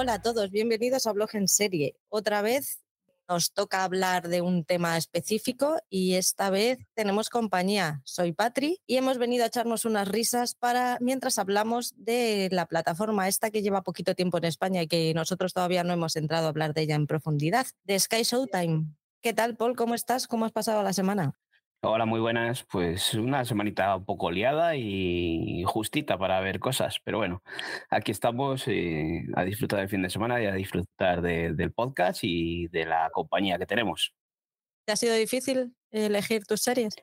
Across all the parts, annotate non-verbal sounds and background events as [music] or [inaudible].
Hola a todos, bienvenidos a Blog en Serie. Otra vez nos toca hablar de un tema específico y esta vez tenemos compañía. Soy Patri y hemos venido a echarnos unas risas para mientras hablamos de la plataforma esta que lleva poquito tiempo en España y que nosotros todavía no hemos entrado a hablar de ella en profundidad, de Sky Showtime. ¿Qué tal, Paul? ¿Cómo estás? ¿Cómo has pasado la semana? Hola, muy buenas. Pues una semanita un poco liada y justita para ver cosas, pero bueno, aquí estamos eh, a disfrutar del fin de semana y a disfrutar del podcast y de la compañía que tenemos. ¿Te ha sido difícil elegir tus series?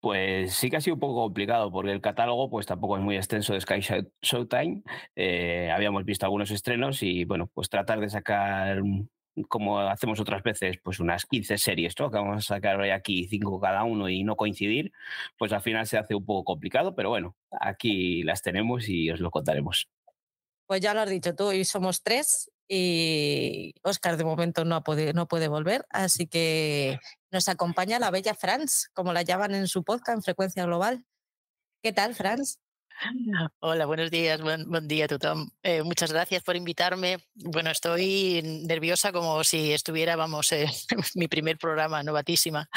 Pues sí que ha sido un poco complicado porque el catálogo pues tampoco es muy extenso de Sky Showtime. Eh, habíamos visto algunos estrenos y bueno, pues tratar de sacar como hacemos otras veces, pues unas 15 series, ¿no? que vamos a sacar hoy aquí cinco cada uno y no coincidir, pues al final se hace un poco complicado, pero bueno, aquí las tenemos y os lo contaremos. Pues ya lo has dicho tú, hoy somos tres y Oscar de momento no, puede, no puede volver, así que nos acompaña la bella Franz, como la llaman en su podcast en Frecuencia Global. ¿Qué tal, Franz? Hola, buenos días, buen, buen día, Tutom. Eh, muchas gracias por invitarme. Bueno, estoy nerviosa como si estuviera, vamos, eh, [laughs] mi primer programa, novatísima.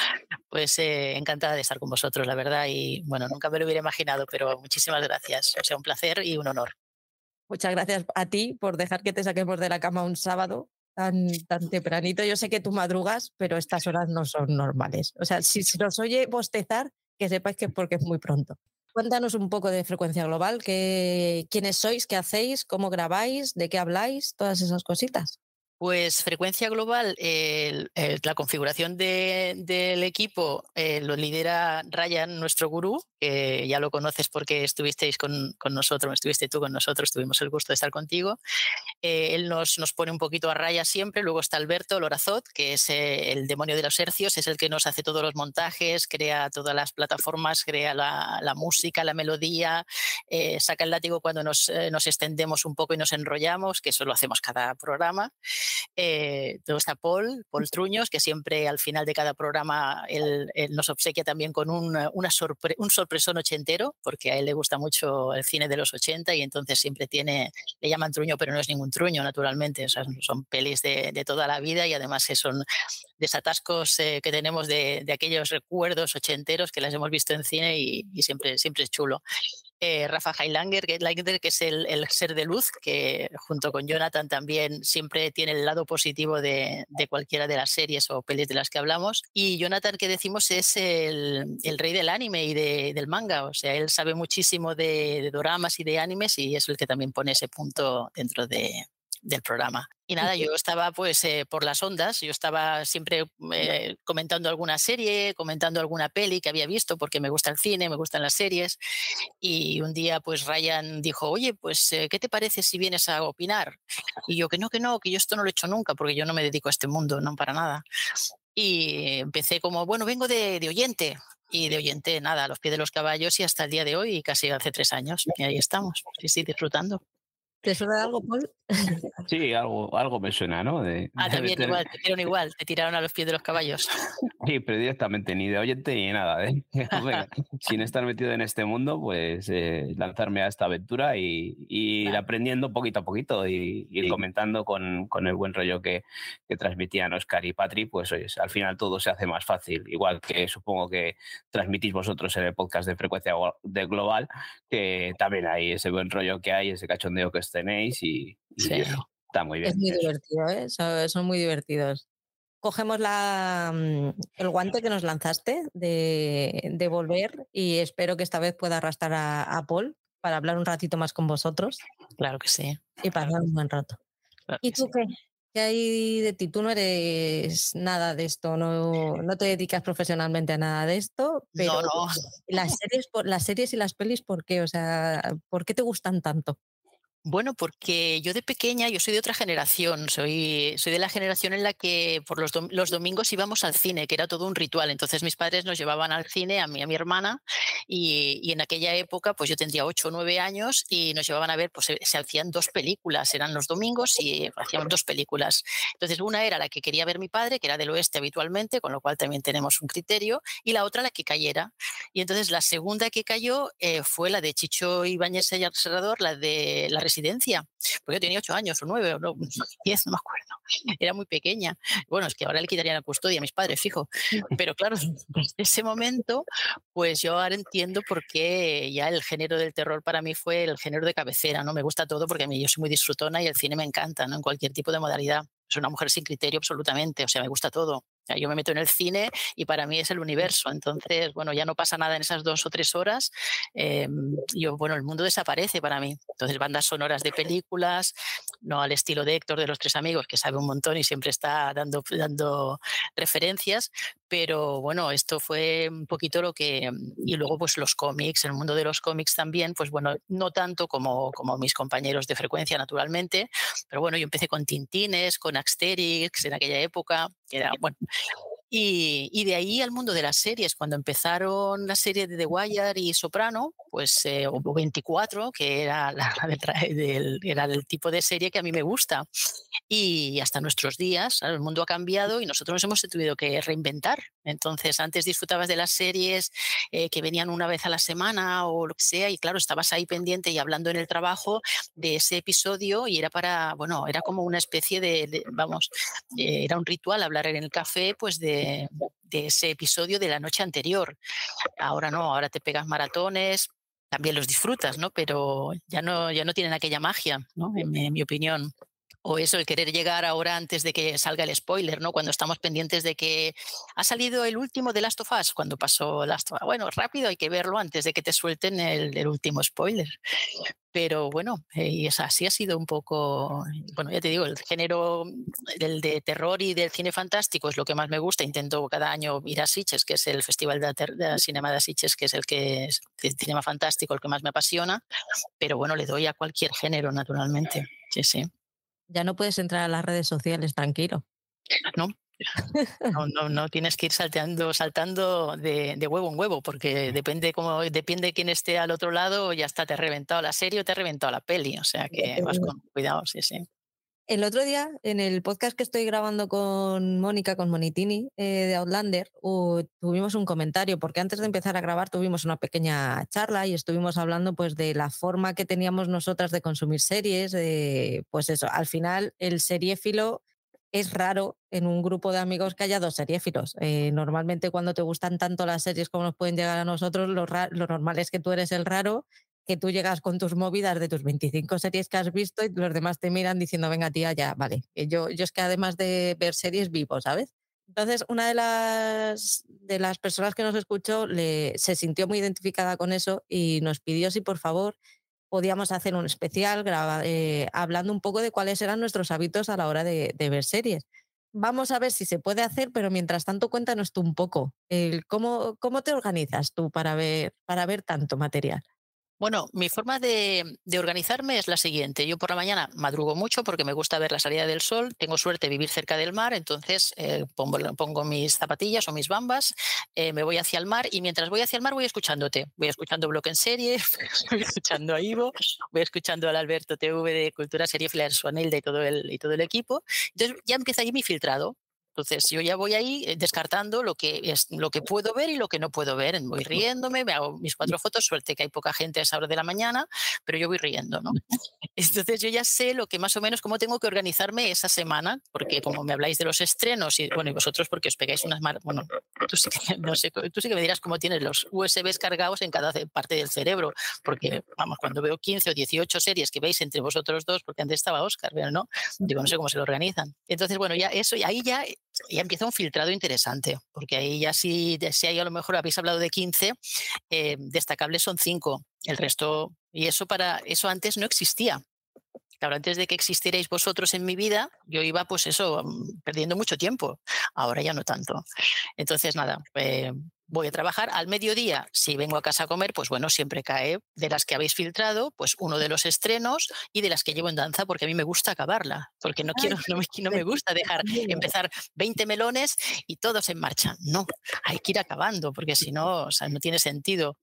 Pues eh, encantada de estar con vosotros, la verdad, y bueno, nunca me lo hubiera imaginado, pero muchísimas gracias. O sea, un placer y un honor. Muchas gracias a ti por dejar que te saquemos de la cama un sábado tan, tempranito. Yo sé que tú madrugas, pero estas horas no son normales. O sea, si, si nos oye bostezar, que sepáis que es porque es muy pronto. Cuéntanos un poco de Frecuencia Global, que, quiénes sois, qué hacéis, cómo grabáis, de qué habláis, todas esas cositas. Pues frecuencia global, la configuración del equipo eh, lo lidera Ryan, nuestro gurú, que ya lo conoces porque estuvisteis con, nosotros, estuviste tú con nosotros, tuvimos el gusto de estar contigo. Eh, él nos, nos, pone un poquito a raya siempre. Luego está Alberto Lorazot, que es eh, el demonio de los hercios, es el que nos hace todos los montajes, crea todas las plataformas, crea la, música, la melodía, saca el látigo cuando nos, nos extendemos un poco y nos enrollamos, que eso lo hacemos cada programa. Eh, luego está Paul, Paul Truños, que siempre al final de cada programa él, nos obsequia también con un, una un sorpresón ochentero, porque a él le gusta mucho el cine de los 80 y entonces siempre tiene, le llaman truño, pero no es ningún truño, naturalmente. O sea, son pelis de, de toda la vida y además son desatascos eh, que tenemos de, de, aquellos recuerdos ochenteros que las hemos visto en cine y, y siempre, siempre es chulo. Eh, Rafa Highlander, que, es el, ser de luz, que junto con Jonathan también siempre tiene el lado positivo de, cualquiera de las series o pelis de las que hablamos. Y Jonathan, que decimos, es el, rey del anime y del manga, o sea, él sabe muchísimo de, de doramas y de animes y es el que también pone ese punto dentro de, del programa. Y nada, yo estaba pues eh, por las ondas, yo estaba siempre eh, comentando alguna serie, comentando alguna peli que había visto, porque me gusta el cine, me gustan las series. Y un día pues Ryan dijo, oye, pues eh, ¿qué te parece si vienes a opinar? Y yo que no, que no, que yo esto no lo he hecho nunca, porque yo no me dedico a este mundo, no para nada. Y empecé como, bueno, vengo de, de oyente, y de oyente, nada, a los pies de los caballos y hasta el día de hoy, casi hace tres años, y ahí estamos, sí, sí, disfrutando. ¿Te suena algo, Paul? Sí, algo, algo me suena, ¿no? ah, también igual, te tiraron igual, te tiraron a los pies de los caballos. [laughs] Sí, pero directamente, ni de oyente ni nada. ¿eh? [laughs] sin estar metido en este mundo, pues eh, lanzarme a esta aventura y, ir aprendiendo poquito a poquito y ir comentando con, con, el buen rollo que, que transmitían Oscar y Patri, pues oye, al final todo se hace más fácil. Igual que supongo que transmitís vosotros en el podcast de frecuencia de global, que también hay ese buen rollo que hay, ese cachondeo que tenéis y, está muy bien. Es muy divertido, ¿eh? son, muy divertidos. Cogemos la, mm, el guante que nos lanzaste de, volver y espero que esta vez pueda arrastrar a, Paul para hablar un ratito más con vosotros. Claro que sí. Y pasar un buen rato. ¿Y tú qué? ¿Qué hay de ti? Tú no eres nada de esto, no, no te dedicas profesionalmente a nada de esto, pero no, no. Las, series, las series y las pelis, ¿por qué? O sea, ¿por qué te gustan tanto? Bueno, porque yo de pequeña, yo soy de otra generación, soy, soy de la generación en la que por los, los, domingos íbamos al cine, que era todo un ritual. Entonces mis padres nos llevaban al cine, a mí y a mi hermana, y, en aquella época, pues yo tendría ocho o nueve años y nos llevaban a ver, pues se, hacían dos películas, eran los domingos y hacíamos dos películas. Entonces una era la que quería ver mi padre, que era del oeste habitualmente, con lo cual también tenemos un criterio, y la otra la que cayera. Y entonces la segunda que cayó eh, fue la de Chicho Ibáñez Serrador, la de la residencia, porque yo tenía ocho años o nueve o no, [laughs] diez, no me acuerdo. Era muy pequeña. Bueno, es que ahora le quitarían la custodia a mis padres, fijo. Pero claro, desde [laughs] ese momento, pues yo ahora entiendo por qué ya el género del terror para mí fue el género de cabecera, ¿no? Me gusta todo porque a mí yo soy muy disfrutona y el cine me encanta, ¿no? En cualquier tipo de modalidad. Soy una mujer sin criterio absolutamente, o sea, me gusta todo yo me meto en el cine y para mí es el universo. Entonces, bueno, ya no pasa nada en esas dos o tres horas. Eh, yo, bueno, el mundo desaparece para mí. Entonces, bandas sonoras de películas, no al estilo de Héctor de los Tres Amigos, que sabe un montón y siempre está dando, dando referencias. Pero bueno, esto fue un poquito lo que. Y luego, pues los cómics, el mundo de los cómics también, pues bueno, no tanto como, como mis compañeros de frecuencia, naturalmente. Pero bueno, yo empecé con Tintines, con Asterix en aquella época, que era, bueno, y, de ahí al mundo de las series. Cuando empezaron la serie de The Wire y Soprano, pues, eh, o 24, que era, la, del, era el tipo de serie que a mí me gusta. Y hasta nuestros días, el mundo ha cambiado y nosotros nos hemos tenido que reinventar. Entonces, antes disfrutabas de las series eh, que venían una vez a la semana o lo que sea, y claro, estabas ahí pendiente y hablando en el trabajo de ese episodio y era para, bueno, era como una especie de, vamos, eh, era un ritual hablar en el café, pues de, ese episodio de la noche anterior. Ahora no, ahora te pegas maratones, también los disfrutas, ¿no? Pero ya no, ya no tienen aquella magia, ¿no? en mi opinión o eso, el querer llegar ahora antes de que salga el spoiler, ¿no? Cuando estamos pendientes de que ha salido el último de Last of Us, cuando pasó Last of Us. Bueno, rápido hay que verlo antes de que te suelten el, último spoiler. Pero bueno, eh, y es así ha sido un poco, bueno, ya te digo, el género del de terror y del cine fantástico es lo que más me gusta. Intento cada año ir a Sitges, que es el Festival de, de Cinema de Sitges, que es el que es el cinema fantástico, el que más me apasiona. Pero bueno, le doy a cualquier género, naturalmente. Sí, sí ya no puedes entrar a las redes sociales tranquilo. No, [laughs] no, no, no, tienes que ir saltando, saltando de, huevo en huevo, porque depende cómo, depende quién esté al otro lado, ya está, te ha reventado la serie o te ha reventado la peli. O sea que vas con cuidado, sí, sí. El otro día, en el podcast que estoy grabando con Mónica, con Monitini eh, de Outlander, tuvimos un comentario, porque antes de empezar a grabar tuvimos una pequeña charla y estuvimos hablando pues de la forma que teníamos nosotras de consumir series, pues eso, al final el seriéfilo es raro en un grupo de amigos que haya dos seriéfilos. Eh, normalmente cuando te gustan tanto las series como nos pueden llegar a nosotros, lo, lo normal es que tú eres el raro que tú llegas con tus movidas de tus 25 series que has visto y los demás te miran diciendo, venga tía, ya, vale. Yo, es que además de ver series vivo, ¿sabes? Entonces, una de las, de las personas que nos escuchó le, se sintió muy identificada con eso y nos pidió si por favor podíamos hacer un especial eh, hablando un poco de cuáles eran nuestros hábitos a la hora de, ver series. Vamos a ver si se puede hacer, pero mientras tanto cuéntanos tú un poco el, cómo, cómo te organizas tú para ver, para ver tanto material. Bueno, mi forma de, organizarme es la siguiente. Yo por la mañana madrugo mucho porque me gusta ver la salida del sol. Tengo suerte de vivir cerca del mar, entonces eh, pongo, mis zapatillas o mis bambas, eh, me voy hacia el mar y mientras voy hacia el mar voy escuchándote. Voy escuchando Bloque en Serie, [laughs] voy escuchando a Ivo, voy escuchando al Alberto TV de Cultura Serie, Flair Suanilda y todo el, y todo el equipo. Entonces ya empieza ahí mi filtrado. Entonces yo ya voy ahí eh, descartando lo que es lo que puedo ver y lo que no puedo ver. Voy riéndome, me hago mis cuatro [laughs] fotos, suerte que hay poca gente a esa hora de la mañana, pero yo voy riendo, ¿no? [laughs] [laughs] Entonces yo ya sé lo que más o menos cómo tengo que organizarme esa semana, porque como me habláis de los estrenos y bueno, y vosotros porque os pegáis unas bueno, tú sí que, no sé, tú sí que me dirás cómo tienes los USBs cargados en cada parte del cerebro, porque vamos, cuando veo 15 o 18 series que veis entre vosotros dos, porque antes estaba Oscar, pero no, digo, no sé cómo se lo organizan. Entonces, bueno, ya eso, y ahí ya ya empieza un filtrado interesante, porque ahí ya si, si ahí a lo mejor habéis hablado de 15, eh, destacables son 5, el resto, y eso para eso antes no existía. Claro, antes de que existierais vosotros en mi vida, yo iba pues eso, mm, perdiendo mucho tiempo. Ahora ya no tanto. Entonces, nada, eh, voy a trabajar al mediodía. Si vengo a casa a comer, pues bueno, siempre cae de las que habéis filtrado, pues uno de los estrenos y de las que llevo en danza, porque a mí me gusta acabarla, porque no quiero, [laughs] no me, no me gusta dejar empezar 20 melones y todos en marcha. No, hay que ir acabando, porque si no, o sea, no tiene sentido.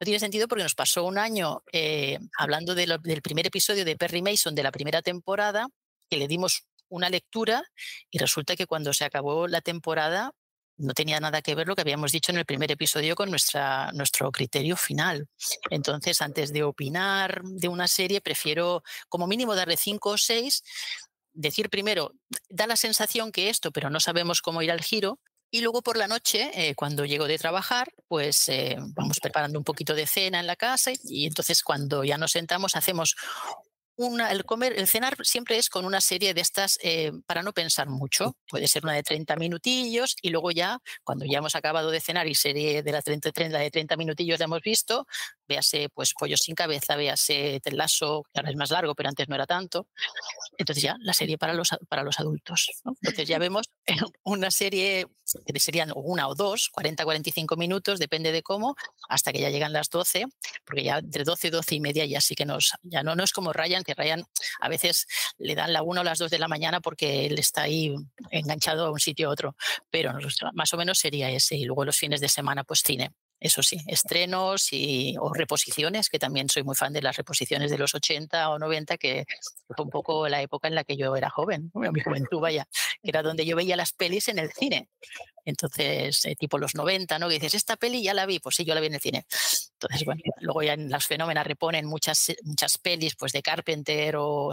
No tiene sentido porque nos pasó un año eh, hablando del primer episodio de Perry Mason de la primera temporada, que le dimos una lectura y resulta que cuando se acabó la temporada no tenía nada que ver lo que habíamos dicho en el primer episodio con nuestra, nuestro criterio final. Entonces, antes de opinar de una serie, prefiero como mínimo darle cinco o seis, decir primero, da la sensación que esto, pero no sabemos cómo ir al giro. Y luego por la noche, eh, cuando llego de trabajar, pues eh, vamos preparando un poquito de cena en la casa y entonces cuando ya nos sentamos hacemos el comer, el cenar siempre es con una serie de estas eh, para no pensar mucho. Puede ser una de 30 minutillos y luego ya, cuando ya hemos acabado de cenar y serie de la 30, 30 de 30 minutillos ya hemos visto, véase pues Pollo sin cabeza, véase Telazo, que ahora es más largo, pero antes no era tanto. Entonces ya la serie para los, para los adultos. Entonces ya vemos [laughs] una serie que serían una o dos, 40, 45 minutos, depende de cómo, hasta que ya llegan las 12, porque ya entre 12 y 12 y media ya sí que nos, ya no, no es como Ryan, que Ryan a veces le dan la 1 o las 2 de la mañana porque él está ahí enganchado a un sitio a otro, pero más o menos sería ese. Y luego los fines de semana, pues cine eso sí, estrenos y, o reposiciones, que también soy muy fan de las reposiciones de los 80 o 90, que fue un poco la época en la que yo era joven, mi juventud, vaya, que era donde yo veía las pelis en el cine. Entonces, eh, tipo los 90, ¿no? Que dices, esta peli ya la vi, pues sí, yo la vi en el cine. Entonces, bueno, [laughs] luego ya en las fenómenas reponen muchas, muchas pelis, pues de Carpenter o,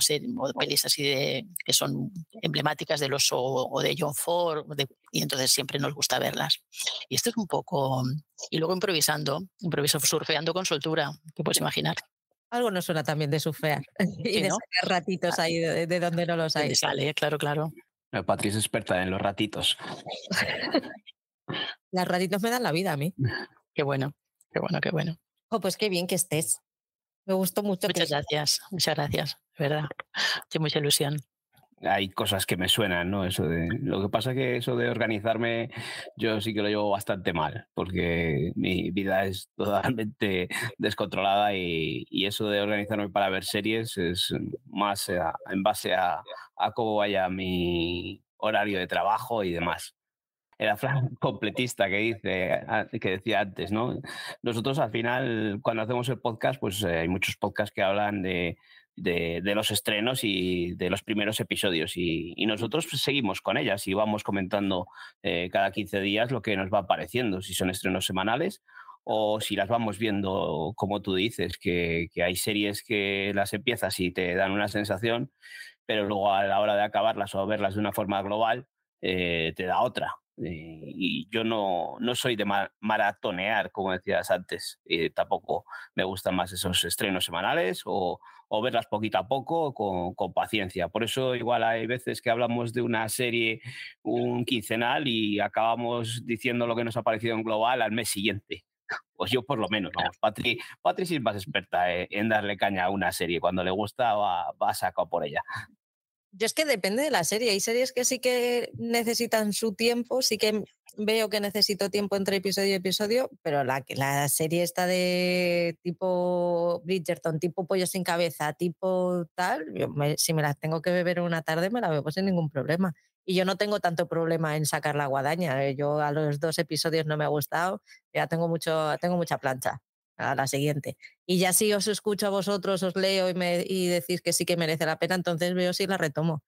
pelis así de, que son emblemáticas de los o, de John Ford, y entonces siempre nos gusta verlas. Y esto es un poco, y luego improvisando, improviso surfeando con soltura, te puedes imaginar. Algo no suena también de surfear [laughs] y de sacar ratitos ah, ahí de, donde no los hay. Sale, claro, claro. Patri es experta en los ratitos. [laughs] Las ratitos me dan la vida a mí. [laughs] Qué bueno, qué bueno, qué bueno. Oh, pues qué bien que estés. Me gustó mucho. Muchas gracias, muchas gracias, verdad. Tengo mucha ilusión hay cosas que me suenan, ¿no? Eso de, lo que pasa que eso de organizarme, yo sí que lo llevo bastante mal, porque mi vida es [laughs] totalmente descontrolada y, eso de organizarme para ver series es más en base a, a cómo vaya mi horario de trabajo y demás era Fran [laughs] completista que dice que decía antes, ¿no? Nosotros al final cuando hacemos el podcast, pues eh, hay muchos podcasts que hablan de, de, los estrenos y de los primeros episodios. Y, nosotros pues, seguimos con ellas y vamos comentando eh, cada 15 días lo que nos va apareciendo, si son estrenos semanales o si las vamos viendo, como tú dices, que, hay series que las empiezas y te dan una sensación, pero luego a la hora de acabarlas o verlas de una forma global, eh, te da otra. Eh, y yo no, no soy de maratonear, como decías antes, y tampoco me gustan más esos estrenos semanales o, o verlas poquito a poco con, con, paciencia. Por eso igual hay veces que hablamos de una serie un quincenal y acabamos diciendo lo que nos ha parecido en global al mes siguiente. [laughs] Pues yo por lo menos, vamos, Patri, Patri sí es más experta eh, en darle caña a una serie. Cuando le gusta va, va a sacar por ella. Yo es que depende de la serie. Hay series que sí que necesitan su tiempo, sí que veo que necesito tiempo entre episodio y episodio, pero la, la serie está de tipo Bridgerton, tipo Pollo sin cabeza, tipo tal, si me las tengo que beber una tarde me la bebo sin ningún problema. Y yo no tengo tanto problema en sacar la guadaña. ¿eh? Yo a los dos episodios no me ha gustado, ya tengo, mucho, tengo mucha plancha a la siguiente. Y ya si os escucho a vosotros, os leo y, me, y decís que sí que merece la pena, entonces veo si la retomo.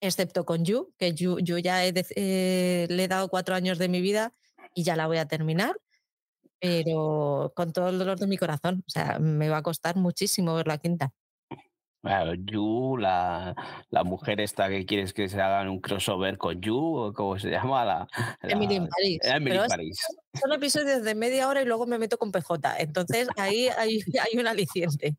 Excepto con Yu, que Yu, yo ya eh, le he dado cuatro años de mi vida y ya la voy a terminar, pero con todo el dolor de mi corazón. O sea, me va a costar muchísimo ver la quinta. Claro, Yu, la, la, mujer esta que quieres que se hagan un crossover con Yu, ¿cómo se llama? La, Emily en París. Emily París. Son episodios de media hora y luego me meto con PJ. Entonces ahí hay, [laughs] hay un aliciente.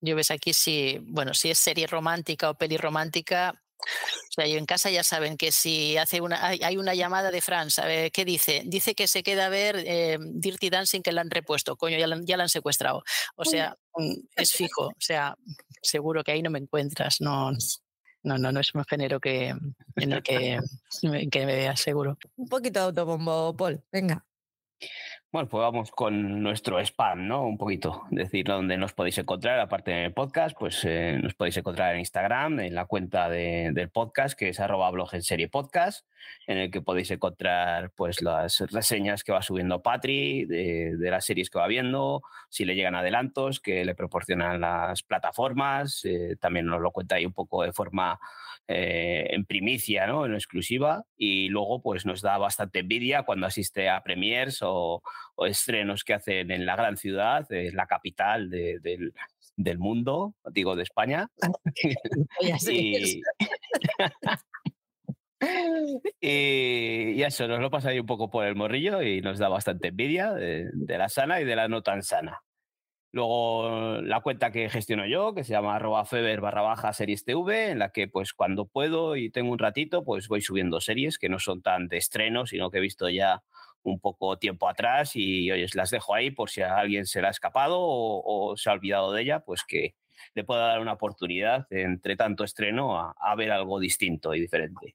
Yo ves aquí si, bueno, si es serie romántica o peli romántica, o sea, yo en casa ya saben que si hace una, hay una llamada de Fran, ¿sabe qué dice? Dice que se queda a ver eh, Dirty Dancing que la han repuesto, coño, ya la, ya la han secuestrado. O sea, mm, es fijo, o sea, seguro que ahí no me encuentras, no, no, no, no es un género que, en el que, [laughs] que me veas seguro. Un poquito de autobombo, Paul, venga. Bueno, pues vamos con nuestro spam, ¿no? Un poquito, decir dónde nos podéis encontrar, aparte del podcast, pues eh, nos podéis encontrar en Instagram, en la cuenta del podcast, que es arroba blog en serie podcast, en el que podéis encontrar pues las reseñas que va subiendo Patri, de, las series que va viendo, si le llegan adelantos que le proporcionan las plataformas, eh, también nos lo cuenta ahí un poco de forma eh, en primicia, ¿no? en exclusiva, y luego pues nos da bastante envidia cuando asiste a premiers o, estrenos que hacen en la gran ciudad, es la capital del, del, mundo, digo de España. [laughs] [laughs] [laughs] y, y, eso, nos lo pasa ahí un poco por el morrillo y nos da bastante envidia de, la sana y de la no tan sana. Luego la cuenta que gestiono yo, que se llama arroba feber barra baja series TV, en la que pues cuando puedo y tengo un ratito, pues voy subiendo series que no son tan de estreno, sino que he visto ya un poco tiempo atrás y oye, las dejo ahí por si a alguien se la ha escapado o, o se ha olvidado de ella, pues que le pueda dar una oportunidad entre tanto estreno a ver algo distinto y diferente.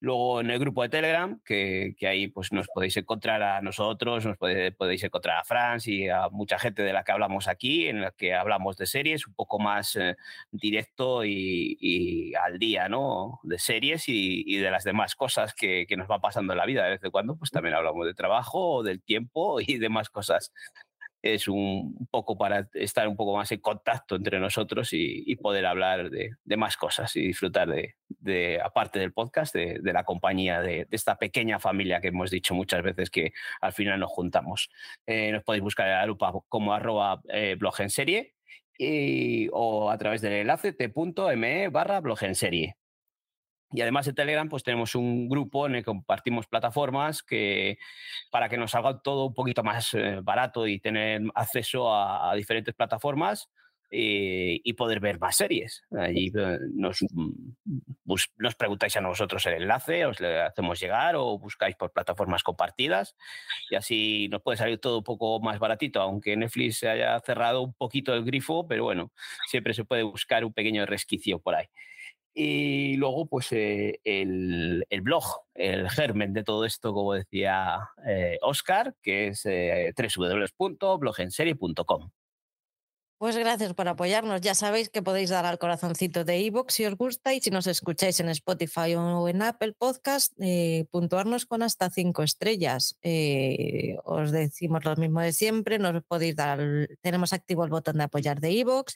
Luego en el grupo de Telegram, que, ahí pues nos podéis encontrar a nosotros, nos podéis encontrar a Franz y a mucha gente de la que hablamos aquí, en la que hablamos de series, un poco más eh, directo y, al día, ¿no? De series y, de las demás cosas que, que, nos va pasando en la vida. De vez en cuando, pues también hablamos de trabajo, del tiempo y demás cosas es un poco para estar un poco más en contacto entre nosotros y, poder hablar de, más cosas y disfrutar de, aparte del podcast, de, la compañía de, esta pequeña familia que hemos dicho muchas veces que al final nos juntamos. Eh, nos podéis buscar en la lupa como arroba eh, serie o a través del enlace t.me barra. Y además en Telegram pues tenemos un grupo en el que compartimos plataformas que para que nos salga todo un poquito más eh, barato y tener acceso a, diferentes plataformas eh, y, poder ver más series. Allí eh, nos, nos preguntáis a nosotros el enlace, os le hacemos llegar o buscáis por plataformas compartidas y así nos puede salir todo un poco más baratito, aunque Netflix se haya cerrado un poquito el grifo, pero bueno, siempre se puede buscar un pequeño resquicio por ahí. Y luego, pues eh, el, el, blog, el germen de todo esto, como decía eh, Oscar, que es eh, www.blogenserie.com. Pues gracias por apoyarnos. Ya sabéis que podéis dar al corazoncito de iVoox si os gusta y si nos escucháis en Spotify o en Apple Podcast, eh, puntuarnos con hasta cinco estrellas. Eh, os decimos lo mismo de siempre, nos podéis dar, tenemos activo el botón de apoyar de iVoox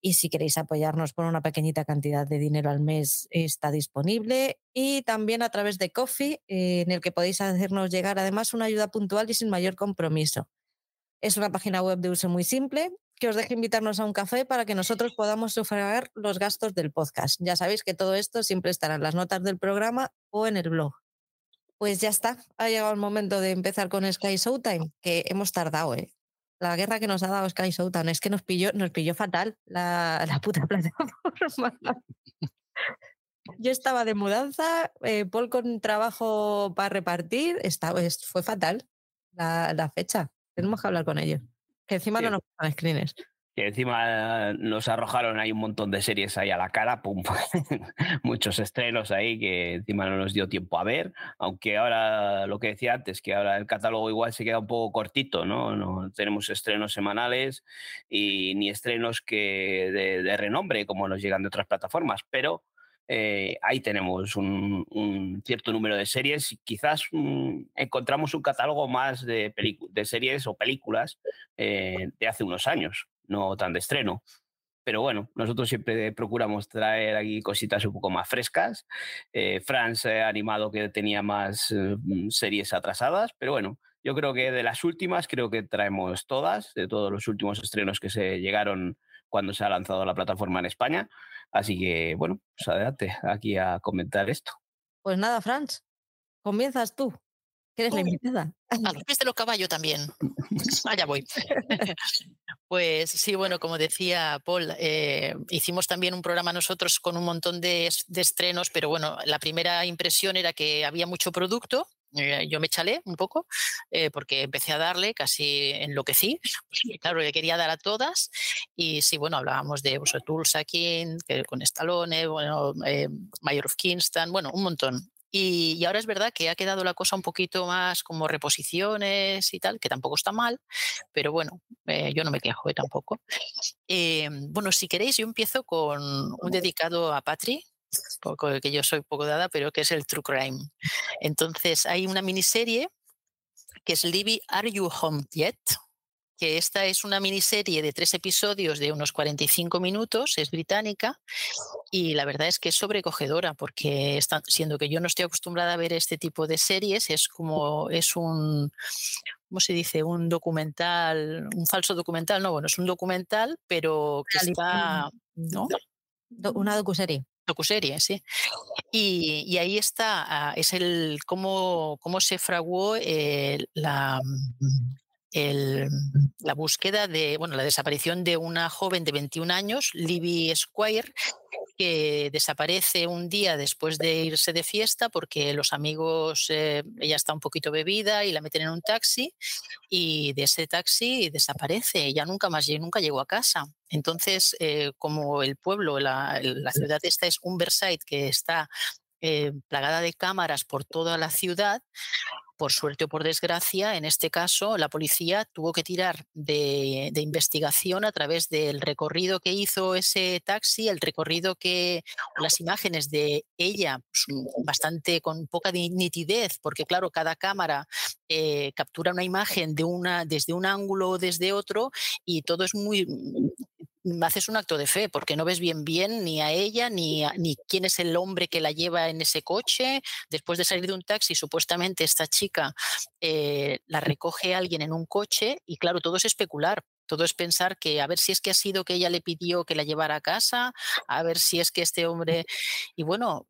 y si queréis apoyarnos con una pequeñita cantidad de dinero al mes está disponible y también a través de Coffee eh, en el que podéis hacernos llegar además una ayuda puntual y sin mayor compromiso. Es una página web de uso muy simple os deje invitarnos a un café para que nosotros podamos sufragar los gastos del podcast. Ya sabéis que todo esto siempre estará en las notas del programa o en el blog. Pues ya está, ha llegado el momento de empezar con Sky Showtime, que hemos tardado, ¿eh? La guerra que nos ha dado Sky Showtime es que nos pilló, nos pilló fatal la, puta [laughs] plataforma. Yo estaba de mudanza, eh, Paul con trabajo para repartir, fue fatal la, la fecha. Tenemos que hablar con ellos. Que encima no nos pasan screeners. Que encima nos arrojaron ahí un montón de series ahí a la cara, pum, [laughs] muchos estrenos ahí que encima no nos dio tiempo a ver, aunque ahora lo que decía antes, que ahora el catálogo igual se queda un poco cortito, ¿no? No tenemos estrenos semanales y ni estrenos que de renombre como nos llegan de otras plataformas, pero eh, ahí tenemos un, cierto número de series. Quizás mm, encontramos un catálogo más de, series o películas eh, de hace unos años, no tan de estreno. Pero bueno, nosotros siempre procuramos traer aquí cositas un poco más frescas. Eh, France ha animado que tenía más mm, series atrasadas, pero bueno, yo creo que de las últimas, creo que traemos todas, de todos los últimos estrenos que se llegaron cuando se ha lanzado la plataforma en España. Así que, bueno, pues adelante aquí a comentar esto. Pues nada, Franz, comienzas tú. Que eres la invitada. [laughs] A los pies de los caballos también. [laughs] Allá voy. [laughs] pues sí, bueno, como decía Paul, eh, hicimos también un programa nosotros con un montón de, de, estrenos, pero bueno, la primera impresión era que había mucho producto eh, yo me chalé un poco eh, porque empecé a darle, casi enloquecí. Pues, claro, le quería dar a todas. Y sí, bueno, hablábamos de pues, Tulsa King, con Stallone, bueno, eh, Mayor of Kingston, bueno, un montón. Y, ahora es verdad que ha quedado la cosa un poquito más como reposiciones y tal, que tampoco está mal, pero bueno, yo no me quejo tampoco. bueno, si queréis, yo empiezo con un dedicado a Patri, poco que yo soy poco dada, pero que es el True Crime. Entonces hay una miniserie que es Libby, Are You Home Yet? que esta es una miniserie de tres episodios de unos 45 minutos, es británica, y la verdad es que es sobrecogedora, porque siendo que yo no estoy acostumbrada a ver este tipo de series, es como, es un, ¿cómo se dice? Un documental, un falso documental, no, bueno, es un documental, pero que está, ¿no? Una docuserie. Docuserie, sí. Y, ahí está, ah, es el cómo, cómo se fraguó eh, la, la búsqueda de, bueno, la desaparición de una joven de 21 años, Libby Squire, que desaparece un día después de irse de fiesta porque los amigos, eh, ella está un poquito bebida y la meten en un taxi y de ese taxi desaparece, ella nunca más nunca llegó a casa. Entonces, eh, como el pueblo, la, la ciudad esta es un Versailles que está eh, plagada de cámaras por toda la ciudad, por suerte o por desgracia, en este caso, la policía tuvo que tirar de, investigación a través del recorrido que hizo ese taxi, el recorrido que, las imágenes de ella, pues, mm, bastante con poca nitidez, porque claro, cada cámara eh, captura una imagen de una, desde un ángulo o desde otro y todo es muy haces un acto de fe porque no ves bien bien ni a ella ni, ni quién es el hombre que la lleva en ese coche. Después de salir de un taxi, supuestamente esta chica eh, la recoge alguien en un coche y claro, todo es especular todo es pensar que a ver si es que ha sido que ella le pidió que la llevara a casa, a ver si es que este hombre... Y bueno,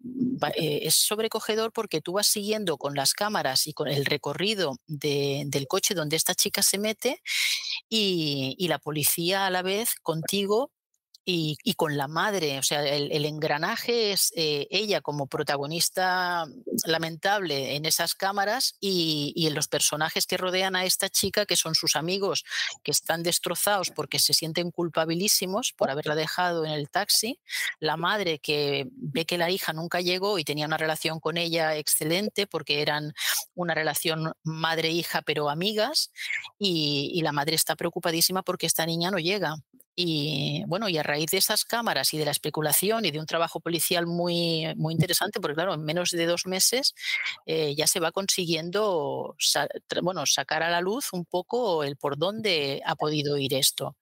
eh, es sobrecogedor porque tú vas siguiendo con las cámaras y con el recorrido del coche donde esta chica se mete y, y la policía a la vez contigo y, con la madre, o sea, el, engranaje es eh, ella como protagonista lamentable en esas cámaras y, en los personajes que rodean a esta chica, que son sus amigos, que están destrozados porque se sienten culpabilísimos por haberla dejado en el taxi, la madre que ve que la hija nunca llegó y tenía una relación con ella excelente porque eran una relación madre-hija pero amigas y la madre está preocupadísima porque esta niña no llega. Y bueno, y a raíz de esas cámaras y de la especulación y de un trabajo policial muy, muy interesante, porque claro, en menos de dos meses eh, ya se va consiguiendo bueno, sacar a la luz un poco el por dónde ha podido ir esto.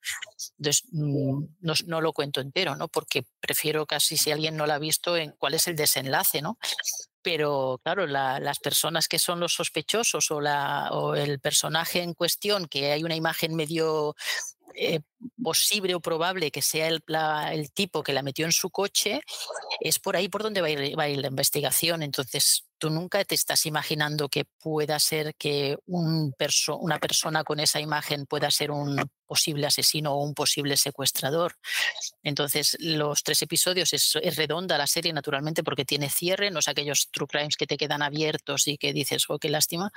Entonces, mm, no, no, lo cuento entero, ¿no? Porque prefiero casi si alguien no lo ha visto en cuál es el desenlace, ¿no? pero claro, las personas que son los sospechosos o, la, o el personaje en cuestión, que hay una imagen medio eh, posible o probable que sea el, tipo que la metió en su coche, es por ahí por donde va a, ir, la investigación. Entonces, tú nunca te estás imaginando que pueda ser que una persona con esa imagen pueda ser un posible asesino o un posible secuestrador. Entonces, los tres episodios es, es redonda la serie, naturalmente, porque tiene cierre, no es aquellos true crimes que te quedan abiertos y que dices, oh, qué lástima,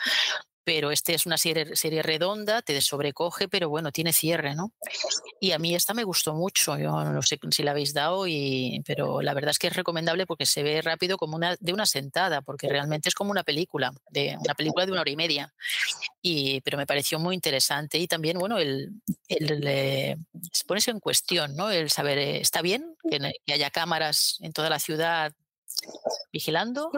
pero este es una serie, serie redonda, te sobrecoge, pero bueno, tiene cierre, ¿no? Y a mí esta me gustó mucho, yo no sé si la habéis dado, y, pero la verdad es que es recomendable porque se ve rápido como una, de una sentada, porque realmente es como una película, de una película de una hora y media. Y, pero me pareció muy interesante y también, bueno, el, el, pones en cuestión, ¿no? El saber, eh, ¿está bien que haya cámaras en toda la ciudad vigilando?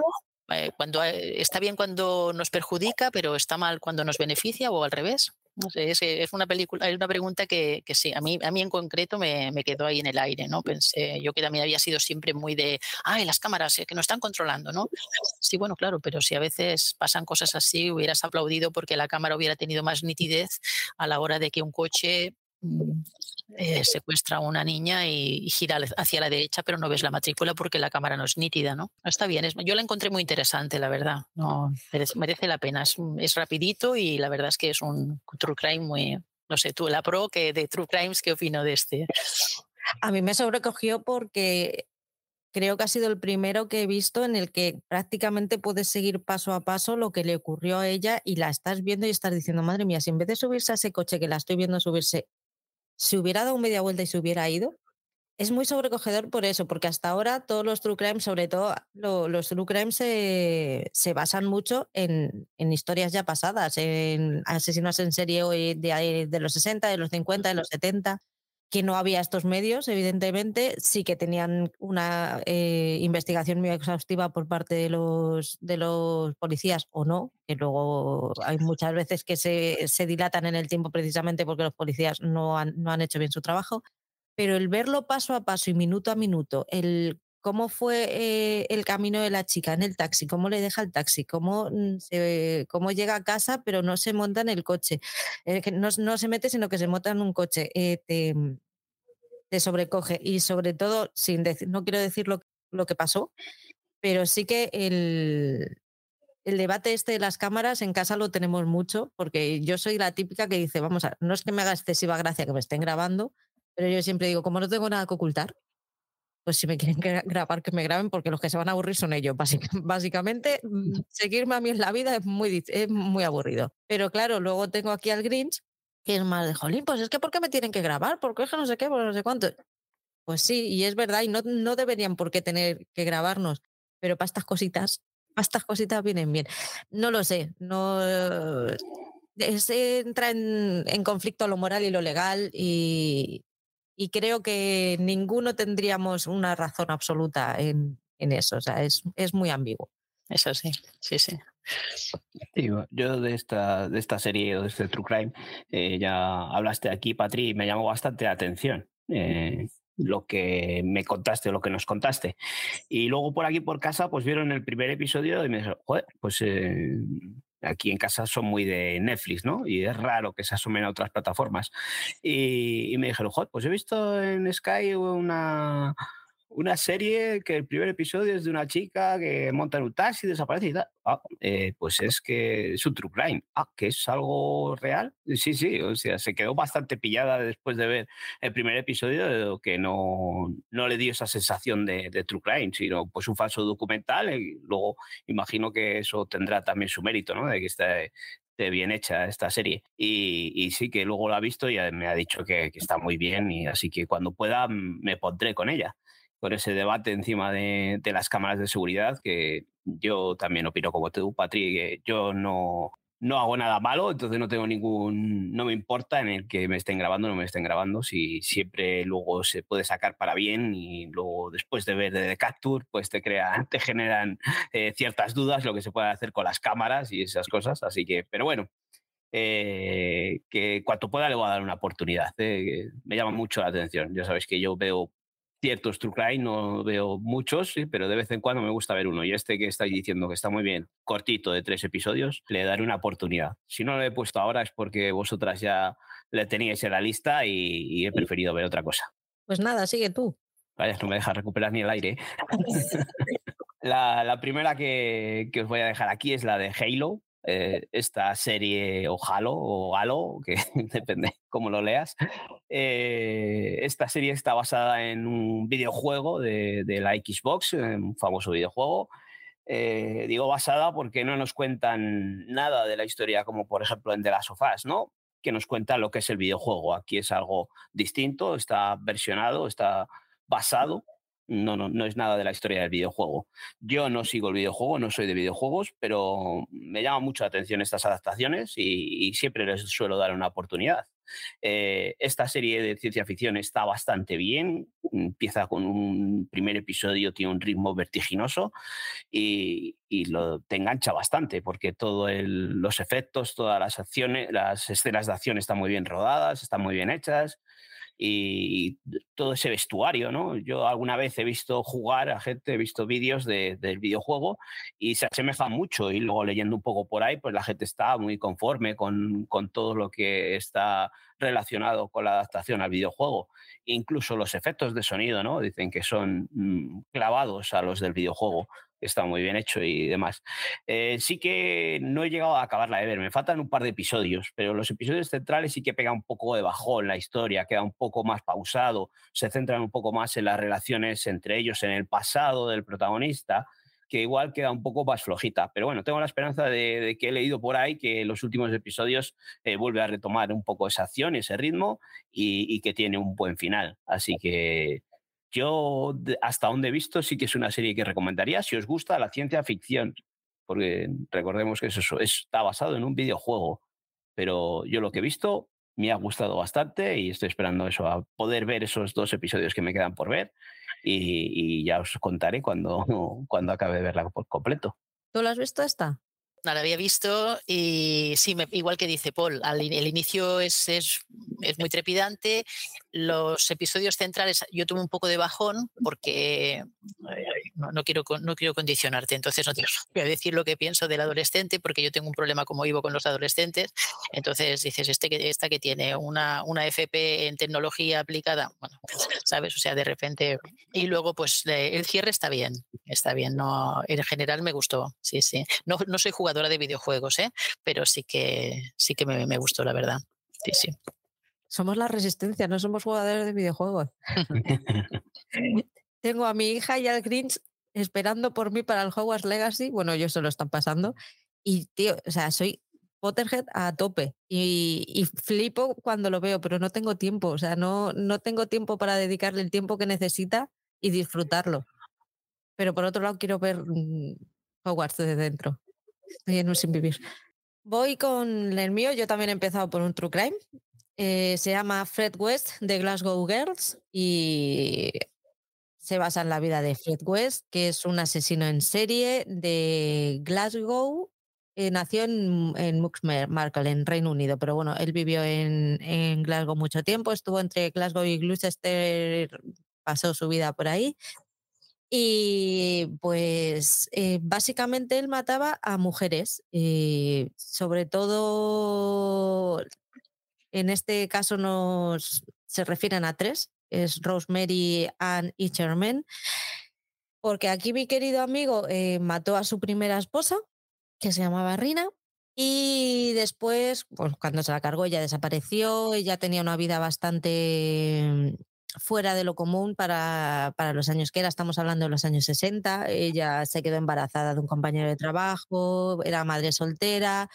Eh, cuando eh, está bien cuando nos perjudica, pero está mal cuando nos beneficia o al revés. No sé, es, es una película, es una pregunta que, que, sí, a mí, a mí en concreto me, me, quedó ahí en el aire, ¿no? Pensé, yo que también había sido siempre muy de, ay, las cámaras eh, que nos están controlando, ¿no? Sí, bueno, claro, pero si a veces pasan cosas así, hubieras aplaudido porque la cámara hubiera tenido más nitidez a la hora de que un coche mm, eh, secuestra a una niña y, gira hacia la derecha, pero no ves la matrícula porque la cámara no es nítida, ¿no? Está bien, yo la encontré muy interesante, la verdad. No, merece, la pena, es, rapidito y la verdad es que es un true crime muy, no sé, tú, la pro que de True Crimes, ¿qué opino de este? A mí me sobrecogió porque creo que ha sido el primero que he visto en el que prácticamente puedes seguir paso a paso lo que le ocurrió a ella y la estás viendo y estás diciendo, madre mía, si en vez de subirse a ese coche que la estoy viendo subirse, si hubiera dado media vuelta y se hubiera ido, es muy sobrecogedor por eso, porque hasta ahora todos los true crimes, sobre todo los true crimes, se, basan mucho en, historias ya pasadas, en asesinos en serie de, de los 60, de los 50, de los 70. Que no había estos medios, evidentemente, sí que tenían una eh, investigación muy exhaustiva por parte de los, de los policías o no, que luego hay muchas veces que se, se dilatan en el tiempo precisamente porque los policías no han, no han hecho bien su trabajo, pero el verlo paso a paso y minuto a minuto, el cómo fue eh, el camino de la chica en el taxi, cómo le deja el taxi, cómo, mm, cómo llega a casa pero no se monta en el coche, eh, no, se mete sino que se monta en un coche, eh, te, te, sobrecoge. Y sobre todo, sin decir, no quiero decir lo, lo que pasó, pero sí que el, el debate este de las cámaras en casa lo tenemos mucho, porque yo soy la típica que dice, vamos a, no es que me haga excesiva gracia que me estén grabando, pero yo siempre digo, como no tengo nada que ocultar, pues si me quieren [laughs] grabar, que me graben, porque los que se van a aburrir son ellos. [laughs] Básicamente, mm, seguirme a mí en la vida es muy, es muy aburrido. Pero claro, luego tengo aquí al Grinch, que es más de jolín, pues es que ¿por qué me tienen que grabar? ¿Por qué no sé qué? Pues no sé cuánto. Pues sí, y es verdad, y no, no deberían por qué tener que grabarnos, pero para estas cositas, [laughs] para estas cositas vienen bien. No lo sé, no se entra en, en conflicto lo moral y lo legal y, y creo que ninguno tendríamos una razón absoluta en, eso. O sea, es, es, muy ambiguo. Eso sí, sí, sí. yo de esta, de esta serie o de este True Crime, eh, ya hablaste aquí, Patri, y me llamó bastante la atención. Eh, lo que me contaste o lo que nos contaste. Y luego por aquí por casa, pues vieron el primer episodio y me dijeron, joder, pues eh, aquí en casa son muy de Netflix, ¿no? Y es raro que se asumen a otras plataformas. Y, me dijeron, joder, pues he visto en Sky una, una serie que el primer episodio es de una chica que monta en un taxi y desaparece y tal. Ah, eh, pues es que es un true crime. Ah, que es algo real. Sí, sí, o sea, se quedó bastante pillada después de ver el primer episodio, que no, no le dio esa sensación de, true crime, sino pues un falso documental. Y luego imagino que eso tendrá también su mérito, ¿no? De que esté, bien hecha esta serie. Y, sí, que luego la ha visto y me ha dicho que, que, está muy bien y así que cuando pueda me pondré con ella por ese debate encima de, las cámaras de seguridad, que yo también opino como tú, Patri, que yo no, no hago nada malo, entonces no tengo ningún, no me importa en el que me estén grabando o no me estén grabando, si siempre luego se puede sacar para bien y luego después de ver de Capture, pues te crean, te generan eh, ciertas dudas lo que se puede hacer con las cámaras y esas cosas, así que, pero bueno. Eh, que cuanto pueda le voy a dar una oportunidad. Eh, me llama mucho la atención. Ya sabéis que yo veo ciertos true crime, no veo muchos, pero de vez en cuando me gusta ver uno. Y este que estáis diciendo que está muy bien, cortito, de tres episodios, le daré una oportunidad. Si no lo he puesto ahora es porque vosotras ya le teníais en la lista y, he preferido ver otra cosa. Pues nada, sigue tú. Vaya, no me dejas recuperar ni el aire. [laughs] la, primera que, que os voy a dejar aquí es la de Halo, eh, esta serie o Halo o Halo, que [laughs] depende cómo lo leas. Eh, esta serie está basada en un videojuego de, la Xbox, un famoso videojuego. Eh, digo basada porque no nos cuentan nada de la historia, como por ejemplo en The Last of Us, ¿no? Que nos cuenta lo que es el videojuego. Aquí es algo distinto, está versionado, está basado no, no, no es nada de la historia del videojuego. Yo no sigo el videojuego, no soy de videojuegos, pero me llama mucho la atención estas adaptaciones y, siempre les suelo dar una oportunidad. Eh, esta serie de ciencia ficción está bastante bien, empieza con un primer episodio, tiene un ritmo vertiginoso y, lo, te engancha bastante porque todos los efectos, todas las acciones, las escenas de acción están muy bien rodadas, están muy bien hechas y todo ese vestuario, ¿no? Yo alguna vez he visto jugar a gente, he visto vídeos del videojuego y se asemeja mucho y luego leyendo un poco por ahí, pues la gente está muy conforme con, con todo lo que está relacionado con la adaptación al videojuego. Incluso los efectos de sonido, ¿no? Dicen que son mm, clavados a los del videojuego está muy bien hecho y demás. Eh, sí que no he llegado a acabarla de ver, me faltan un par de episodios, pero los episodios centrales sí que pega un poco de bajón la historia, queda un poco más pausado, se centran un poco más en las relaciones entre ellos, en el pasado del protagonista que igual queda un poco más flojita. Pero bueno, tengo la esperanza de, que he leído por ahí que los últimos episodios eh, vuelve a retomar un poco esa acción, ese ritmo y, que tiene un buen final. Así que yo, hasta donde he visto, sí que es una serie que recomendaría si os gusta la ciencia ficción, porque recordemos que eso está basado en un videojuego, pero yo lo que he visto me ha gustado bastante y estoy esperando eso, a poder ver esos dos episodios que me quedan por ver y, ya os contaré cuando, [laughs] cuando acabe de verla por completo. ¿Tú lo has visto esta? La había visto y sí, igual que dice Paul, el inicio es, es, es, muy trepidante. Los episodios centrales yo tuve un poco de bajón porque no, quiero, no quiero condicionarte, entonces no te voy a decir lo que pienso del adolescente porque yo tengo un problema como vivo con los adolescentes. Entonces dices, este, esta que tiene una, una FP en tecnología aplicada, bueno, [laughs] ¿sabes? O sea, de repente. Y luego, pues el cierre está bien, está bien. No, en general me gustó, sí, sí. No, no soy jugador jugadora de videojuegos, ¿eh? pero sí que, sí que me, me gustó, la verdad. Sí, sí. Somos la resistencia, no somos jugadores de videojuegos. [laughs] [laughs] Tengo a mi hija y al Grinch esperando por mí para el Hogwarts Legacy. Bueno, ellos se lo están pasando. Y, tío, o sea, soy Potterhead a tope y, y, flipo cuando lo veo, pero no tengo tiempo. O sea, no, no tengo tiempo para dedicarle el tiempo que necesita y disfrutarlo. Pero por otro lado, quiero ver mm, Hogwarts desde dentro. Estoy en un sin vivir. Voy con el mío. Yo también he empezado por un true crime. Eh, se llama Fred West de Glasgow Girls y se basa en la vida de Fred West, que es un asesino en serie de Glasgow. Eh, nació en, en Muxmarkle, en Reino Unido, pero bueno, él vivió en, en Glasgow mucho tiempo, estuvo entre Glasgow y Gloucester, pasó su vida por ahí y pues eh, básicamente él mataba a mujeres, eh, sobre todo en este caso nos se refieren a tres, es Rosemary, Ann y Charmaine, porque aquí mi querido amigo eh, mató a su primera esposa, que se llamaba Rina, y después, pues cuando se la cargó, ella desapareció, ella tenía una vida bastante fuera de lo común para, para, los años que era, estamos hablando de los años 60, ella se quedó embarazada de un compañero de trabajo, era madre soltera,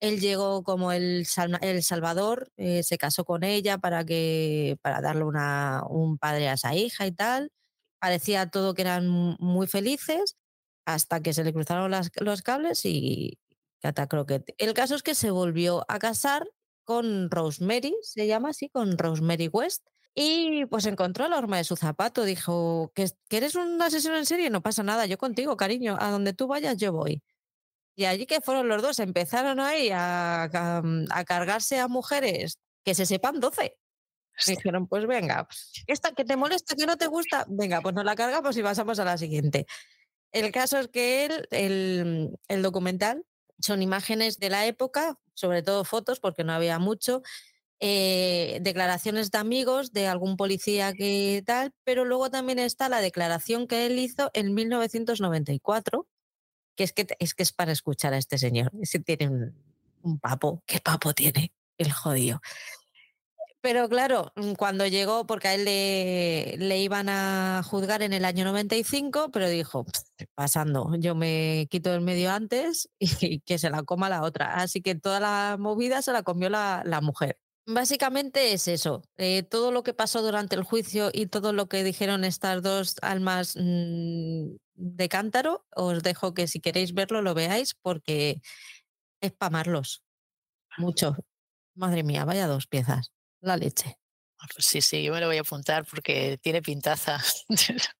él llegó como el, el Salvador, eh, se casó con ella para, que, para darle una, un padre a esa hija y tal, parecía todo que eran muy felices hasta que se le cruzaron las, los cables y catacroquete. El caso es que se volvió a casar con Rosemary, se llama así, con Rosemary West, y pues encontró la horma de su zapato. Dijo, ¿Que, eres un asesino en serie? No pasa nada, yo contigo, cariño. A donde tú vayas, yo voy. Y allí que fueron los dos, empezaron ahí a, a, cargarse a mujeres que se sepan 12. Dijeron, pues venga, esta que te molesta, que no te gusta, venga, pues nos la cargamos y pasamos a la siguiente. El caso es que él, el, el documental, son imágenes de la época, sobre todo fotos, porque no había mucho, eh, declaraciones de amigos de algún policía que tal, pero luego también está la declaración que él hizo en 1994, que es que es, que es para escuchar a este señor. [laughs] Ese tiene un, papo, ¿qué papo tiene el jodido? Pero claro, mm, cuando llegó, porque a él le, le, iban a juzgar en el año 95, pero dijo, pasando, yo me quito del medio antes [laughs] y, que se la coma la otra. Así que toda la movida se la comió la, la mujer. Básicamente es eso. Eh, todo lo que pasó durante el juicio y todo lo que dijeron estas dos almas mm, de cántaro, os dejo que si queréis verlo lo veáis porque es para amarlos. Mucho. Madre mía, vaya dos piezas. La leche. Ah, pues sí, sí, yo me lo voy a apuntar porque tiene pintaza. [laughs]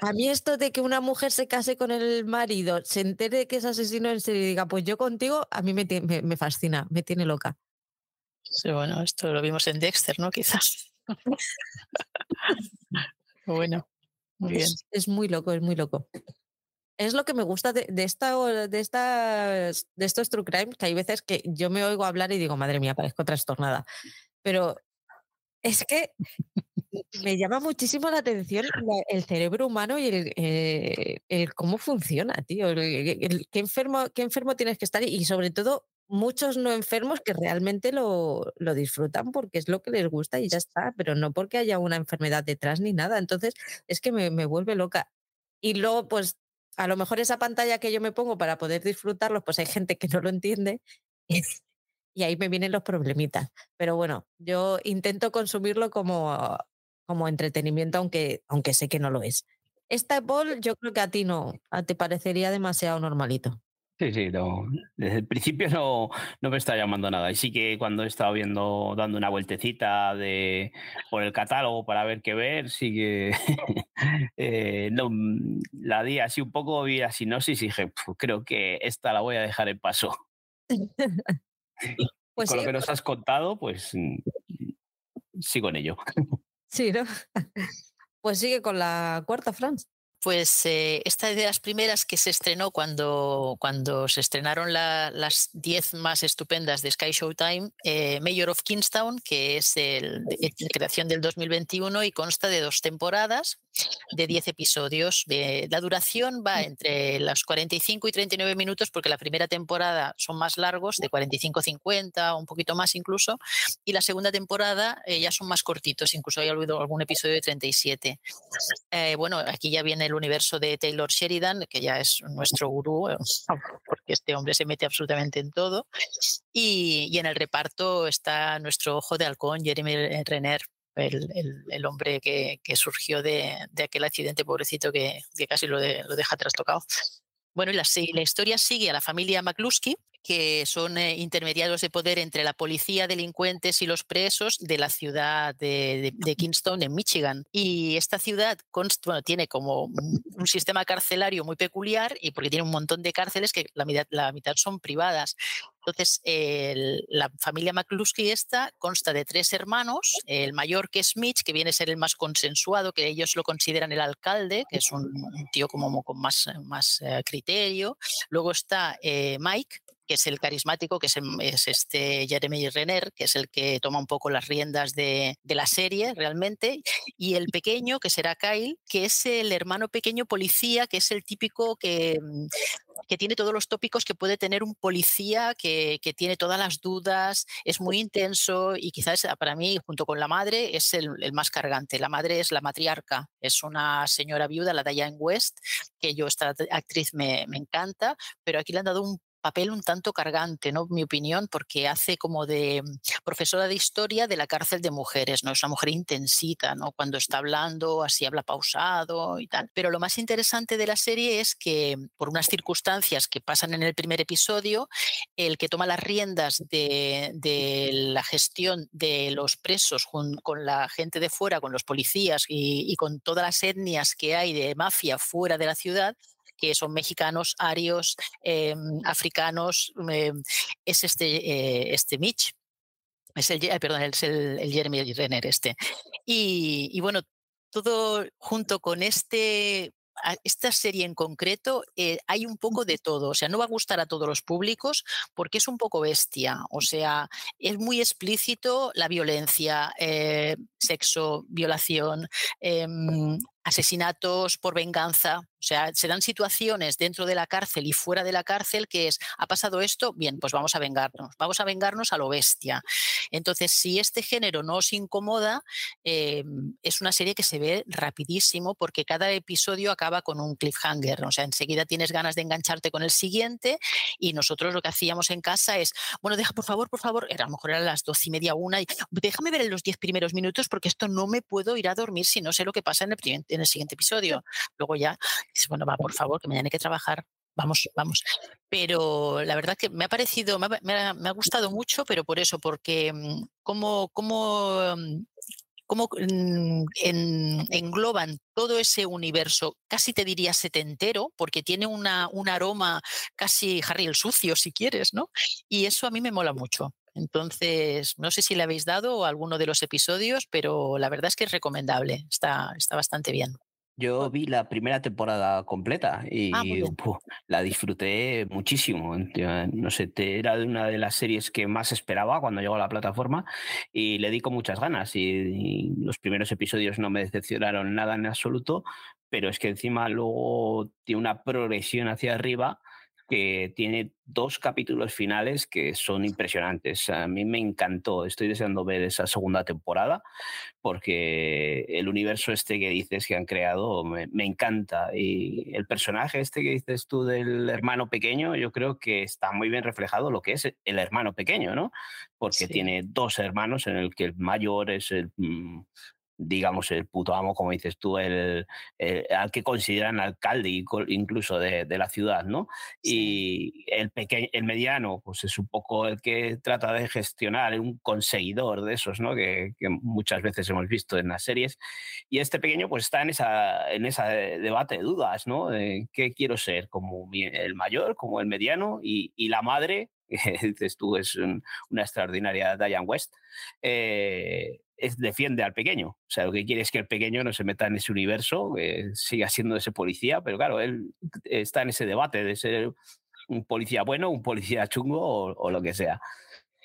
A mí esto de que una mujer se case con el marido, se entere que es asesino en serie y diga, pues yo contigo, a mí me, me fascina, me tiene loca. Sí, bueno, esto lo vimos en Dexter, ¿no? Quizás. [laughs] bueno, muy bien. Es, muy loco, es muy loco. Es lo que me gusta de, esta, de, estas, de estos true crime, que hay veces que yo me oigo hablar y digo, madre mía, parezco trastornada. Pero es que me llama muchísimo la atención el cerebro humano y el, eh, cómo funciona, tío. qué, enfermo, qué enfermo tienes que estar y sobre todo muchos no enfermos que realmente lo, lo, disfrutan porque es lo que les gusta y ya está, pero no porque haya una enfermedad detrás ni nada. Entonces, es que me, me vuelve loca. Y luego, pues, a lo mejor esa pantalla que yo me pongo para poder disfrutarlos, pues hay gente que no lo entiende y ahí me vienen los problemitas. Pero bueno, yo intento consumirlo como, como entretenimiento, aunque, aunque sé que no lo es. Esta Paul, yo creo que a ti no, a ti parecería demasiado normalito. Sí, sí, desde el principio no, no, me está llamando nada. Y sí que cuando he estado viendo, dando una vueltecita de, por el catálogo para ver qué ver, sí que [laughs] eh, no, la di así un poco, vi la sinopsis y dije, creo que esta la voy a dejar en paso. [laughs] pues con lo que nos has contado, pues mm, sigo en ello. Sí, ¿no? [laughs] Pues sigue con la cuarta, Franz pues eh, esta de las primeras que se estrenó cuando, cuando se estrenaron las 10 más estupendas de Sky Showtime, eh, Mayor of Kingstown, que es el, de, creación del 2021 y consta de dos temporadas de 10 episodios. la duración va entre los 45 y 39 minutos porque la primera temporada son más largos, de 45 a 50, un poquito más incluso, y la segunda temporada eh, ya son más cortitos, incluso hay algún episodio de 37. bueno, aquí ya viene el universo de Taylor Sheridan, que ya es nuestro gurú, eh, [laughs] porque este hombre se mete absolutamente en todo. Y, en el reparto está nuestro ojo de halcón, Jeremy Renner, el, hombre que, surgió de, aquel accidente pobrecito que, casi lo, lo deja trastocado. Bueno, y la, historia sigue a la familia McCluskey, que son eh, intermediarios de poder entre la policía, delincuentes y los presos de la ciudad de, Kingston, en Michigan. Y esta ciudad tiene como un sistema carcelario muy peculiar y porque tiene un montón de cárceles que la mitad son privadas. Entonces, la familia McCluskey esta consta de tres hermanos, el mayor que es Mitch, que viene a ser el más consensuado, que ellos lo consideran el alcalde, que es un, tío como con más, más eh, criterio. Luego está eh, Mike, que es el carismático, que es, este Jeremy Renner, que es el que toma un poco las riendas de, la serie realmente, y el pequeño, que será Kyle, que es el hermano pequeño policía, que es el típico que, mm, que tiene todos los tópicos que puede tener un policía, que, tiene todas las dudas, es muy intenso y quizás para mí, junto con la madre, es el, más cargante. La madre es la matriarca, es una señora viuda, la Diane West, que yo esta actriz me, me encanta, pero aquí le han dado un papel un tanto cargante, ¿no? Mi opinión, porque hace como de mm, profesora de historia de la cárcel de mujeres, ¿no? Es una mujer intensita, ¿no? Cuando está hablando, así habla pausado y tal. Pero lo más interesante de la serie es que, por unas circunstancias que pasan en el primer episodio, el que toma las riendas de, la gestión de los presos con la gente de fuera, con los policías y, y con todas las etnias que hay de mafia fuera de la ciudad, que son mexicanos, arios, em, africanos, em, es este, eh, este Mitch. Es el, perdón, es el, Jeremy Renner este. Y, bueno, todo junto con este esta serie en concreto eh, hay un poco de todo, o sea, no va a gustar a todos los públicos porque es un poco bestia, o sea, es muy explícito la violencia, eh, sexo, violación, em, asesinatos por venganza, o sea, se dan situaciones dentro de la cárcel y fuera de la cárcel que es, ha pasado esto, bien, pues vamos a vengarnos, vamos a vengarnos a lo bestia. Entonces, si este género no os incomoda, em, es una serie que se ve rapidísimo porque cada episodio acaba con un cliffhanger, o sea, enseguida tienes ganas de engancharte con el siguiente y nosotros lo que hacíamos en casa es, bueno, deja por favor, por favor, era, a lo mejor eran las doce y media, una, y déjame ver en los diez primeros minutos porque esto no me puedo ir a dormir si no sé lo que pasa en el, en el siguiente episodio. Luego ya bueno, va, por favor, que mañana hay que trabajar. Vamos, vamos. Pero la verdad que me ha parecido, me ha, gustado mucho, pero por eso, porque mm, como, como mm, cómo mm, engloban todo ese universo, casi te diría setentero, porque tiene una, un aroma casi Harry el sucio, si quieres, ¿no? Y eso a mí me mola mucho. Entonces, no sé si le habéis dado alguno de los episodios, pero la verdad es que es recomendable, está, está bastante bien. Yo vi la primera temporada completa ah, y la disfruté muchísimo. No sé, era una de las series que más esperaba cuando llegó a la plataforma y le di con muchas ganas. Y, los primeros episodios no me decepcionaron nada en absoluto, pero es que encima luego tiene una progresión hacia arriba que tiene dos capítulos finales que son impresionantes. A mí me encantó, estoy deseando ver esa segunda temporada porque el universo este que dices que han creado me, encanta y el personaje este que dices tú del hermano pequeño, yo creo que está muy bien reflejado lo que es el hermano pequeño, ¿no? Porque tiene dos hermanos en el que el mayor es el... Digamos, el puto amo, como dices tú, el, al que consideran alcalde incluso de, la ciudad, ¿no? Y el, pequeño, el mediano, pues es un poco el que trata de gestionar, un conseguidor de esos, ¿no? Que, muchas veces hemos visto en las series. Y este pequeño, pues está en esa, en ese debate de dudas, ¿no? De ¿Qué quiero ser? ¿Como el mayor, como el mediano? Y, y la madre, [laughs] dices tú, es una extraordinaria Diane West, eh, defiende al pequeño. O sea, lo que quiere es que el pequeño no se meta en ese universo, siga siendo ese policía, pero claro, él está en ese debate de ser un policía bueno, un policía chungo o, lo que sea.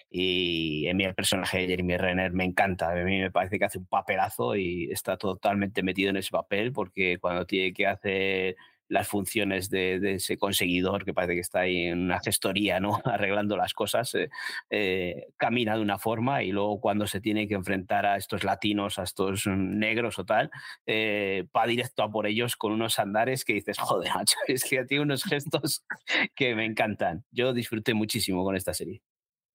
Y en mí el personaje de Jeremy Renner me encanta. A mí me parece que hace un papelazo y está totalmente metido en ese papel porque cuando tiene que hacer las funciones de, ese conseguidor que parece que está ahí en una gestoría, ¿no? [laughs] arreglando las cosas, eh, eh, camina de una forma y luego cuando se tiene que enfrentar a estos latinos, a estos negros o tal, eh, va directo a por ellos con unos andares que dices, joder, [laughs] es que tiene unos gestos que me encantan. Yo disfruté muchísimo con esta serie.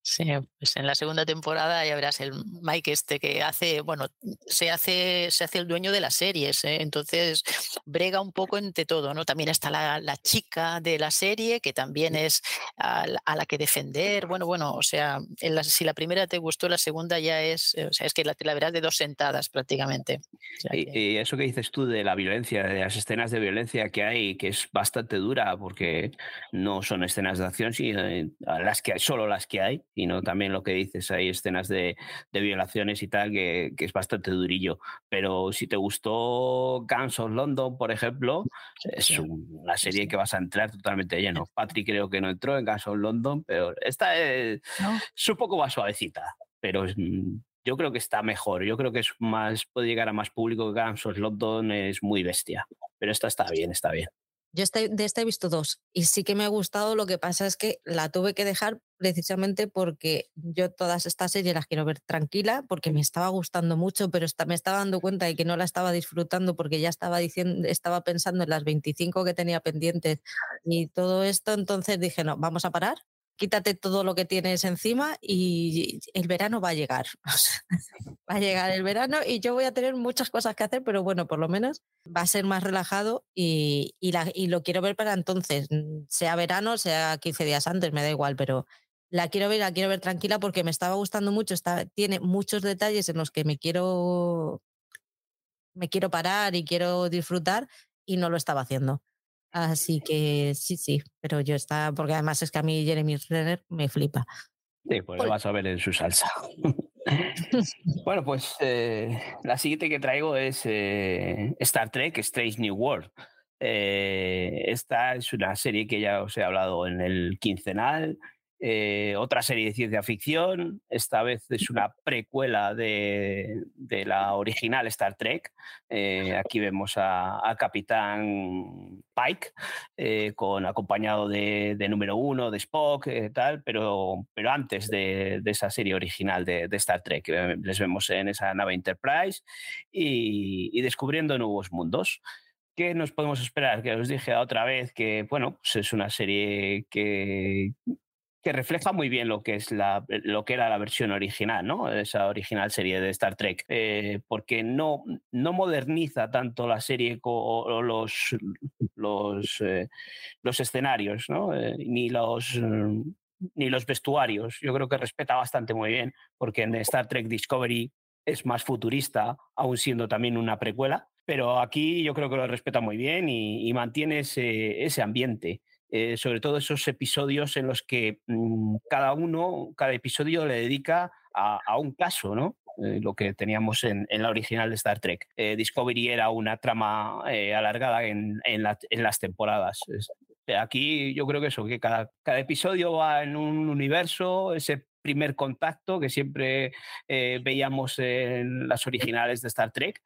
Sí, pues en la segunda temporada ya verás el Mike este que hace, bueno, se hace, se hace el dueño de las series, ¿eh? entonces brega un poco entre todo, ¿no? También está la, la chica de la serie que también es a, la que defender, bueno, bueno, o sea, si la primera te gustó, la segunda ya es, o sea, es que la, la verás de dos sentadas prácticamente. y, eso que dices tú de la violencia, de las escenas de violencia que hay, que es bastante dura porque no son escenas de acción, sino las que hay, solo las que hay y no también lo que dices, hay escenas de, violaciones y tal que, es bastante durillo. Pero si te gustó Guns of London, por ejemplo, es una serie que vas a entrar totalmente lleno. Patrick creo que no entró en Guns of London, pero esta es, un poco más suavecita, pero mm, yo creo que está mejor. Yo creo que es más, puede llegar a más público que Guns of London, es muy bestia. Pero esta está bien, está bien. Yo de esta he visto dos y sí que me ha gustado, lo que pasa es que la tuve que dejar precisamente porque yo todas estas series las quiero ver tranquila, porque me estaba gustando mucho, pero me estaba dando cuenta de que no la estaba disfrutando porque ya estaba, diciendo, estaba pensando en las 25 que tenía pendientes y todo esto, entonces dije, no, vamos a parar quítate todo lo que tienes encima y el verano va a llegar. [laughs] va a llegar el verano y yo voy a tener muchas cosas que hacer, pero bueno, por lo menos va a ser más relajado y, y, lo quiero ver para entonces, mm, sea verano, sea 15 días antes, me da igual, pero la quiero ver, la quiero ver tranquila porque me estaba gustando mucho, tiene muchos detalles en los que me quiero me quiero parar y quiero disfrutar y no lo estaba haciendo. Así que sí, sí, pero yo está, porque además es que a mí Jeremy Renner me flipa. Sí, pues lo vas a ver en su salsa. [laughs] bueno, pues eh, la siguiente que traigo es eh, Star Trek Strange New World. Eh, esta es una serie que ya os he hablado en el quincenal, eh, otra serie de ciencia ficción, esta vez es una precuela de, la original Star Trek. Eh, aquí vemos a, Capitán Pike, eh, con, acompañado de, número uno, de Spock, tal, pero, pero antes de, esa serie original de, Star Trek. Les vemos en esa nave Enterprise y, y descubriendo nuevos mundos. ¿Qué nos podemos esperar? Que os dije otra vez que, bueno, pues es una serie que, que refleja muy bien lo que es la, lo que era la versión original, ¿no? Esa original serie de Star Trek, eh, porque no, no moderniza tanto la serie o los, los, eh, los escenarios, ¿no? Eh, ni los ni los vestuarios. Yo creo que respeta bastante muy bien, porque en Star Trek Discovery es más futurista, aún siendo también una precuela, pero aquí yo creo que lo respeta muy bien y, y mantiene ese, ese ambiente. Eh, sobre todo esos episodios en los que mm, cada uno, cada episodio le dedica a, un caso, ¿no? Eh, lo que teníamos en, la original de Star Trek. Eh, Discovery era una trama alargada en, las temporadas. Aquí yo creo que eso, que cada, cada episodio va en un universo, ese primer contacto que siempre eh, veíamos en las originales de Star Trek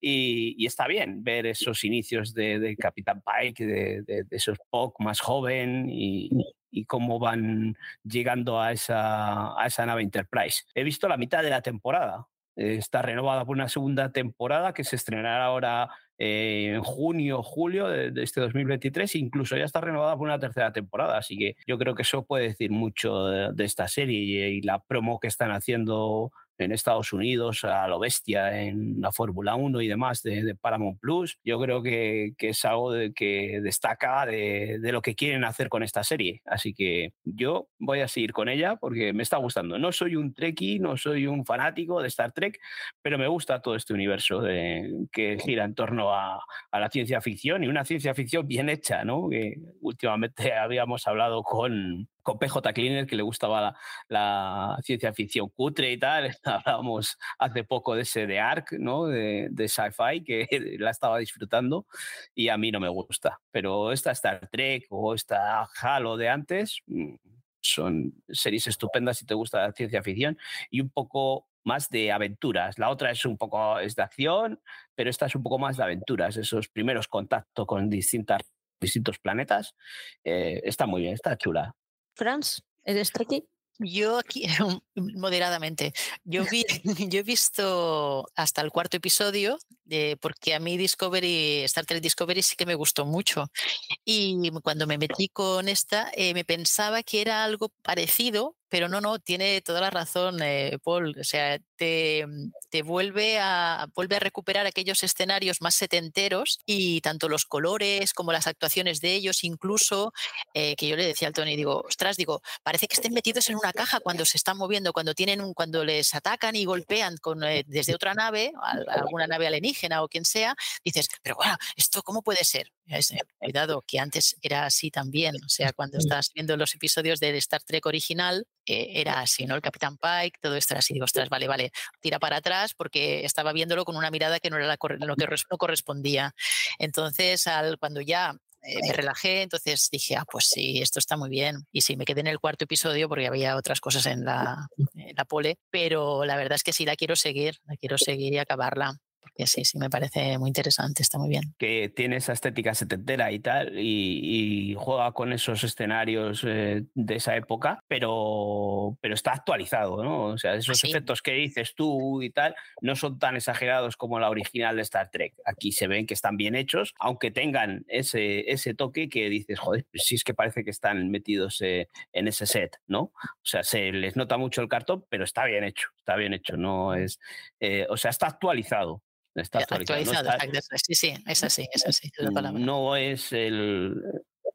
y, está bien ver esos inicios de, Capitán Pike, de, de, esos Spock más joven y, y, cómo van llegando a esa, a esa nave Enterprise. He visto la mitad de la temporada. Está renovada por una segunda temporada que se estrenará ahora eh, en junio, julio de, este 2023, incluso ya está renovada por una tercera temporada, así que yo creo que eso puede decir mucho de, esta serie y, la promo que están haciendo en Estados Unidos a lo bestia en la Fórmula 1 y demás de, Paramount Plus. Yo creo que, es algo de, que destaca de, de, lo que quieren hacer con esta serie. Así que yo voy a seguir con ella porque me está gustando. No soy un Trekkie, no soy un fanático de Star Trek, pero me gusta todo este universo de, que gira en torno a, a, la ciencia ficción y una ciencia ficción bien hecha, ¿no? Que últimamente [laughs] habíamos hablado con, con PJ Cleaner, que le gustaba la, la, ciencia ficción cutre y tal. [laughs] Hablábamos hace poco de ese de Ark, ¿no? De, de sci-fi, que [laughs] la estaba disfrutando y a mí no me gusta. Pero esta Star Trek o esta Halo de antes mm, son series estupendas si te gusta la ciencia ficción y un poco más de aventuras. La otra es un poco es de acción, pero esta es un poco más de aventuras, esos primeros contactos con distintas, distintos planetas. Eh, está muy bien, está chula. Franz, ¿eres aquí? Yo aquí, [laughs] moderadamente, yo, vi, [laughs] [laughs] yo he visto hasta el cuarto episodio, de, porque a mí Discovery, Star Trek Discovery sí que me gustó mucho. Y cuando me metí con esta, eh, me pensaba que era algo parecido, pero no, no, tiene toda la razón, eh, Paul. O sea, te, te, vuelve, a, vuelve a recuperar aquellos escenarios más setenteros y tanto los colores como las actuaciones de ellos, incluso eh, que yo le decía al Tony, digo, ostras, digo, parece que estén metidos en una caja cuando se están moviendo, cuando tienen un, cuando les atacan y golpean con, eh, desde otra nave, alguna nave alienígena o quien sea, dices, pero bueno, ¿esto cómo puede ser? cuidado, que antes era así también. O sea, cuando estás viendo los episodios del Star Trek original, eh, era así, ¿no? El Capitán Pike, todo esto era así. Digo, ostras, vale, vale, tira para atrás porque estaba viéndolo con una mirada que no era la, lo que no correspondía. Entonces, al, cuando ya eh, me relajé, entonces dije, ah, pues sí, esto está muy bien. Y sí, me quedé en el cuarto episodio porque había otras cosas en la, en la pole, pero la verdad es que sí la quiero seguir, la quiero seguir y acabarla porque sí, sí me parece muy interesante, está muy bien. Que tiene esa estética setentera y tal, y, juega con esos escenarios eh, de esa época, pero, pero está actualizado, ¿no? O sea, esos efectos que dices tú y tal no son tan exagerados como la original de Star Trek. Aquí se ven que están bien hechos, aunque tengan ese, ese toque que dices, joder, pues sí es que parece que están metidos eh, en ese set, ¿no? O sea, se les nota mucho el cartón, pero está bien hecho, está bien hecho, no es, eh, o sea, está actualizado. Está actualizado. sí, sí, es así, es así. No es el,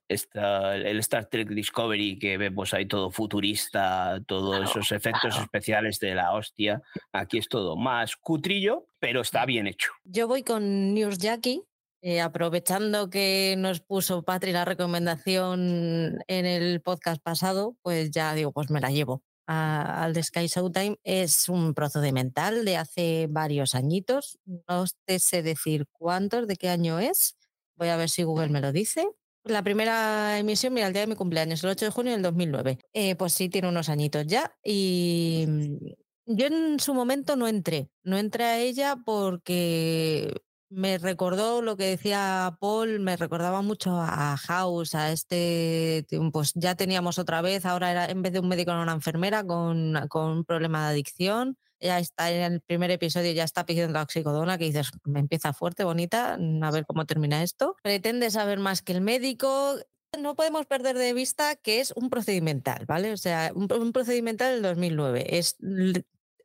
el Star Trek Discovery que vemos ahí todo futurista, todos esos efectos especiales de la hostia. Aquí es todo más cutrillo, pero está bien hecho. Yo voy con News Jackie. Eh, aprovechando que nos puso Patri la recomendación en el podcast pasado, pues ya digo, pues me la llevo al Sky Showtime es un procedimental de hace varios añitos. No te sé decir cuántos, de qué año es. Voy a ver si Google me lo dice. La primera emisión, mira, el día de mi cumpleaños, el 8 de junio del 2009. Eh, pues sí, tiene unos añitos ya. Y mm, yo en su momento no entré. No entré a ella porque me recordó lo que decía Paul, me recordaba mucho a House, a este, pues ya teníamos otra vez, ahora era en vez de un médico era una enfermera con, con un problema de adicción. Ya está en el primer episodio, ya está pidiendo oxicodona, que dices, me empieza fuerte, bonita, a ver cómo termina esto. Pretende saber más que el médico, no podemos perder de vista que es un procedimental, ¿vale? O sea, un, un procedimental del 2009. Es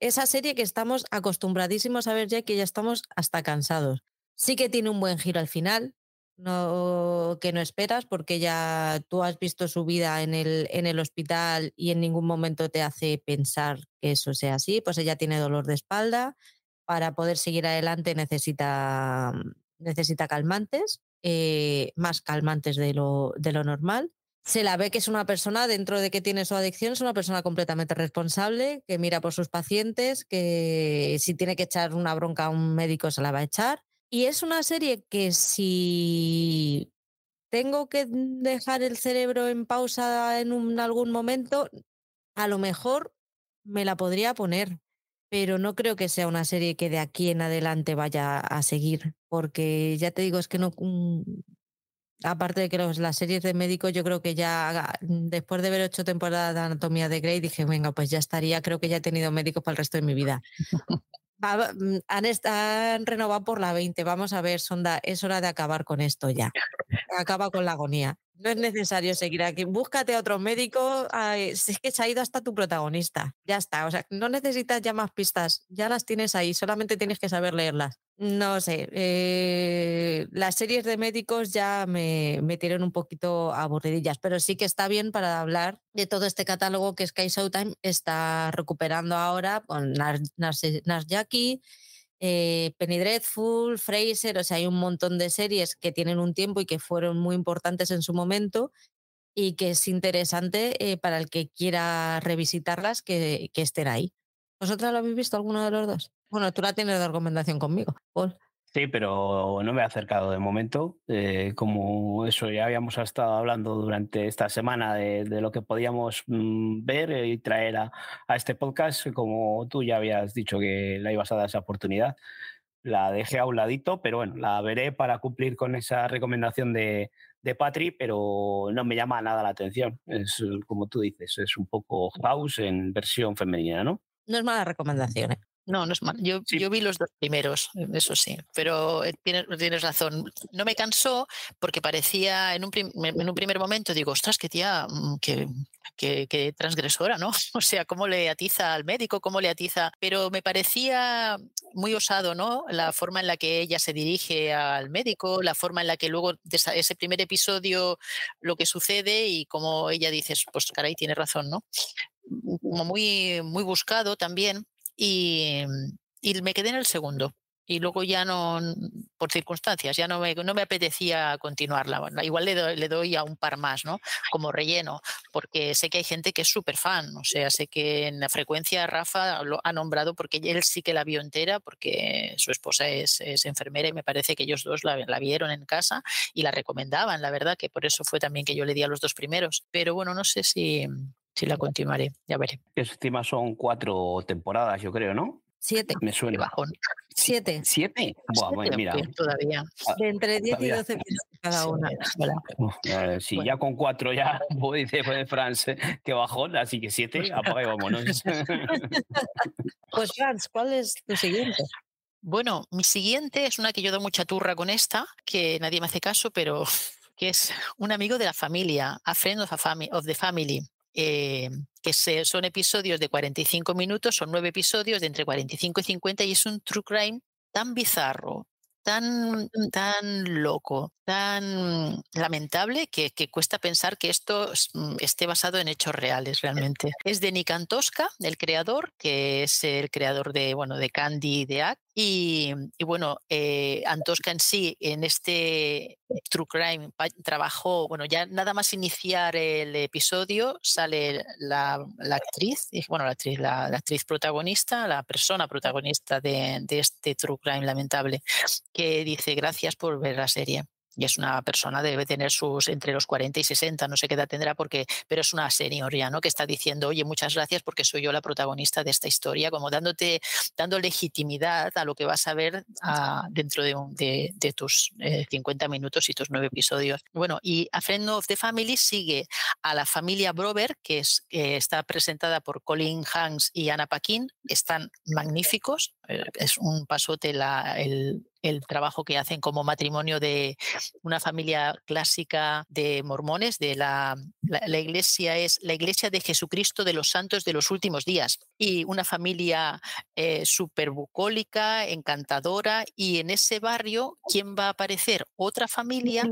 esa serie que estamos acostumbradísimos a ver ya que ya estamos hasta cansados. Sí que tiene un buen giro al final, no, que no esperas, porque ya tú has visto su vida en el, hospital y en ningún momento te hace pensar que eso sea así. Pues ella tiene dolor de espalda. Para poder seguir adelante necesita, necesita calmantes, eh, más calmantes de lo, de lo normal se la ve que es una persona, dentro de que tiene su adicción, es una persona completamente responsable, que mira por sus pacientes, que si tiene que echar una bronca a un médico se la va a echar, y es una serie que si tengo que dejar el cerebro en pausa en algún momento, a lo mejor me la podría poner, pero no creo que sea una serie que de aquí en adelante vaya a seguir, porque ya te digo, es que no... Mm, aparte de que las series de médicos, yo creo que ya después de ver ocho temporadas de Anatomía de Grey, dije, venga, pues ya estaría, creo que ya he tenido médicos para el resto de mi vida. Mm, han, renovado por la 20. Vamos a ver, Sonda, es hora de acabar con esto ya. [laughs] Acaba con la agonía. No es necesario seguir aquí. Búscate a otro médico. es que se ha ido hasta tu protagonista. Ya está. O sea, no necesitas ya más pistas. Ya las tienes ahí. Solamente tienes que saber leerlas. No sé. Eh, las series de médicos ya me, me tienen un poquito aburridillas, pero sí que está bien para hablar de todo este catálogo que Sky Showtime está recuperando ahora con Nars Jackie eh, Penny Dreadful, Fraser, o sea, hay un montón de series que tienen un tiempo y que fueron muy importantes en su momento y que es interesante eh, para el que quiera revisitarlas que, estén ahí. ¿Vosotras lo habéis visto alguno de los dos? Bueno, tú la tienes de recomendación conmigo, Paul. Sí, pero no me he acercado de momento. Eh, como eso ya habíamos estado hablando durante esta semana de, lo que podíamos mm, ver y traer a, este podcast, como tú ya habías dicho que la ibas a dar esa oportunidad, la dejé a un ladito, pero bueno, la veré para cumplir con esa recomendación de, de Patri, pero no me llama nada la atención. Es como tú dices, es un poco house en versión femenina, ¿no? No es mala recomendación. ¿eh? No, no es mal. Yo, yo vi los dos primeros, eh, eso sí, pero eh, tienes, tienes razón. No me cansó porque parecía en un, en un primer momento, digo, ostras, qué tía, mm, qué, qué, transgresora, ¿no? [laughs] O sea, cómo le atiza al médico, cómo le atiza, pero me parecía muy osado, ¿no? La forma en la que ella se dirige al médico, la forma en la que luego de ese primer episodio lo que sucede y cómo ella dice, pues caray, tiene razón, ¿no? Como muy, muy buscado también y, y me quedé en el segundo y luego ya no, por circunstancias, ya no me, no me apetecía continuarla. igual le doy, le doy, a un par más, ¿no? Como relleno, porque sé que hay gente que es súper fan, o sea, sé que en la frecuencia Rafa lo ha nombrado porque él sí que la vio entera, porque su esposa es, es enfermera y me parece que ellos dos la, la, vieron en casa y la recomendaban, la verdad, que por eso fue también que yo le di a los dos primeros. Pero bueno, no sé si, si la continuaré, ya veré. Encima son cuatro temporadas, yo creo, ¿no? Siete. Me suena. Bajón. Siete. ¿Siete? Buah, mira. Todavía. Ah, de entre 10 y 12 cada una. Eh, sí, ya con cuatro ya, [laughs] dice France, que bajón, así que siete, apaga y vámonos. [laughs] pues Franz, ¿cuál es tu siguiente? Bueno, mi siguiente es una que yo doy mucha turra con esta, que nadie me hace caso, pero [laughs] que es un amigo de la familia, a friend of, of the family. Eh, que son episodios de 45 minutos, son nueve episodios de entre 45 y 50 y es un true crime tan bizarro, tan, tan loco, tan lamentable que, cuesta pensar que esto mm, esté basado en hechos reales realmente. Es de Nick Antosca, el creador, que es el creador de, bueno, de Candy y de Act. Y, bueno, eh, Antosca en sí, en este True Crime, trabajó, bueno, ya nada más iniciar el episodio, sale la, actriz, bueno, la actriz, la, actriz protagonista, la persona protagonista de, de este True Crime lamentable, que dice gracias por ver la serie y es una persona, debe tener sus entre los 40 y 60, no sé qué edad tendrá, porque, pero es una senior ya, ¿no? Que está diciendo, oye, muchas gracias porque soy yo la protagonista de esta historia, como dándote, dando legitimidad a lo que vas a ver ah, dentro de, de, tus 50 eh, minutos y tus nueve episodios. Bueno, y A Friend of the Family sigue a la familia Brover, que es, está presentada por Colin Hanks y Anna Paquin, están magníficos, eh, es un pasote la, el, el trabajo que hacen como matrimonio de una familia clásica de mormones, de la, la, iglesia es la iglesia de Jesucristo de los santos de los últimos días y una familia eh, súper bucólica, encantadora y en ese barrio, ¿quién va a aparecer? Otra familia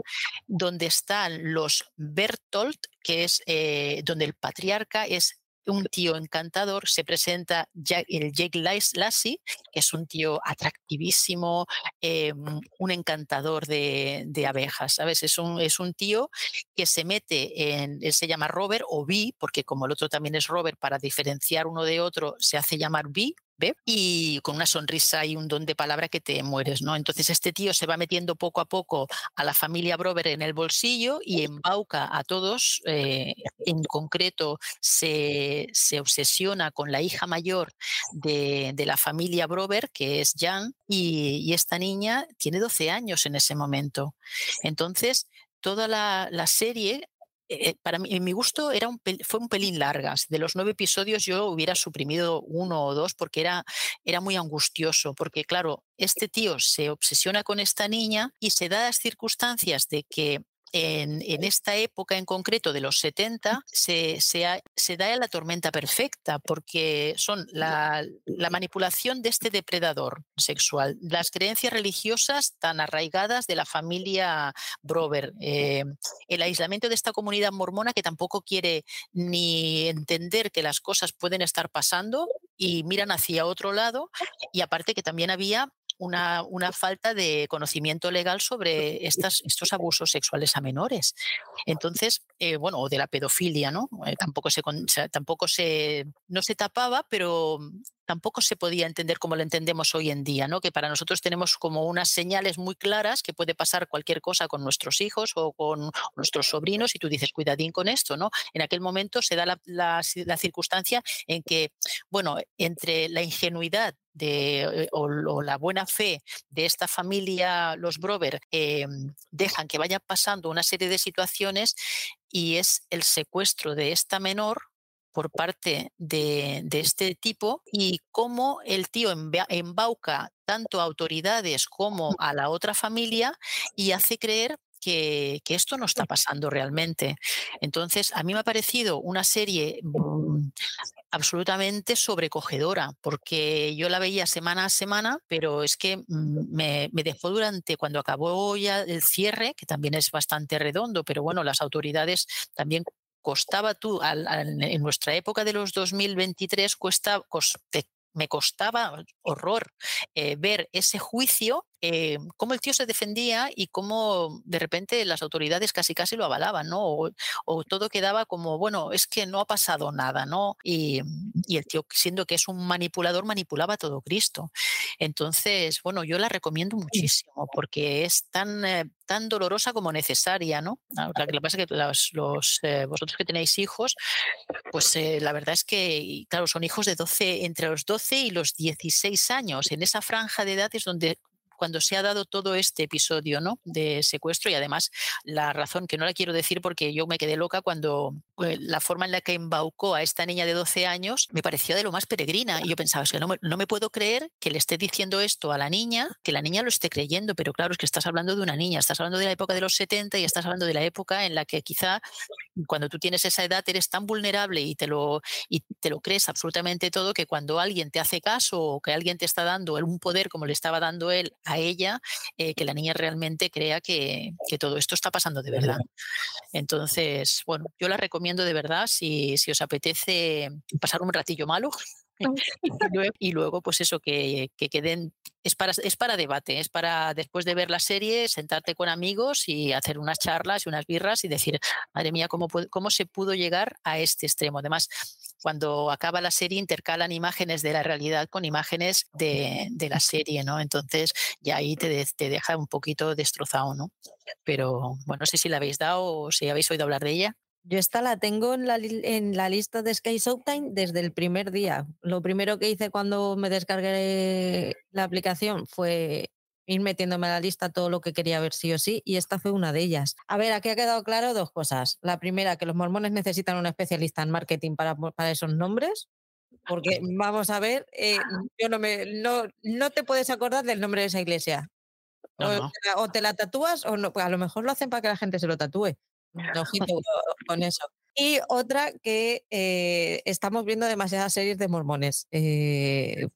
donde están los Bertolt, que es eh, donde el patriarca es un tío encantador, se presenta el Jake Lassie, que es un tío atractivísimo, eh, un encantador de, abejas, ¿sabes? Es un, es un tío que se mete en, él se llama Robert o B, porque como el otro también es Robert, para diferenciar uno de otro se hace llamar B, y con una sonrisa y un don de palabra que te mueres, ¿no? Entonces este tío se va metiendo poco a poco a la familia Brover en el bolsillo y embauca a todos. Eh, en concreto, se, obsesiona con la hija mayor de, la familia Brover, que es Jan, y, esta niña tiene 12 años en ese momento. Entonces, toda la, la serie eh, para mí, en mi gusto, era un fue un pelín largas. De los nueve episodios yo hubiera suprimido uno o dos porque era, era muy angustioso, porque claro, este tío se obsesiona con esta niña y se da las circunstancias de que en, esta época en concreto de los 70 se, se, da la tormenta perfecta porque son la, manipulación de este depredador sexual, las creencias religiosas tan arraigadas de la familia Brover, eh, el aislamiento de esta comunidad mormona que tampoco quiere ni entender que las cosas pueden estar pasando y miran hacia otro lado y aparte que también había una, falta de conocimiento legal sobre estos abusos sexuales a menores. Entonces, eh, bueno, o de la pedofilia, ¿no? Eh, tampoco se, tampoco se, no se tapaba, pero tampoco se podía entender como lo entendemos hoy en día, ¿no? Que para nosotros tenemos como unas señales muy claras que puede pasar cualquier cosa con nuestros hijos o con nuestros sobrinos y tú dices, cuidadín con esto, ¿no? En aquel momento se da la circunstancia en que, bueno, entre la ingenuidad de, eh, o, la buena fe de esta familia, los Brover, eh, dejan que vayan pasando una serie de situaciones y es el secuestro de esta menor por parte de, este tipo y cómo el tío embauca tanto a autoridades como a la otra familia y hace creer que, esto no está pasando realmente. Entonces, a mí me ha parecido una serie mm, absolutamente sobrecogedora, porque yo la veía semana a semana, pero es que mm, me, dejó durante, cuando acabó ya el cierre, que también es bastante redondo, pero bueno, las autoridades también costaba tú, en nuestra época de los 2023, cuesta, me costaba horror eh, ver ese juicio eh, cómo el tío se defendía y cómo de repente las autoridades casi casi lo avalaban, ¿no? O, todo quedaba como, bueno, es que no ha pasado nada, ¿no? Y, el tío, siendo que es un manipulador, manipulaba todo Cristo. Entonces, bueno, yo la recomiendo muchísimo porque es tan, eh, tan dolorosa como necesaria, ¿no? Lo que pasa es que los, eh, vosotros que tenéis hijos, pues la verdad es que, claro, son hijos de 12, entre los 12 y los 16 años. En esa franja de edad es donde cuando se ha dado todo este episodio ¿no? de secuestro y además la razón que no la quiero decir porque yo me quedé loca cuando la forma en la que embaucó a esta niña de 12 años me pareció de lo más peregrina. Y yo pensaba, es que no me, no me puedo creer que le esté diciendo esto a la niña, que la niña lo esté creyendo, pero claro, es que estás hablando de una niña, estás hablando de la época de los 70 y estás hablando de la época en la que quizá cuando tú tienes esa edad eres tan vulnerable y te lo, y te lo crees absolutamente todo que cuando alguien te hace caso o que alguien te está dando un poder como le estaba dando él a ella, eh, que la niña realmente crea que, todo esto está pasando de verdad. Entonces, bueno, yo la recomiendo de verdad si, si os apetece pasar un ratillo malo. [laughs] y, luego, pues eso, que, que queden es para, es para debate, es para después de ver la serie sentarte con amigos y hacer unas charlas y unas birras y decir, madre mía, ¿cómo, cómo se pudo llegar a este extremo? Además, cuando acaba la serie intercalan imágenes de la realidad con imágenes de, de la serie, ¿no? Entonces ya ahí te, te, deja un poquito destrozado, ¿no? Pero bueno, no sé si la habéis dado o si habéis oído hablar de ella. Yo esta la tengo en la, en la lista de Sky Showtime desde el primer día. Lo primero que hice cuando me descargué la aplicación fue ir metiéndome a la lista todo lo que quería ver sí o sí, y esta fue una de ellas. A ver, aquí ha quedado claro dos cosas. La primera, que los mormones necesitan un especialista en marketing para, para esos nombres, porque [laughs] vamos a ver, eh, yo no me no, no te puedes acordar del nombre de esa iglesia. O, Te la, tatúas o no, pues a lo mejor lo hacen para que la gente se lo tatúe. [laughs] con eso. Y otra que eh, estamos viendo demasiadas series de mormones. Eh,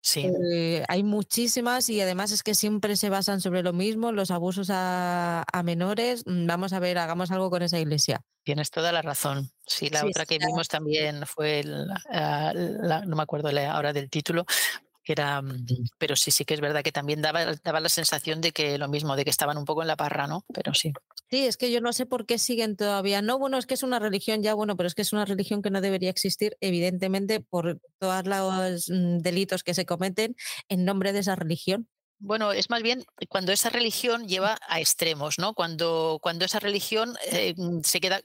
sí. Eh, hay muchísimas y además es que siempre se basan sobre lo mismo, los abusos a, menores. Mm, vamos a ver, hagamos algo con esa iglesia. Tienes toda la razón. Sí, la otra que vimos también fue, no me acuerdo ahora del título, era, mm, pero sí, sí que es verdad que también daba, daba la sensación de que lo mismo, de que estaban un poco en la parra, ¿no? Pero sí. Sí, es que yo no sé por qué siguen todavía. No, bueno, es que es una religión ya, bueno, pero es que es una religión que no debería existir, evidentemente, por todos los mm, delitos que se cometen en nombre de esa religión. Bueno, es más bien cuando esa religión lleva a extremos, ¿no? Cuando, cuando esa religión eh, se queda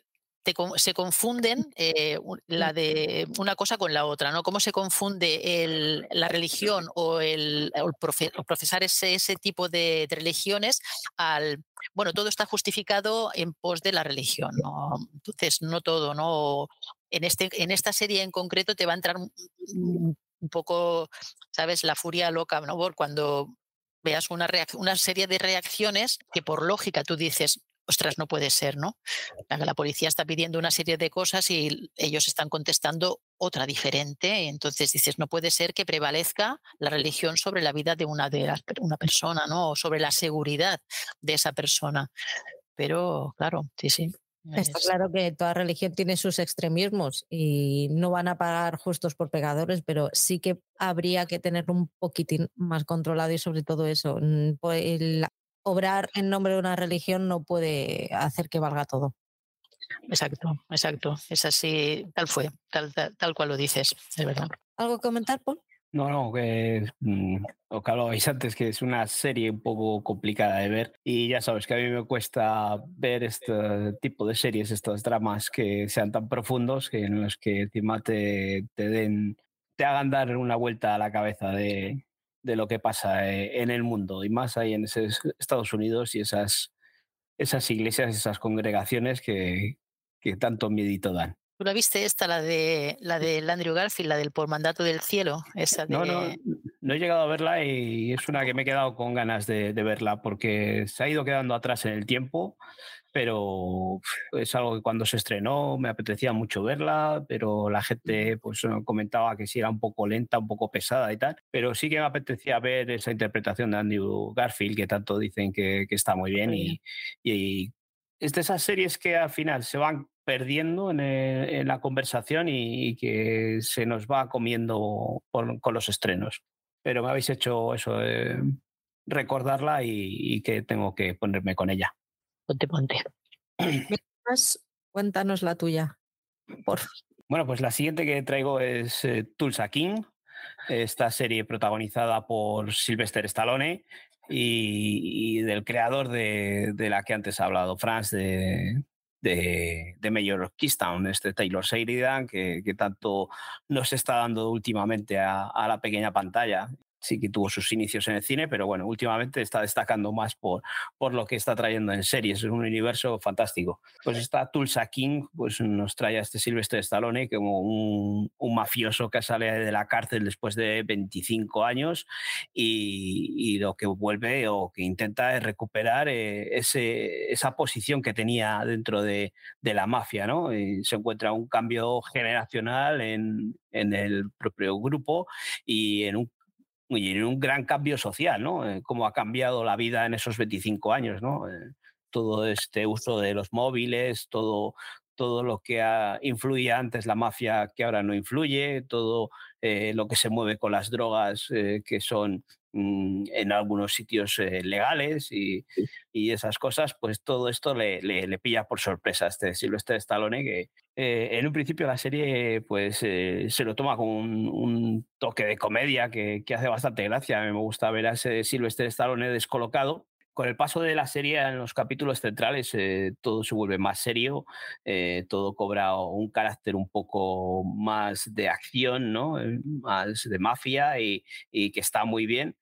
se confunden eh, la de una cosa con la otra, ¿no? Cómo se confunde la religión o el, profesar ese, ese tipo de, religiones al, bueno, todo está justificado en pos de la religión, ¿no? Entonces, no todo, ¿no? En, este, en esta serie en concreto te va a entrar un, poco, ¿sabes? La furia loca, ¿no? Cuando veas una, una serie de reacciones que por lógica tú dices, ostras, no puede ser, ¿no? La, policía está pidiendo una serie de cosas y ellos están contestando otra diferente. Entonces dices, no puede ser que prevalezca la religión sobre la vida de una, de una persona, ¿no? O sobre la seguridad de esa persona. Pero, claro, sí, sí. Está claro que toda religión tiene sus extremismos y no van a pagar justos por pegadores, pero sí que habría que tenerlo un poquitín más controlado y sobre todo eso, el obrar en nombre de una religión no puede hacer que valga todo. Exacto, exacto. Es así, tal fue, tal, tal, cual lo dices, de verdad. ¿Algo que comentar, Paul? No, no, que mm, lo que hablabais antes, que es una serie un poco complicada de ver. Y ya sabes que a mí me cuesta ver este tipo de series, estos dramas que sean tan profundos, que en los que encima te, te den, te hagan dar una vuelta a la cabeza de, de lo que pasa eh, en el mundo y más ahí en Estados Unidos y esas, esas iglesias, esas congregaciones que, que tanto miedito dan. ¿Tú la viste esta, la de la de Andrew Garfield, la del por mandato del cielo? Esa No, no, no he llegado a verla y es una que me he quedado con ganas de, de, verla porque se ha ido quedando atrás en el tiempo, pero es algo que cuando se estrenó me apetecía mucho verla, pero la gente pues comentaba que sí era un poco lenta, un poco pesada y tal, pero sí que me apetecía ver esa interpretación de Andrew Garfield que tanto dicen que, que está muy bien y, y es de esas series que al final se van perdiendo en, la conversación y, que se nos va comiendo con los estrenos. Pero me habéis hecho eso, recordarla y, que tengo que ponerme con ella. Ponte, ponte. [clears throat] Cuéntanos la tuya, por Bueno, pues la siguiente que traigo es eh, Tulsa King, esta serie protagonizada por Sylvester Stallone y, del creador de, de, la que antes ha hablado, Franz, de, de, de Mayor Keystone, este Taylor Sheridan, que, que, tanto nos está dando últimamente a, a la pequeña pantalla sí que tuvo sus inicios en el cine, pero bueno, últimamente está destacando más por, por lo que está trayendo en series. Es un universo fantástico. Pues está Tulsa King, pues nos trae a este Silvestre Stallone como un, un, mafioso que sale de la cárcel después de 25 años y, y lo que vuelve o que intenta es recuperar eh, ese, esa posición que tenía dentro de, de la mafia, ¿no? Y se encuentra un cambio generacional en, en el propio grupo y en un y en un gran cambio social, ¿no? Eh, cómo ha cambiado la vida en esos 25 años, ¿no? Eh, todo este uso de los móviles, todo, todo lo que influía antes la mafia que ahora no influye, todo eh, lo que se mueve con las drogas que son mm, en algunos sitios legales y, y, esas cosas, pues todo esto le, le, le, pilla por sorpresa a este Silvestre Stallone que, eh, en un principio la serie pues eh, se lo toma con un, toque de comedia que, hace bastante gracia. A mí me gusta ver a ese Sylvester Stallone descolocado. Con el paso de la serie en los capítulos centrales eh, todo se vuelve más serio, todo cobra un carácter un poco más de acción, ¿no? Más de mafia y, y que está muy bien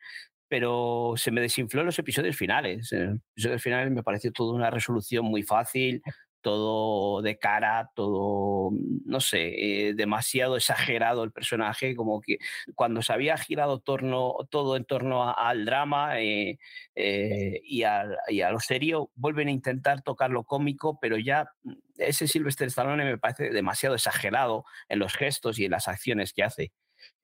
pero se me desinfló en los episodios finales. En los episodios finales me pareció toda una resolución muy fácil, todo de cara, todo, no sé, eh, demasiado exagerado el personaje, como que cuando se había girado torno, todo en torno al drama eh, eh, y, a, y, a, lo serio, vuelven a intentar tocar lo cómico, pero ya mm, ese Sylvester Stallone me parece demasiado exagerado en los gestos y en las acciones que hace.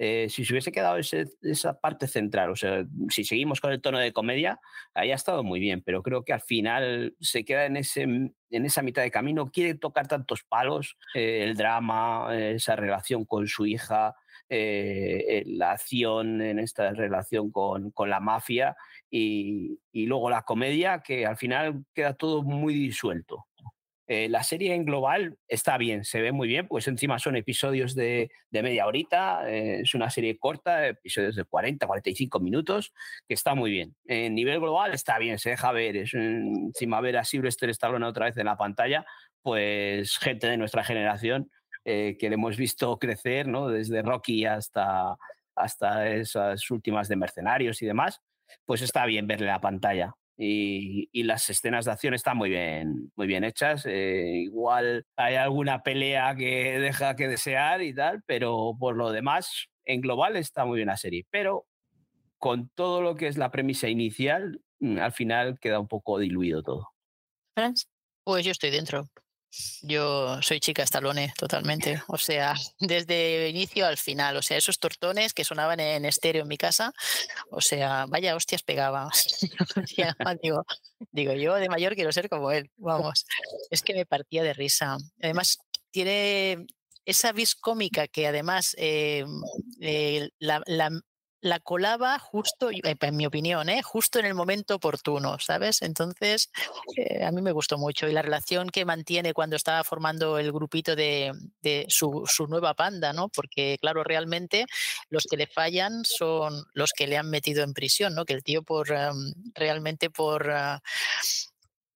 Eh, si se hubiese quedado esa parte central, o sea, si seguimos con el tono de comedia, ahí estado muy bien, pero creo que al final se queda en, ese, en esa mitad de camino, quiere tocar tantos palos, eh, el drama, esa relación con su hija, eh, la acción en esta relación con, con la mafia y, y luego la comedia, que al final queda todo muy disuelto. Eh, la serie en global está bien, se ve muy bien, pues encima son episodios de, media horita, eh, es una serie corta, episodios de 40, 45 minutos, que está muy bien. En nivel global está bien, se deja ver, es encima ver a Sylvester Stallone otra vez en la pantalla, pues gente de nuestra generación eh, que le hemos visto crecer. Desde Rocky hasta, hasta esas últimas de Mercenarios y demás, pues está bien verle la pantalla y, las escenas de acción están muy bien, muy bien hechas. Eh, igual hay alguna pelea que deja que desear y tal, pero por lo demás, en global está muy bien la serie. Pero con todo lo que es la premisa inicial, mm, al final queda un poco diluido todo. Franz. Pues yo estoy dentro. Yo soy chica estalone totalmente. O sea, [laughs] desde inicio al final. O sea, esos tortones que sonaban en estéreo en mi casa. O sea, vaya hostias pegaba. [laughs] digo, digo, yo de mayor quiero ser como él. Vamos. Es que me partía de risa. Además, tiene esa vis cómica que además eh, eh, la, la colaba justo, eh, en mi opinión, ¿eh? justo en el momento oportuno, ¿sabes? Entonces, eh, a mí me gustó mucho. Y la relación que mantiene cuando estaba formando el grupito de, su, nueva panda, ¿no? Porque, claro, realmente los que le fallan son los que le han metido en prisión, ¿no? Que el tío por em, realmente por, ah,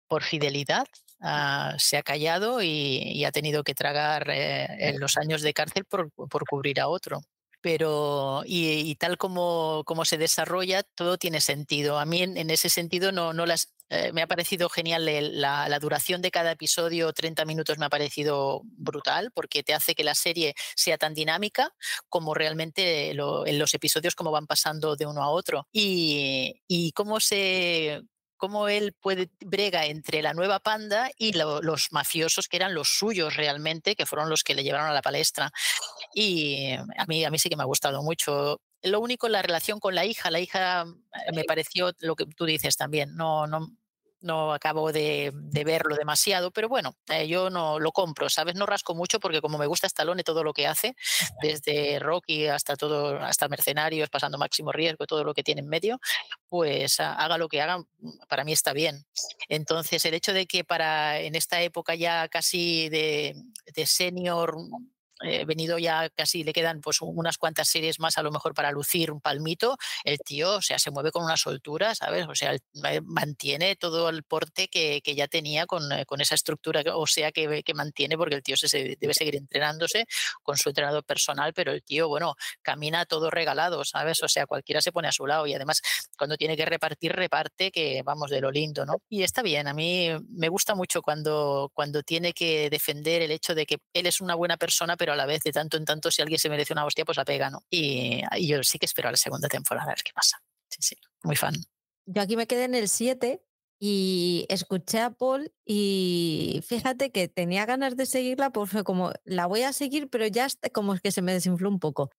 por fidelidad ah, se ha callado y, ha tenido que tragar en los años de cárcel por, por cubrir a otro pero y, tal como, como, se desarrolla, todo tiene sentido. A mí en, ese sentido no, no las, eh, me ha parecido genial la, la, duración de cada episodio, 30 minutos me ha parecido brutal, porque te hace que la serie sea tan dinámica como realmente en los episodios como van pasando de uno a otro. Y, y cómo se cómo él puede brega entre la nueva panda y los mafiosos que eran los suyos realmente, que fueron los que le llevaron a la palestra. Y a mí, a mí sí que me ha gustado mucho. Lo único, la relación con la hija, la hija eh, me pareció lo que tú dices también, no, no, no acabo de, verlo demasiado, pero bueno, eh, yo no lo compro, ¿sabes? No rasco mucho porque como me gusta Stallone todo lo que hace, desde Rocky hasta todo, hasta Mercenarios, pasando Máximo Riesgo, todo lo que tiene en medio, pues haga lo que haga, para mí está bien. Entonces, el hecho de que para en esta época ya casi de, de senior eh, venido ya casi le quedan pues unas cuantas series más a lo mejor para lucir un palmito, el tío, o sea, se mueve con una soltura, ¿sabes? O sea, mantiene todo el porte que, que ya tenía con, eh, con, esa estructura, o sea, que, que, mantiene, porque el tío se, debe seguir entrenándose con su entrenador personal, pero el tío, bueno, camina todo regalado, ¿sabes? O sea, cualquiera se pone a su lado y además cuando tiene que repartir, reparte, que vamos de lo lindo, ¿no? Y está bien, a mí me gusta mucho cuando, cuando tiene que defender el hecho de que él es una buena persona, pero a la vez de tanto en tanto si alguien se merece una hostia, pues la pega, ¿no? Y, yo sí que espero a la segunda temporada a ver qué pasa. Sí, sí, muy fan. Yo aquí me quedé en el 7 y escuché a Paul y fíjate que tenía ganas de seguirla, pues fue como, la voy a seguir, pero ya como es que se me desinfló un poco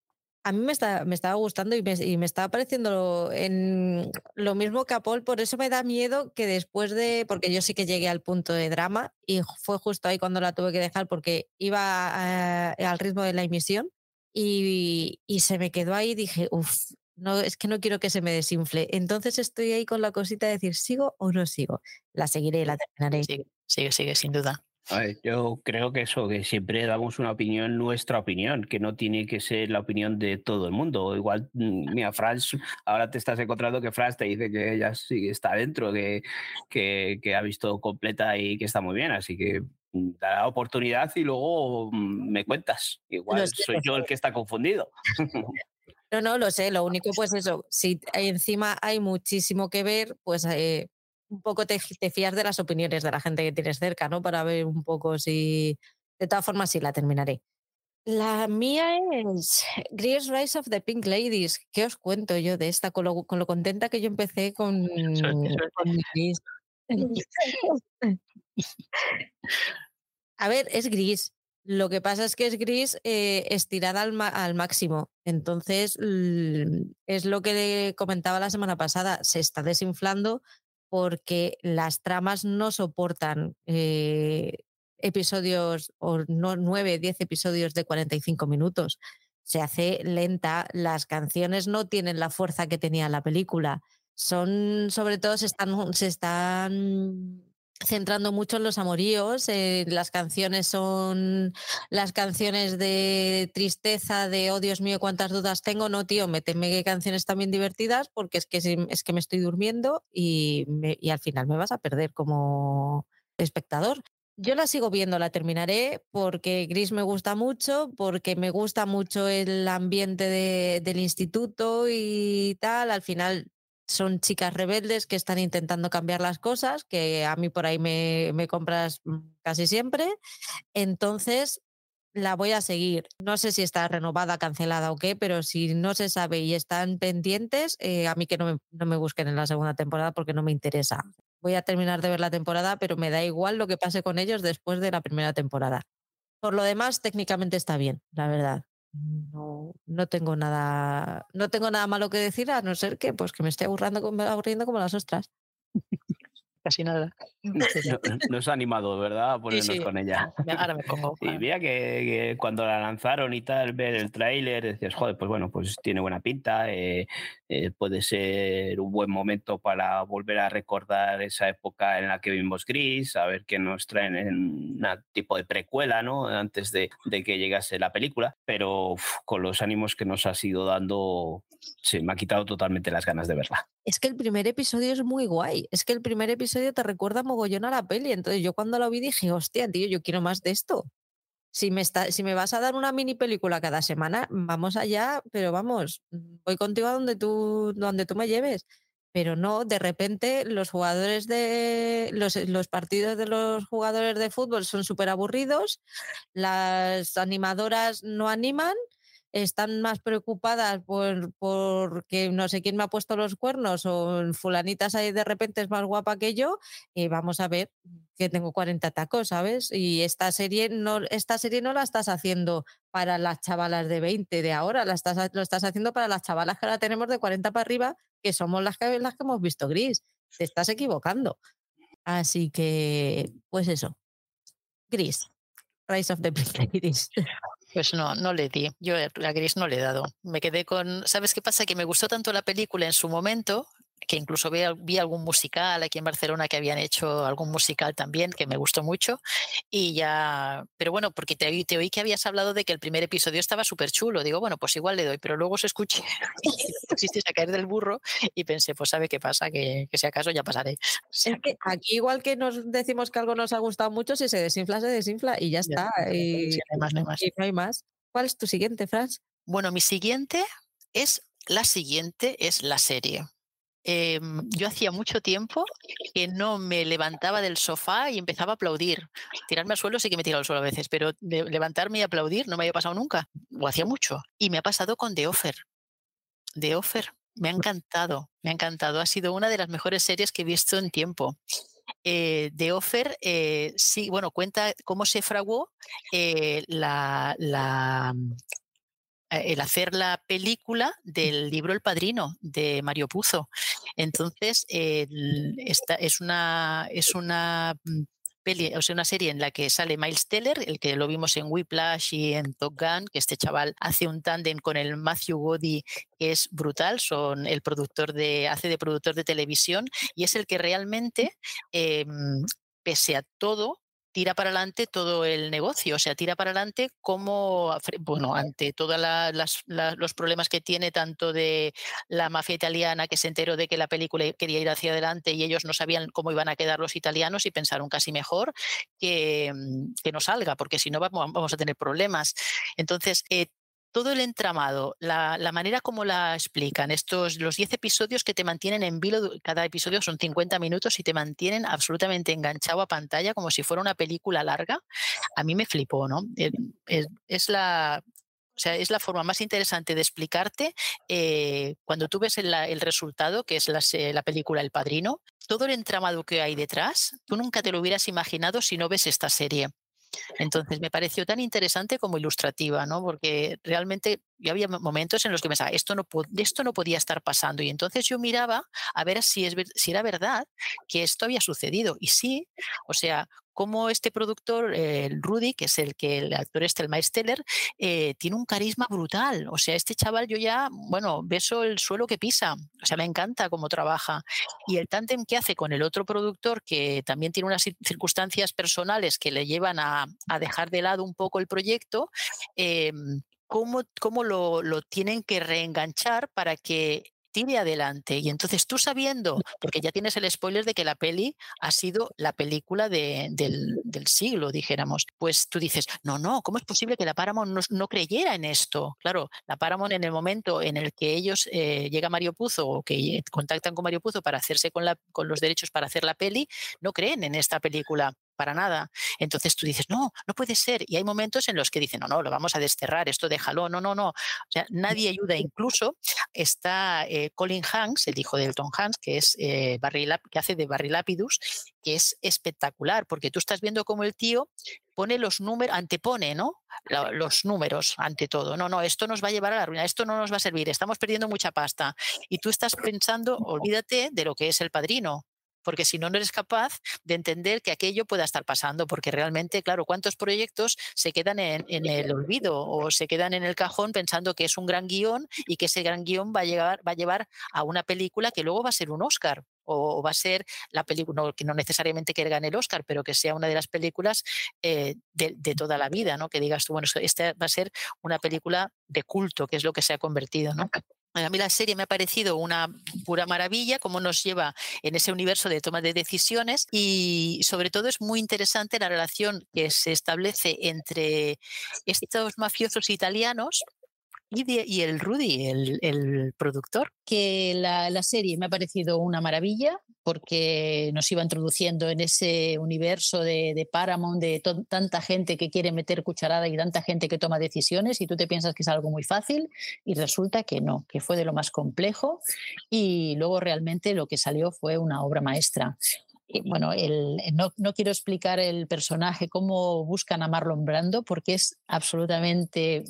a mí me, está, estaba gustando y me, y me estaba pareciendo en lo mismo que a Paul, por eso me da miedo que después de, porque yo sí que llegué al punto de drama y fue justo ahí cuando la tuve que dejar porque iba al ritmo de la emisión y, y, se me quedó ahí y dije, uff, no, es que no quiero que se me desinfle. Entonces estoy ahí con la cosita de decir, ¿sigo o no sigo? La seguiré, la terminaré. Sigue, sigue, sigue sin duda yo creo que eso, que siempre damos una opinión, nuestra opinión, que no tiene que ser la opinión de todo el mundo. Igual, mm, mira, Franz, ahora te estás encontrando que Franz te dice que ella sí está dentro, que, que, que ha visto completa y que está muy bien, así que mm, da la oportunidad y luego mm, me cuentas. Igual soy yo el que está confundido. [laughs] No, no, lo sé. Lo único, pues eso, si encima hay muchísimo que ver, pues eh, un poco te, fías de las opiniones de la gente que tienes cerca, ¿no? Para ver un poco si. De todas formas, sí la terminaré. La mía es Grease Rise of the Pink Ladies. ¿Qué os cuento yo de esta? Con lo, con lo contenta que yo empecé con, A ver, es gris. Lo que pasa es que es gris eh, estirada al, al, máximo. Entonces, es lo que comentaba la semana pasada. Se está desinflando porque las tramas no soportan eh, episodios o no, 9, 10 episodios de 45 minutos. Se hace lenta, las canciones no tienen la fuerza que tenía la película. Son, sobre todo, se están, se están centrando mucho en los amoríos. Eh, las canciones son las canciones de tristeza, de oh Dios mío, cuántas dudas tengo. No, tío, méteme canciones también divertidas porque es que, es que me estoy durmiendo y, y al final me vas a perder como espectador. Yo la sigo viendo, la terminaré porque Gris me gusta mucho, porque me gusta mucho el ambiente de, del instituto y tal. Al final son chicas rebeldes que están intentando cambiar las cosas, que a mí por ahí me, compras mm, casi siempre. Entonces, la voy a seguir. No sé si está renovada, cancelada o qué, pero si no se sabe y están pendientes, eh, a mí que no me, no me busquen en la segunda temporada porque no me interesa. voy a terminar de ver la temporada, pero me da igual lo que pase con ellos después de la primera temporada. Por lo demás, técnicamente está bien, la verdad. No, no tengo nada, no tengo nada malo que decir, a no ser que pues que me esté aburriendo, aburriendo como las ostras [laughs] casi nada. Nos ha animado, ¿verdad? A ponernos con ella. Ahora me pongo. [laughs] Y mira que, cuando la lanzaron y tal, ver el tráiler, decías, joder, pues bueno, pues tiene buena pinta, eh, eh, puede ser un buen momento para volver a recordar esa época en la que vimos Gris, a ver qué nos traen en un tipo de precuela, ¿no? Antes de, que llegase la película, pero con los ánimos que nos ha sido dando, se me ha quitado totalmente las ganas de verla. Es que el primer episodio es muy guay, es que el primer episodio te recuerda mogollón a la peli, entonces yo cuando lo vi dije, hostia, tío, yo quiero más de esto. Si me, está, si me vas a dar una mini película cada semana, vamos allá, pero vamos, voy contigo a donde tú, donde tú me lleves. Pero no, de repente los jugadores de los, los partidos de los jugadores de fútbol son súper aburridos, las animadoras no animan están más preocupadas por, por, que no sé quién me ha puesto los cuernos o fulanitas ahí de repente es más guapa que yo, y vamos a ver que tengo 40 tacos, ¿sabes? Y esta serie no, esta serie no la estás haciendo para las chavalas de 20 de ahora, la estás, lo estás haciendo para las chavalas que ahora tenemos de 40 para arriba, que somos las que, las que hemos visto gris. Te estás equivocando. Así que, pues eso. Gris. Rise of the Gris. Pues no, no le di. Yo a Gris no le he dado. Me quedé con. ¿Sabes qué pasa? Que me gustó tanto la película en su momento que incluso vi, vi, algún musical aquí en Barcelona que habían hecho algún musical también que me gustó mucho y ya, pero bueno, porque te, te oí que habías hablado de que el primer episodio estaba súper chulo, digo, bueno, pues igual le doy, pero luego se escuché [laughs] y pusiste a caer del burro y pensé, pues sabe qué pasa, que, que si acaso ya pasaré. aquí igual que nos decimos que algo nos ha gustado mucho, si se desinfla, se desinfla y ya, está. Y, no hay más, no hay más. Y no hay más. ¿Cuál es tu siguiente, Franz? Bueno, mi siguiente es la siguiente, es la serie. Em, yo hacía mucho tiempo que no me levantaba del sofá y empezaba a aplaudir. Tirarme al suelo sí que me he tirado al suelo a veces, pero levantarme y aplaudir no me había pasado nunca, o hacía mucho. Y me ha pasado con The Offer. The Offer, me ha encantado, me ha encantado. Ha sido una de las mejores series que he visto en tiempo. Eh, The Offer, eh, sí, bueno, cuenta cómo se fraguó eh, la, eh, el hacer la película del libro El Padrino de Mario Puzo. Entonces, esta es una, es una mm, peli, o sea, una serie en la que sale Miles Teller, el que lo vimos en Whiplash y en Top Gun, que este chaval hace un tándem con el Matthew Goddy que es brutal, son el productor de, hace de productor de televisión y es el que realmente, em, pese a todo, tira para adelante todo el negocio, o sea, tira para adelante como, bueno, ante todos los problemas que tiene tanto de la mafia italiana que se enteró de que la película quería ir hacia adelante y ellos no sabían cómo iban a quedar los italianos y pensaron casi mejor que, que no salga, porque si no vamos, a tener problemas. Entonces, eh, todo el entramado, la, manera como la explican, estos, los 10 episodios que te mantienen en vilo, cada episodio son 50 minutos y te mantienen absolutamente enganchado a pantalla como si fuera una película larga, a mí me flipó, ¿no? Eh, es, la, o sea, es la forma más interesante de explicarte eh, cuando tú ves el, resultado, que es la, la, película El Padrino, todo el entramado que hay detrás, tú nunca te lo hubieras imaginado si no ves esta serie. Entonces me pareció tan interesante como ilustrativa, ¿no? Porque realmente yo había momentos en los que pensaba, esto no, esto no podía estar pasando. Y entonces yo miraba a ver si, es, si era verdad que esto había sucedido. Y sí, o sea, como este productor, Rudy, que es el que el actor este, el Miles Teller, eh, tiene un carisma brutal. O sea, este chaval yo ya, bueno, beso el suelo que pisa. O sea, me encanta cómo trabaja. Y el tándem que hace con el otro productor, que también tiene unas circunstancias personales que le llevan a, dejar de lado un poco el proyecto, em, cómo, cómo lo, lo, tienen que reenganchar para que tire adelante. Y entonces tú sabiendo, porque ya tienes el spoiler de que la peli ha sido la película del, siglo, dijéramos, pues tú dices, no, no, ¿cómo es posible que la Paramount no, creyera en esto? Claro, la Paramount en el momento en el que ellos eh, llega Mario Puzo o que contactan con Mario Puzo para hacerse con, la, con los derechos para hacer la peli, no creen en esta película para nada. Entonces tú dices, no, no puede ser. Y hay momentos en los que dicen, no, no, lo vamos a desterrar, esto déjalo, no, no, no. O sea, nadie ayuda. Incluso está eh, Colin Hanks, el hijo de Elton Hanks, que es eh, Barry que hace de Barry Lapidus, que es espectacular, porque tú estás viendo cómo el tío pone los números, antepone, ¿no? los números ante todo. No, no, esto nos va a llevar a la ruina, esto no nos va a servir, estamos perdiendo mucha pasta. Y tú estás pensando, olvídate de lo que es el padrino, porque si no, no eres capaz de entender que aquello pueda estar pasando, porque realmente, claro, ¿cuántos proyectos se quedan en, el olvido o se quedan en el cajón pensando que es un gran guion y que ese gran guion va a, llevar a una película que luego va a ser un Oscar? o va a ser la película, no, que no necesariamente que gane el Oscar, pero que sea una de las películas eh, de, toda la vida, ¿no? Que digas tú, bueno, esta va a ser una película de culto, que es lo que se ha convertido, ¿no? A mí la serie me ha parecido una pura maravilla, cómo nos lleva en ese universo de toma de decisiones y sobre todo es muy interesante la relación que se establece entre estos mafiosos italianos y, el Rudy, el, productor. Que la, serie me ha parecido una maravilla porque nos iba introduciendo en ese universo de, de Paramount, de tanta gente que quiere meter cucharada y tanta gente que toma decisiones y tú te piensas que es algo muy fácil y resulta que no, que fue de lo más complejo y luego realmente lo que salió fue una obra maestra bueno, el, no, no, quiero explicar el personaje, cómo buscan a Marlon Brando, porque es absolutamente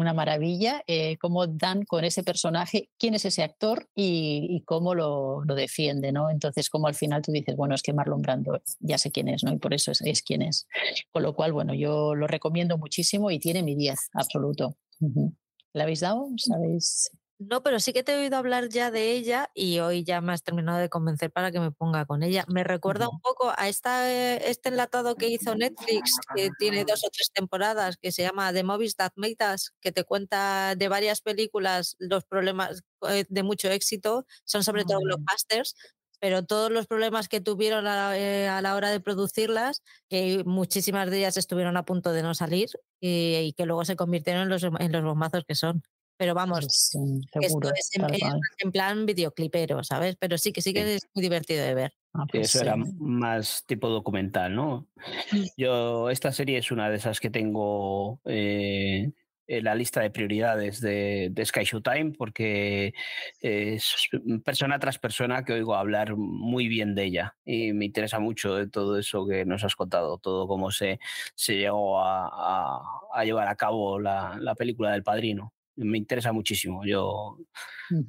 una maravilla eh, cómo dan con ese personaje, quién es ese actor y, cómo lo, lo, defiende, ¿no? Entonces, como al final tú dices, bueno, es que Marlon Brando ya sé quién es, ¿no? Y por eso es, es quién es. Con lo cual, bueno, yo lo recomiendo muchísimo y tiene mi 10, absoluto. ¿La habéis dado? ¿Sabéis? No, pero sí que te he oído hablar ya de ella y hoy ya me has terminado de convencer para que me ponga con ella. Me recuerda un poco a esta, eh, este enlatado que hizo Netflix, que tiene dos o tres temporadas, que se llama The Movies That Made Us, que te cuenta de varias películas los problemas eh, de mucho éxito, son sobre todo blockbusters, pero todos los problemas que tuvieron eh, a, la hora de producirlas, que muchísimas de ellas estuvieron a punto de no salir y, que luego se convirtieron en los, en los bombazos que son. Pero vamos, seguro, es en, plan videoclipero, ¿sabes? Pero sí que sí que es muy divertido de ver. Ah, pues eso era más tipo documental, ¿no? Mm. Yo, esta serie es una de esas que tengo eh, en la lista de prioridades de, de Sky Showtime porque es persona tras persona que oigo hablar muy bien de ella y me interesa mucho de todo eso que nos has contado, todo cómo se, se llegó a, a, llevar a cabo la, la película del padrino me interesa muchísimo. Yo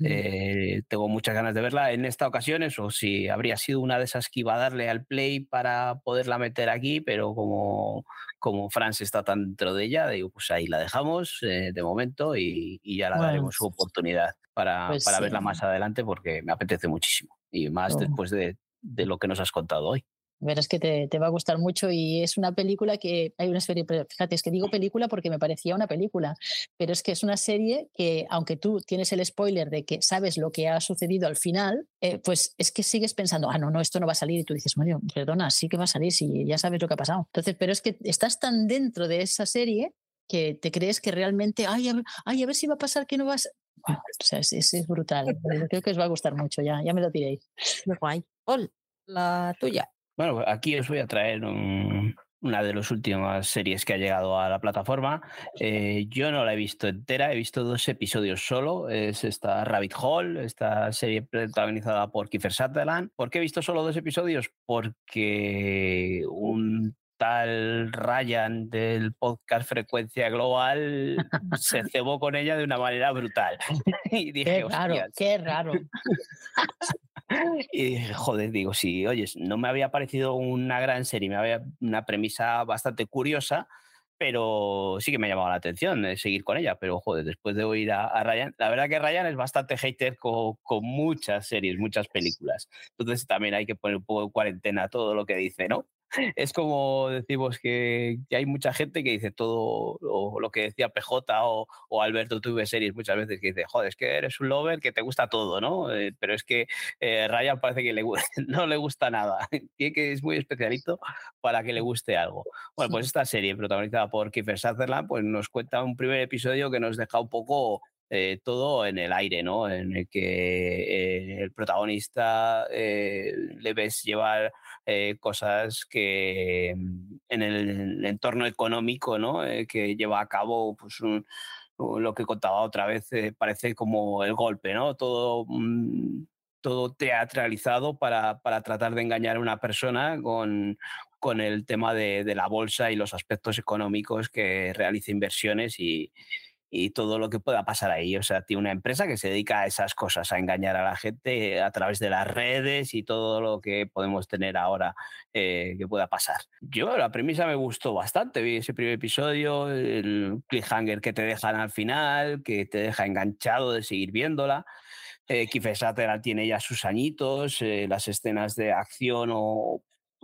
eh, tengo muchas ganas de verla en esta ocasión, o si habría sido una de esas que iba a darle al play para poderla meter aquí, pero como, como France está tan dentro de ella, digo, pues ahí la dejamos eh, de momento y, ya la daremos su oportunidad para, pues para verla más adelante porque me apetece muchísimo y más oh. después de, de lo que nos has contado hoy verás que te, te, va a gustar mucho y es una película que hay una serie, fíjate, es que digo película porque me parecía una película, pero es que es una serie que aunque tú tienes el spoiler de que sabes lo que ha sucedido al final, eh, pues es que sigues pensando, ah, no, no, esto no va a salir y tú dices, Mario, perdona, sí que va a salir si ya sabes lo que ha pasado. Entonces, pero es que estás tan dentro de esa serie que te crees que realmente, ay, a ver, ay, a ver si va a pasar que no vas... o sea, es, es, brutal. [laughs] Creo que os va a gustar mucho, ya, ya me lo diréis. Guay. Paul, la tuya. Bueno, pues aquí os voy a traer una de las últimas series que ha llegado a la plataforma. Eh, yo no la he visto entera, he visto dos episodios solo. Es esta Rabbit Hole, esta serie protagonizada por Kiefer Sutherland. ¿Por qué he visto solo dos episodios? Porque un tal Ryan del podcast Frecuencia Global se cebó con ella de una manera brutal. [laughs] y dije, qué raro, qué [laughs] raro. Y joder, digo, sí, oye, no me había parecido una gran serie, me había una premisa bastante curiosa, pero sí que me ha llamado la atención eh, seguir con ella. Pero joder, después de oír a, Ryan, la verdad que Ryan es bastante hater con, con, muchas series, muchas películas. Entonces también hay que poner un poco en cuarentena todo lo que dice, ¿no? Es como decimos que, hay mucha gente que dice todo lo, que decía PJ o, o, Alberto tuve series muchas veces que dice, joder, es que eres un lover que te gusta todo, ¿no? Eh, pero es que eh, Ryan parece que le, [laughs] no le gusta nada, que es muy especialito para que le guste algo. Bueno, pues esta serie protagonizada por Kiefer Sutherland pues nos cuenta un primer episodio que nos deja un poco eh, todo en el aire, ¿no? En el que el protagonista le ves llevar cosas que mm, en el entorno económico, ¿no? que lleva a cabo pues, lo que contaba otra vez, parece como el golpe, ¿no? Todo mm, todo teatralizado para, para, tratar de engañar a una persona con, con el tema de, de, la bolsa y los aspectos económicos que realiza inversiones y, y, todo lo que pueda pasar ahí. O sea, tiene una empresa que se dedica a esas cosas, a engañar a la gente a través de las redes y todo lo que podemos tener ahora eh, que pueda pasar. Yo la premisa me gustó bastante, vi ese primer episodio, el cliffhanger que te dejan al final, que te deja enganchado de seguir viéndola. Eh, Kiefer tiene ya sus añitos, eh, las escenas de acción o,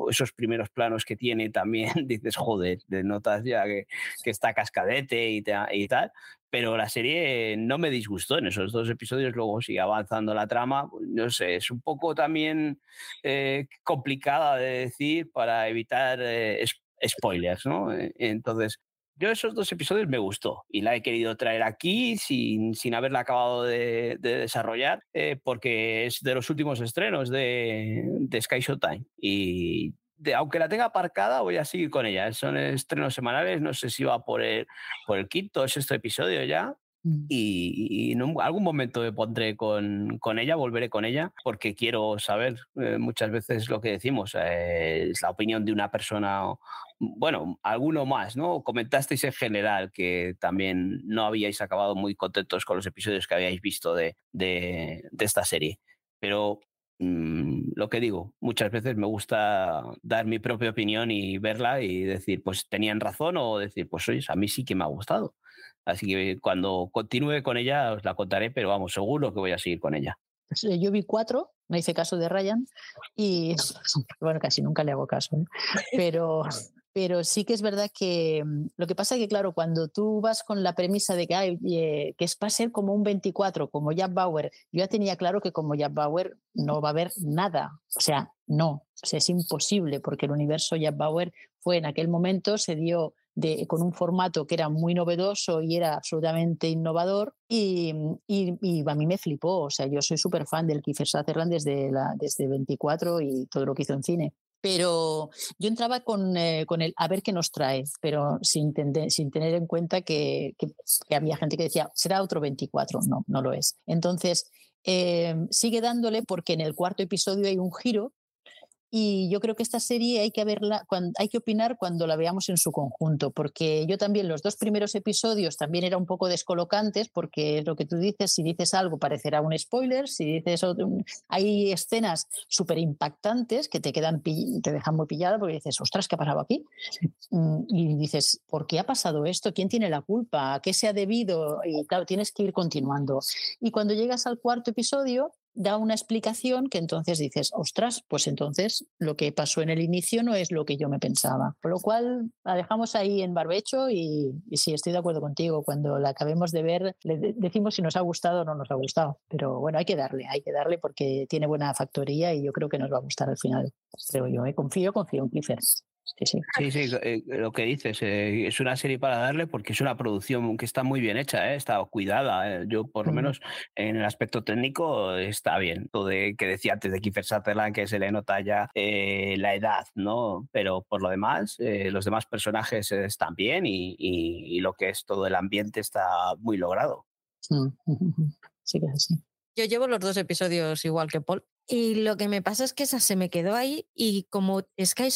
esos primeros planos que tiene también, [laughs] dices, joder, de notas ya que, que está cascadete y, tal. Pero la serie no me disgustó en esos dos episodios, luego sigue avanzando la trama. No sé, es un poco también eh, complicada de decir para evitar eh, spoilers, ¿no? Eh, entonces, yo esos dos episodios me gustó y la he querido traer aquí sin, sin haberla acabado de, desarrollar eh, porque es de los últimos estrenos de, de Sky Showtime y aunque la tenga aparcada voy a seguir con ella. Son estrenos semanales, no sé si va por el, por el quinto o sexto episodio ya Mm. y, en algún momento me pondré con, con, ella, volveré con ella, porque quiero saber eh, muchas veces lo que decimos, eh, es la opinión de una persona, bueno, alguno más, ¿no? Comentasteis en general que también no habíais acabado muy contentos con los episodios que habíais visto de, de, esta serie, pero mm, lo que digo, muchas veces me gusta dar mi propia opinión y verla y decir, pues tenían razón o decir, pues oye, a mí sí que me ha gustado. Así que cuando continúe con ella os la contaré, pero vamos, seguro que voy a seguir con ella. Eh, yo vi cuatro, no hice caso de Ryan y [laughs] bueno, casi nunca le hago caso, ¿eh? pero, pero sí que es verdad que mm, lo que pasa es que, claro, cuando tú vas con la premisa de que, hay, eh, que ser como un 24, como Jack Bauer, yo ya tenía claro que como Jack Bauer no va a haber nada, o sea, no, o sea, es imposible porque el universo Jack Bauer fue en aquel momento, se dio con un formato que era muy novedoso y era absolutamente innovador y, y, a mí me flipó. O sea, yo soy súper fan del Kiefer Sutherland desde, la, desde 24 y todo lo que hizo en cine. Pero yo entraba con, eh, con el a ver qué nos trae, pero sin, sin tener en cuenta que, que, había gente que decía, será otro 24. No, no lo es. Entonces, eh, sigue dándole porque en el cuarto episodio hay un giro y yo creo que esta serie hay que verla, hay que opinar cuando la veamos en su conjunto, porque yo también los dos primeros episodios también era un poco descolocantes, porque lo que tú dices, si dices algo parecerá un spoiler, si dices hay escenas súper impactantes que te quedan te dejan muy pillada porque dices, ostras, ¿qué ha pasado aquí? Mm, y dices, ¿por qué ha pasado esto? ¿Quién tiene la culpa? ¿A qué se ha debido? Y claro, tienes que ir continuando. Y cuando llegas al cuarto episodio, da una explicación que entonces dices, ostras, pues entonces lo que pasó en el inicio no es lo que yo me pensaba. Por lo cual la dejamos ahí en barbecho y, sí, estoy de acuerdo contigo. Cuando la acabemos de ver, le decimos si nos ha gustado o no nos ha gustado. Pero bueno, hay que darle, hay que darle porque tiene buena factoría y yo creo que nos va a gustar al final. Creo yo, ¿eh? confío, confío en Clifford. Sí, sí. Eh, lo que dices, eh, es una serie para darle porque es una producción que está muy bien hecha, eh, está cuidada. Yo, por lo menos, en el aspecto técnico, está bien. Todo de, que decía antes de Kiefer Sutherland, que se le nota ya la edad, ¿no? Pero por lo demás, los demás personajes están bien y, y, lo que es todo el ambiente está muy logrado. Sí, que es así. Yo llevo los dos episodios igual que Paul. Y lo que me pasa es que esa se me quedó ahí y como Sky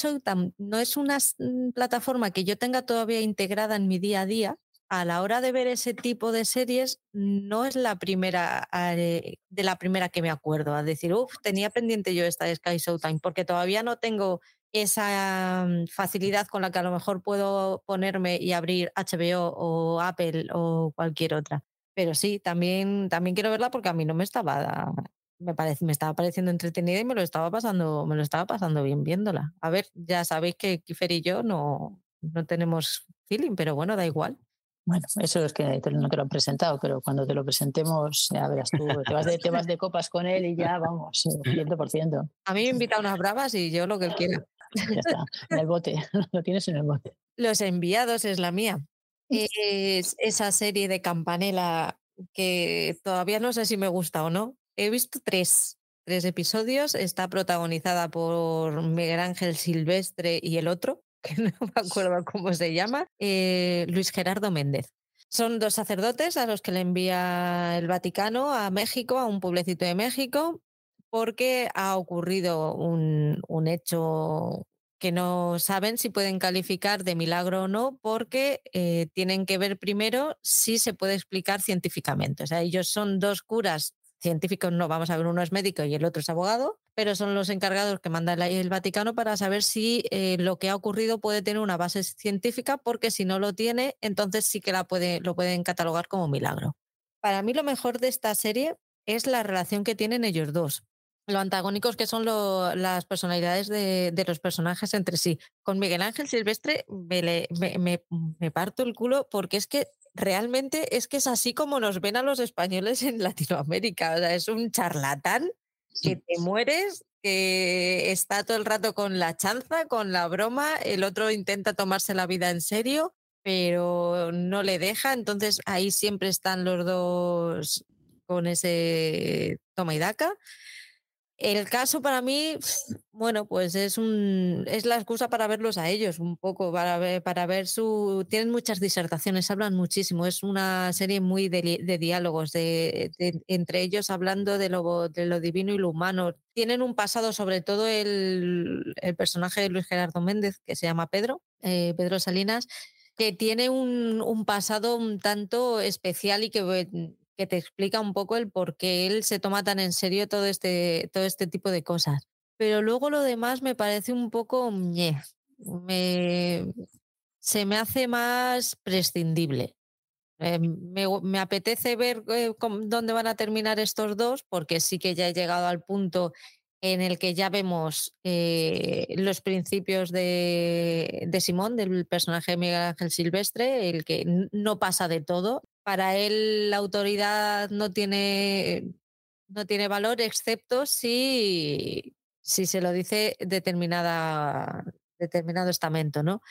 no es una mm, plataforma que yo tenga todavía integrada en mi día a día, a la hora de ver ese tipo de series no es la primera eh, de la primera que me acuerdo a decir, uff, tenía pendiente yo esta de Sky Showtime porque todavía no tengo esa mm, facilidad con la que a lo mejor puedo ponerme y abrir HBO o Apple o cualquier otra. Pero sí, también, también quiero verla porque a mí no me estaba me, parece, me estaba pareciendo entretenida y me lo estaba pasando, me lo estaba pasando bien viéndola. A ver, ya sabéis que Kiefer y yo no, no tenemos feeling, pero bueno, da igual. Bueno, eso es que no te lo han presentado, pero cuando te lo presentamente ya verás tú, te vas de, te vas de copas con él y ya vamos, 100%. A mí me invita unas bravas y yo lo que él quiera. Ya está, en el bote, [laughs] lo tienes en el bote. Los enviados es la mía. Es esa serie de Campanella que todavía no sé si me gusta o no. He visto tres, tres episodios. Está protagonizada por Miguel Ángel Silvestre y el otro, [laughs] que no me acuerdo cómo se llama, eh, Luis Gerardo Méndez. Son dos sacerdotes a los que le envía el Vaticano a México, a un pueblecito de México, porque ha ocurrido un, un hecho que no saben si pueden calificar de milagro o no, porque eh, tienen que ver primero si se puede explicar científicamente. O sea, ellos son dos curas científicos, no, vamos a ver, uno es médico y el otro es abogado, pero son los encargados que manda el Vaticano para saber si eh, lo que ha ocurrido puede tener una base científica, porque si no lo tiene, entonces sí que la puede, lo pueden catalogar como milagro. Para mí lo mejor de esta serie es la relación que tienen ellos dos, lo antagónicos que son las personalidades de, los personajes entre sí. Con Miguel Ángel Silvestre me, me, parto el culo porque es que realmente es que es así como nos ven a los españoles en Latinoamérica. O sea, es un charlatán que te mueres, que está todo el rato con la chanza, con la broma, el otro intenta tomarse la vida en serio, pero no le deja. Entonces ahí siempre están los dos con ese toma y daca. El caso para mí, bueno, pues es un es la excusa para verlos a ellos un poco, para ver, para ver su. Tienen muchas disertaciones, hablan muchísimo. Es una serie muy de, diálogos, de, entre ellos hablando de lo, de lo divino y lo humano. Tienen un pasado, sobre todo el, personaje de Luis Gerardo Méndez, que se llama Pedro, eh, Pedro Salinas, que tiene un, un pasado un tanto especial y que que te explica un poco el por qué él se toma tan en serio todo este, todo este tipo de cosas. Pero luego lo demás me parece un poco... me, se me hace más prescindible. Eh, me, apetece ver eh, dónde van a terminar estos dos, porque sí que ya he llegado al punto en el que ya vemos eh, los principios de, de, Simón, del personaje de Miguel Ángel Silvestre, el que no pasa de todo, para él la autoridad no tiene, no tiene valor excepto si, si se lo dice determinada, determinado estamento, ¿no?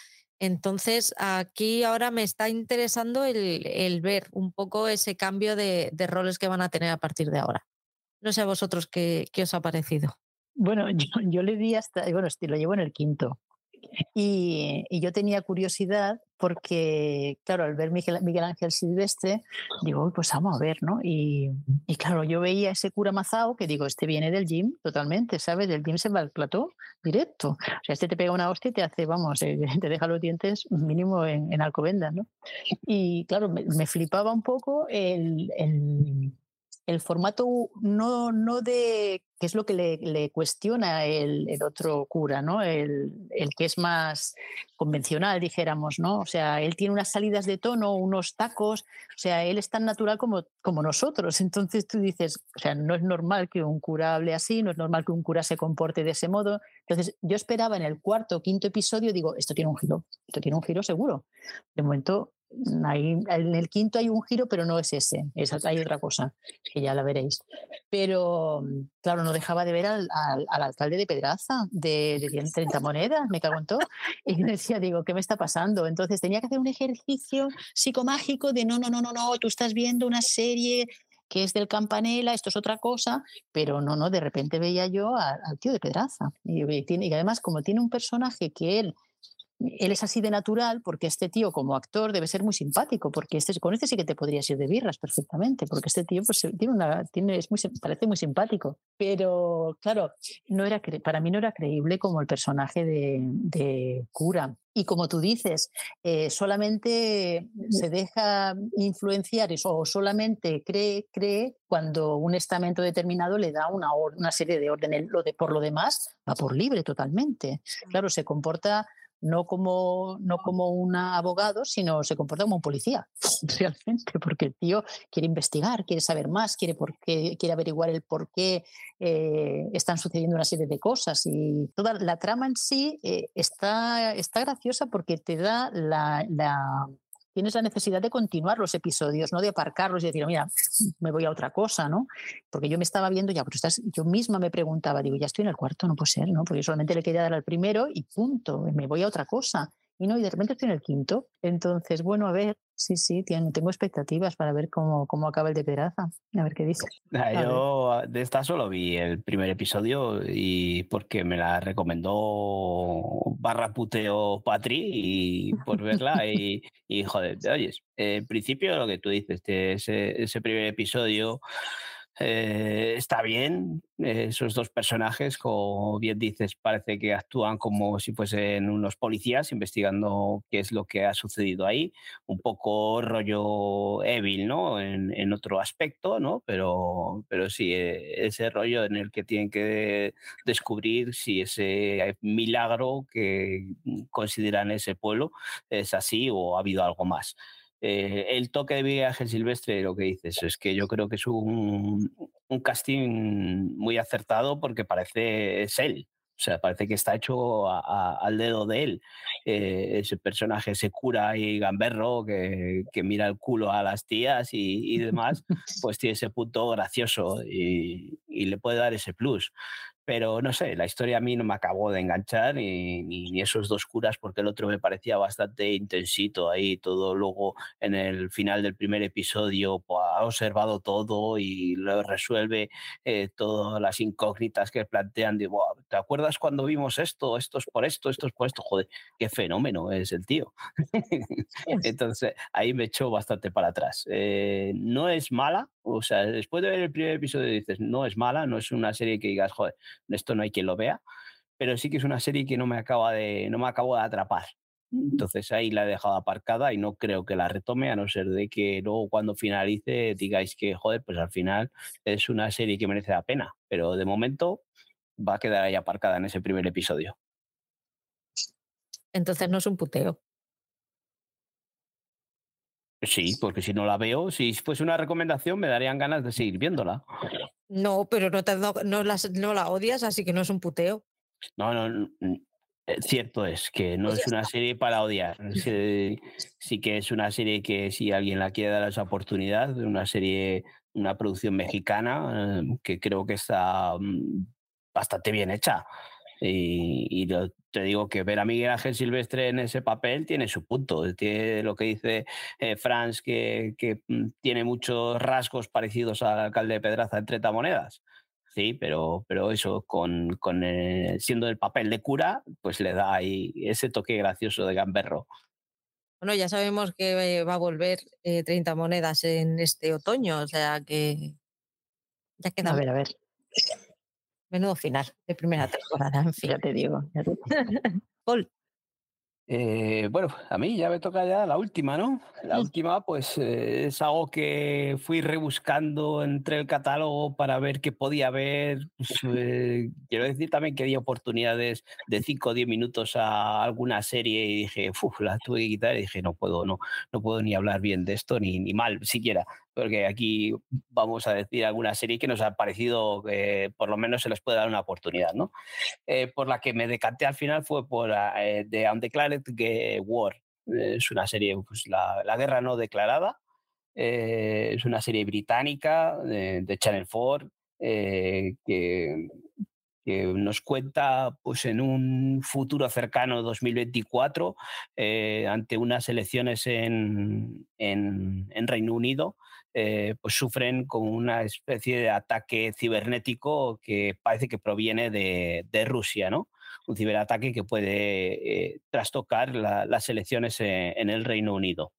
Entonces, aquí ahora me está interesando el, ver un poco ese cambio de, roles que van a tener a partir de ahora. No sé a vosotros qué, qué os ha parecido. Bueno, [laughs] yo, yo, le di hasta, bueno, lo llevo en el quinto. Y, yo tenía curiosidad porque, claro, al ver Miguel, Miguel Ángel Silvestre, digo, pues vamos a ver, ¿no? Y, y, claro, yo veía ese cura mazao que digo, este viene del gym totalmente, ¿sabes? Del gym se va al plató directo. O sea, este te pega una hostia y te hace, vamos, eh, [laughs] te deja los dientes mínimo en, en alcobendas, ¿no? Y claro, me, me flipaba un poco el, el el formato no, no de, que es lo que le, cuestiona el, otro cura, ¿no? El, que es más convencional, dijéramos, ¿no? O sea, él tiene unas salidas de tono, unos tacos, o sea, él es tan natural como, como nosotros. [laughs] Entonces tú dices, o sea, no es normal que un cura hable así, no es normal que un cura se comporte de ese modo. Entonces yo esperaba en el cuarto o quinto episodio, digo, esto tiene un giro, esto tiene un giro seguro. De momento en el quinto hay un giro, pero no es ese, es, hay otra cosa, que ya la veréis. Pero, claro, no dejaba de ver al, alcalde de Pedraza, de, de 30 [laughs] monedas, me cago en todo. Y decía, digo, ¿qué me está pasando? Entonces tenía que hacer un ejercicio psicomágico de no, no, no, no, no, tú estás viendo una serie que es del Campanela, esto es otra cosa, pero no, no, de repente veía yo al, tío de Pedraza. Y, y además, como tiene un personaje que él él es así de natural porque este tío como actor debe ser muy simpático, porque este, con este sí que te podrías ir de birras perfectamente, porque este tío pues, tiene una, tiene, es muy, parece muy simpático. Pero claro, no era, para mí no era creíble como el personaje de, cura. Y como tú dices, eh, solamente se deja influenciar o solamente cree, cree cuando un estamento determinado le da una, una serie de órdenes. Lo de, por lo demás, va por libre totalmente. Claro, se comporta no como, no como un abogado, sino se comporta como un policía, [laughs] realmente, porque el tío quiere investigar, quiere saber más, quiere, por qué, quiere averiguar el por qué eh, están sucediendo una serie de cosas. Y toda la trama en sí eh, está, está graciosa porque te da la tienes la necesidad de continuar los episodios, no de aparcarlos y decir, mira, me voy a otra cosa, ¿no? Porque yo me estaba viendo ya, pero estás, yo misma me preguntaba, digo, ya estoy en el cuarto, no puede ser, ¿no? Porque solamente le quería dar al primero y punto, me voy a otra cosa. Y no, y de repente estoy en el quinto. Entonces, bueno, a ver, sí, sí, tengo expectativas para ver cómo, cómo acaba el de Pedraza, a ver qué dice. yo de esta solo vi el primer episodio y porque me la recomendó barra puteo Patri y por verla y, y joder, [laughs] oyes, en principio lo que tú dices, ese, ese primer episodio eh, está bien, eh, esos dos personajes, como bien dices, parece que actúan como si fuesen unos policías investigando qué es lo que ha sucedido ahí, un poco rollo Evil, ¿no? En, otro aspecto, ¿no? Pero, pero sí, eh, ese rollo en el que tienen que descubrir si ese milagro que consideran ese pueblo es así o ha habido algo más. Eh, el toque de viaje silvestre, lo que dices, es que yo creo que es un, casting muy acertado porque parece es él. O sea, parece que está hecho al dedo de él. Eh, ese personaje, ese cura y gamberro que, mira el culo a las tías y, demás, [laughs] pues tiene ese punto gracioso y, y, le puede dar ese plus pero no sé, la historia a mí no me acabó de enganchar ni, ni, esos dos curas porque el otro me parecía bastante intensito ahí, todo luego en el final del primer episodio pues, ha observado todo y lo resuelve eh, todas las incógnitas que plantean ¿te acuerdas cuando vimos esto? Esto es por esto, esto es por esto, joder, qué fenómeno es el tío. [laughs] Entonces ahí me echó bastante para atrás. Eh, no es mala, o sea, después de ver el primer episodio dices, no es mala, no es una serie que digas, joder, esto no hay quien lo vea, pero sí que es una serie que no me acaba de, no me acabo de atrapar. Entonces ahí la he dejado aparcada y no creo que la retome, a no ser de que luego cuando finalice digáis que, joder, pues al final es una serie que merece la pena. Pero de momento va a quedar ahí aparcada en ese primer episodio. Entonces no es un puteo. Sí, porque si no la veo, si fuese una recomendación, me darían ganas de seguir viéndola. No, pero no, te, no, la odias, así que no es un puteo. No, no, eh, cierto es que no pues es una serie para odiar. [laughs] Sí, que es una serie que si alguien la quiere dar esa oportunidad, una serie, una producción mexicana eh, que creo que está mm, bastante bien hecha. Y, te digo que ver a Miguel Ángel Silvestre en ese papel tiene su punto. Tiene lo que dice eh, Franz, que, mm, tiene muchos rasgos parecidos al alcalde de Pedraza en 30 monedas. Sí, pero, pero eso, con, con siendo el papel de cura, pues le da ahí ese toque gracioso de gamberro. Bueno, ya sabemos que va a volver 30 eh, monedas en este otoño, o sea que ya queda. A ver, a ver. Menudo final de primera temporada, en fin. Ya te digo. [laughs] Paul. Eh, bueno, a mí ya me toca ya la última, ¿no? La última, pues eh, es algo que fui rebuscando entre el catálogo para ver qué podía haber. Pues, eh, quiero decir también que di oportunidades de 5 o 10 minutos a alguna serie y dije, uff, la tuve que quitar y dije, no puedo, no, no puedo ni hablar bien de esto, ni, ni mal siquiera porque aquí vamos a decir alguna serie que nos ha parecido que por lo menos se les puede dar una oportunidad, ¿no? Eh, por la que me decanté al final fue por eh, The Undeclared War. es una serie, pues la, la guerra no declarada. Eh, es una serie británica de, Channel 4 que, nos cuenta pues, en un futuro cercano, 2024, ante unas elecciones en, en, en Reino Unido, eh, pues sufren con una especie de ataque cibernético que parece que proviene de, Rusia, ¿no? Un ciberataque que puede eh, trastocar las elecciones eh, en, el Reino Unido.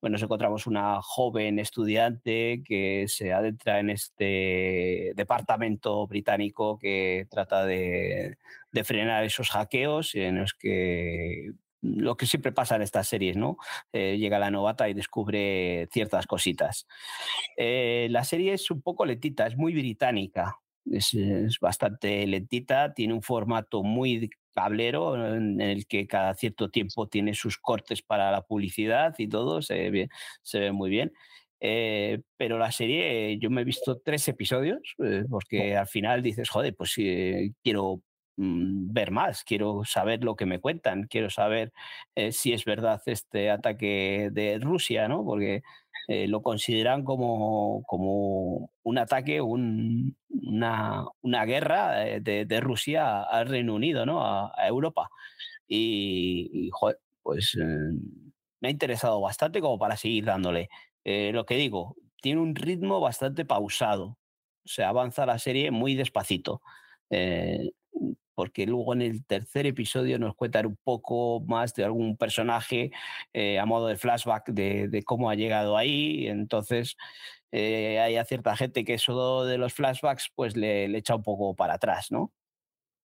Bueno, nos encontramos una joven estudiante que se adentra en este departamento británico que trata de, de frenar esos hackeos en los que lo que siempre pasa en estas series, ¿no? Eh, llega la novata y descubre ciertas cositas. Eh, la serie es un poco lentita, es muy británica, es, bastante lentita, tiene un formato muy cablero en el que cada cierto tiempo tiene sus cortes para la publicidad y todo, se ve, se ve muy bien. Eh, pero la serie, yo me he visto tres episodios, porque al final dices, joder, pues quiero Mm, ver más, quiero saber lo que me cuentan, quiero saber eh, si es verdad este ataque de Rusia, ¿no? Porque eh, lo consideran como, como un ataque, una, una, guerra eh, de, Rusia al Reino Unido, ¿no? A, Europa. Y, pues me ha interesado bastante como para seguir dándole. lo que digo, tiene un ritmo bastante pausado. O sea, avanza la serie muy despacito. Porque luego en el tercer episodio nos cuentan un poco más de algún personaje a modo de flashback de, cómo ha llegado ahí. Entonces, hay a cierta gente que eso de los flashbacks pues le, echa un poco para atrás, ¿no?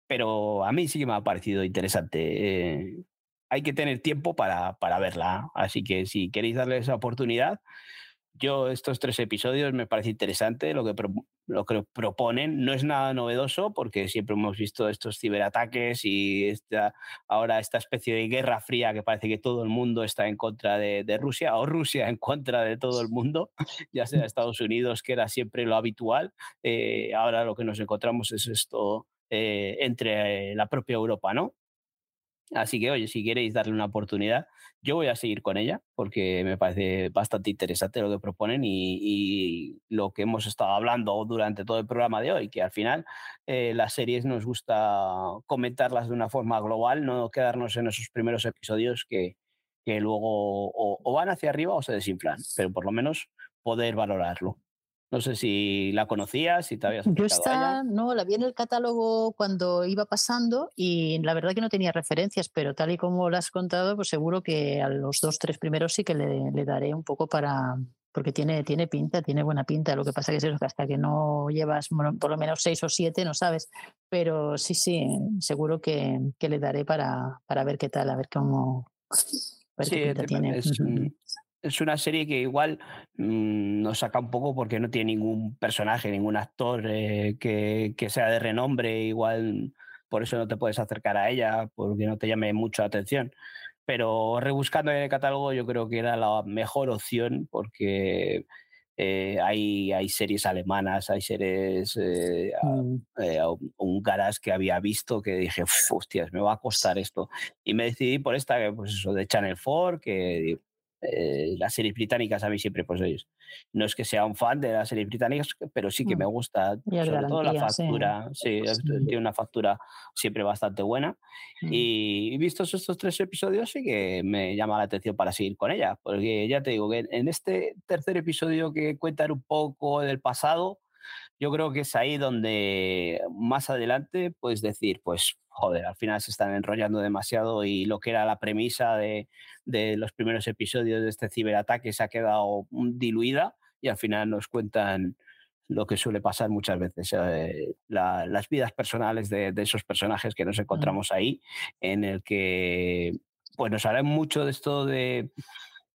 Pero a mí sí que me ha parecido interesante hay que tener tiempo para, para, verla. Así que si queréis darle esa oportunidad, yo estos tres episodios me parece interesante lo que, lo que proponen. No es nada novedoso porque siempre hemos visto estos ciberataques y esta, ahora esta especie de guerra fría que parece que todo el mundo está en contra de, de Rusia o Rusia en contra de todo el mundo, [laughs] ya sea Estados Unidos, que era siempre lo habitual. Eh, ahora lo que nos encontramos es esto eh, entre la propia Europa, ¿no? Así que, oye, si queréis darle una oportunidad, yo voy a seguir con ella porque me parece bastante interesante lo que proponen y, lo que hemos estado hablando durante todo el programa de hoy, que al final eh, las series nos gusta comentarlas de una forma global, no quedarnos en esos primeros episodios que, que luego o van hacia arriba o se desinflan, pero por lo menos poder valorarlo. No sé si la conocías, si te habías Yo esta, no, la vi en el catálogo cuando iba pasando y la verdad que no tenía referencias, pero tal y como la has contado, pues seguro que a los dos, tres primeros sí que le, daré un poco para, porque tiene, tiene pinta, tiene buena pinta. Lo que pasa que es eso, que hasta que no llevas por lo menos seis o siete no sabes. Pero sí, sí, seguro que, le daré para, para ver qué tal, a ver cómo. ver qué pinta tiene es una serie que igual mm, nos saca un poco porque no tiene ningún personaje, ningún actor eh, que, sea de renombre, igual por eso no te puedes acercar a ella, porque no te llame mucho la atención. Pero rebuscando en el catálogo yo creo que era la mejor opción porque eh, hay, hay series alemanas, hay series eh, mm. húngaras que había visto que dije, hostias, me va a costar esto. Y me decidí por esta, pues eso, de Channel 4, que eh, las series británicas a mí siempre, pues ellos, no es que sea un fan de las series británicas, pero sí que me mm. gusta, sobre todo la factura, sí. tiene una factura siempre bastante buena. Mm. Y vistos estos tres episodios, sí que me llama la atención para seguir con ella, porque ya te digo que en este tercer episodio que cuentan un poco del pasado, yo creo que es ahí donde más adelante puedes decir, pues joder, al final se están enrollando demasiado y lo que era la premisa de, los primeros episodios de este ciberataque se ha quedado mm, diluida y al final nos cuentan lo que suele pasar muchas veces, eh, las vidas personales de, esos personajes que nos encontramos ahí, en el que pues nos harán mucho de esto de,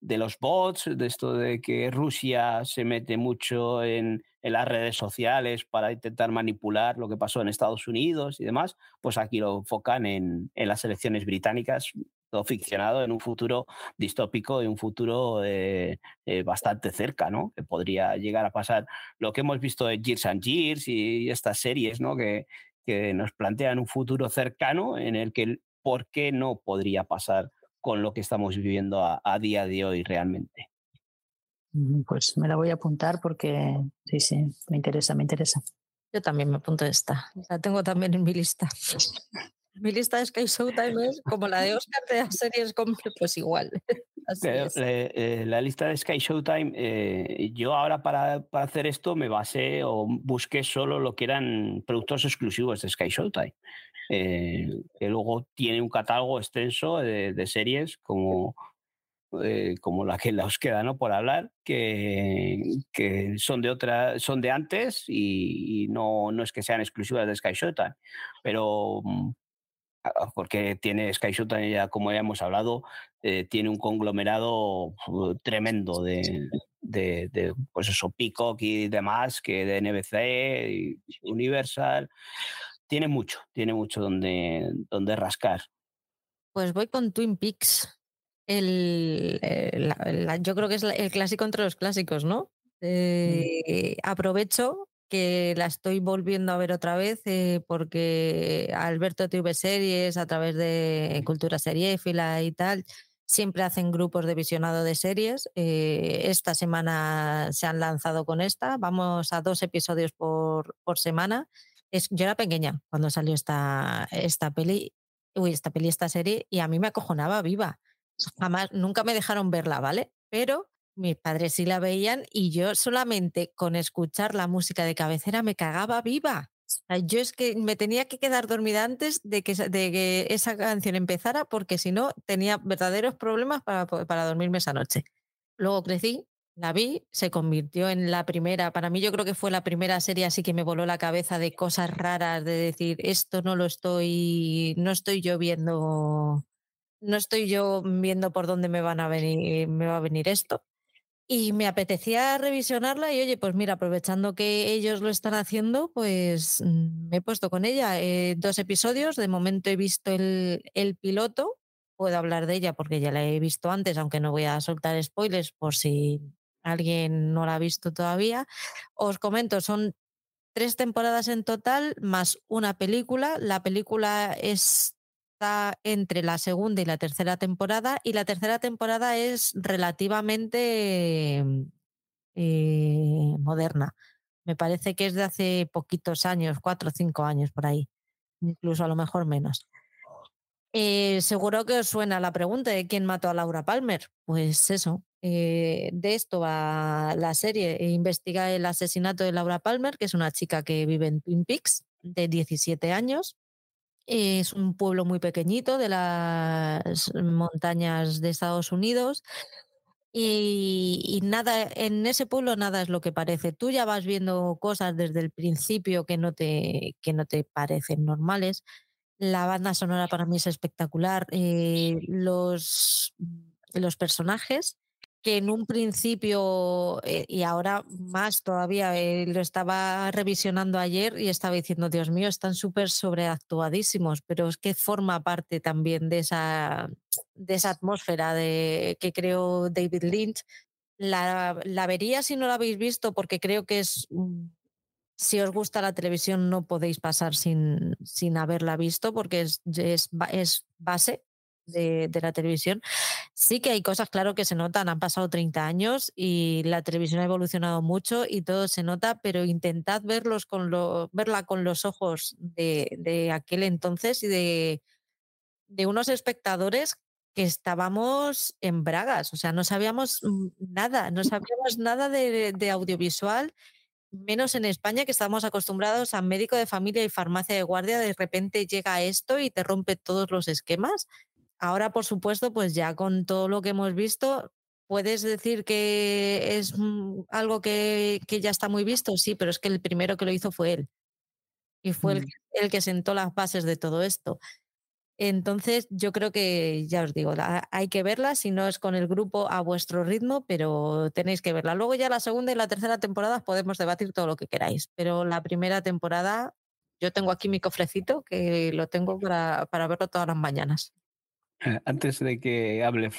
de los bots, de esto de que Rusia se mete mucho en, en las redes sociales para intentar manipular lo que pasó en Estados Unidos y demás, pues aquí lo enfocan en, en las elecciones británicas, todo ficcionado en un futuro distópico, en un futuro eh, eh, bastante cerca, ¿no? Que podría llegar a pasar lo que hemos visto en Years and Years y estas series, ¿no? Que, que nos plantean un futuro cercano en el que por qué no podría pasar con lo que estamos viviendo a, a día de hoy realmente. Pues me la voy a apuntar porque sí, sí, me interesa, me interesa. Yo también me apunto esta. La tengo también en mi lista. [laughs] mi lista de Sky Showtime es como la de Oscar de las series, pues igual. [laughs] Eh, la lista de Sky Showtime, eh, yo ahora para, para, hacer esto me basé o busqué solo lo que eran productos exclusivos de Sky Showtime, eh, que luego tiene un catálogo extenso de, de series como eh, como la que os queda, ¿no? Por hablar, que, que son de otra, son de antes y, no, no es que sean exclusivas de Sky Showtime, pero mm, porque tiene Sky Showtime ya como ya hemos hablado, eh, tiene un conglomerado tremendo de, de, pues eso, Peacock y demás, que de NBC, y Universal, tiene mucho, tiene mucho donde, donde rascar. Pues voy con Twin Peaks el, eh, yo creo que es el clásico entre los clásicos, ¿no? Mm. Eh, aprovecho que la estoy volviendo a ver otra vez eh, porque Alberto TV Series a través de Cultura Seriéfila y tal siempre hacen grupos de visionado de series. esta semana se han lanzado con esta, vamos a dos episodios por, por semana. Es, yo era pequeña cuando salió esta, esta peli, uy, esta peli, esta serie, y a mí me acojonaba viva jamás, nunca me dejaron verla, ¿vale? Pero mis padres sí la veían y yo solamente con escuchar la música de cabecera me cagaba viva. yo es que me tenía que quedar dormida antes de que, de que esa canción empezara porque si no tenía verdaderos problemas para, para dormirme esa noche. Luego crecí, la vi, se convirtió en la primera, para mí yo creo que fue la primera serie así que me voló la cabeza de cosas raras, de decir, esto no lo estoy, no estoy yo viendo, no estoy yo viendo por dónde me van a venir, me va a venir esto. Y me apetecía revisionarla y oye, pues mira, aprovechando que ellos lo están haciendo, pues mm, me he puesto con ella. Eh, dos episodios, de momento he visto el, el piloto, puedo hablar de ella porque ya la he visto antes, aunque no voy a soltar spoilers por si alguien no la ha visto todavía. Os comento, son tres temporadas en total más una película. La película es entre la segunda y la tercera temporada y la tercera temporada es relativamente eh, moderna. Me parece que es de hace poquitos años, cuatro o cinco años por ahí, incluso a lo mejor menos. Eh, seguro que os suena la pregunta de quién mató a Laura Palmer. Pues eso, eh, de esto va la serie. Investiga el asesinato de Laura Palmer, que es una chica que vive en Twin Peaks, de 17 años, es un pueblo muy pequeñito de las montañas de Estados Unidos. Y, nada, en ese pueblo nada es lo que parece. Tú ya vas viendo cosas desde el principio que no te, que no te parecen normales. La banda sonora para mí es espectacular. Eh, los, los personajes que en un principio, eh, y ahora más todavía, eh, lo estaba revisionando ayer y estaba diciendo, Dios mío, están súper sobreactuadísimos, pero es que forma parte también de esa, de esa atmósfera de, que creó David Lynch. La, la vería si no la habéis visto, porque creo que es si os gusta la televisión no podéis pasar sin, sin haberla visto porque es, es, es base de, la televisión, sí que hay cosas, claro, que se notan. Han pasado 30 años y la televisión ha evolucionado mucho y todo se nota, pero intentad verlos con lo, verla con los ojos de, aquel entonces y de, de unos espectadores que estábamos en bragas, o sea, no sabíamos nada, no sabíamos nada de, de, audiovisual, menos en España, que estamos acostumbrados a médico de familia y farmacia de guardia, de repente llega esto y te rompe todos los esquemas. Ahora, por supuesto, pues ya con todo lo que hemos visto, ¿puedes decir que es algo que, ya está muy visto? Sí, pero es que el primero que lo hizo fue él. Y fue el, mm. el, que sentó las bases de todo esto. Entonces, yo creo que, ya os digo, hay que verla, si no es con el grupo a vuestro ritmo, pero tenéis que verla. Luego ya la segunda y la tercera temporada podemos debatir todo lo que queráis, pero la primera temporada, yo tengo aquí mi cofrecito que lo tengo para, para verlo todas las mañanas. [laughs] Antes de que hable,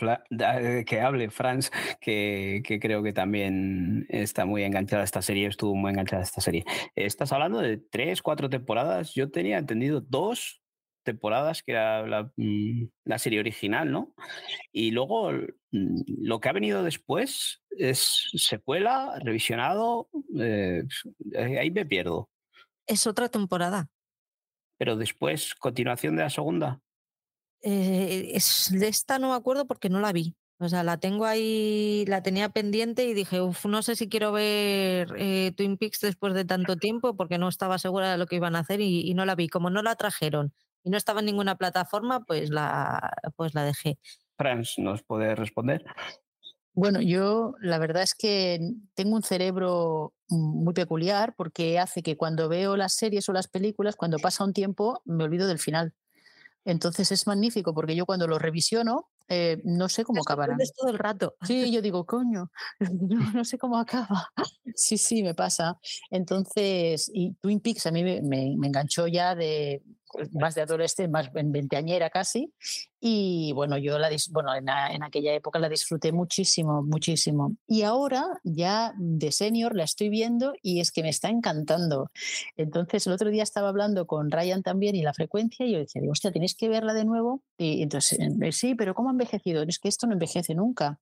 que hable Franz, que, creo que también está muy enganchada a esta serie, estuvo muy enganchada a esta serie. Estás hablando de tres, cuatro temporadas. Yo tenía entendido dos temporadas, que era la, mm, serie original, ¿no? Y luego mm, lo que ha venido después es secuela, revisionado. Eh, ahí me pierdo. Es otra temporada. Pero después, continuación de la segunda. Eh, es, de esta no me acuerdo porque no la vi. O sea, la tengo ahí, la tenía pendiente y dije, uff, no sé si quiero ver eh, Twin Peaks después de tanto tiempo porque no estaba segura de lo que iban a hacer y, no la vi. Como no la trajeron y no estaba en ninguna plataforma, pues la, pues la dejé. Franz, ¿nos puede responder? Bueno, yo la verdad es que tengo un cerebro muy peculiar porque hace que cuando veo las series o las películas, cuando pasa un tiempo, me olvido del final. Entonces es magnífico porque yo cuando lo revisiono eh, no sé cómo acabará. todo el rato. Sí, yo digo, coño, [laughs] no, sé cómo acaba. [laughs] Sí, sí, me pasa. Entonces, y Twin Peaks a mí me, me enganchó ya de, más de adolescente, más veinteañera casi. Y bueno, yo la, bueno, en, en, aquella época la disfruté muchísimo, muchísimo. Y ahora ya de senior la estoy viendo y es que me está encantando. Entonces el otro día estaba hablando con Ryan también y la frecuencia y yo decía, hostia, tenéis que verla de nuevo. Y entonces, eh, sí, pero ¿cómo ha envejecido? Es que esto no envejece nunca.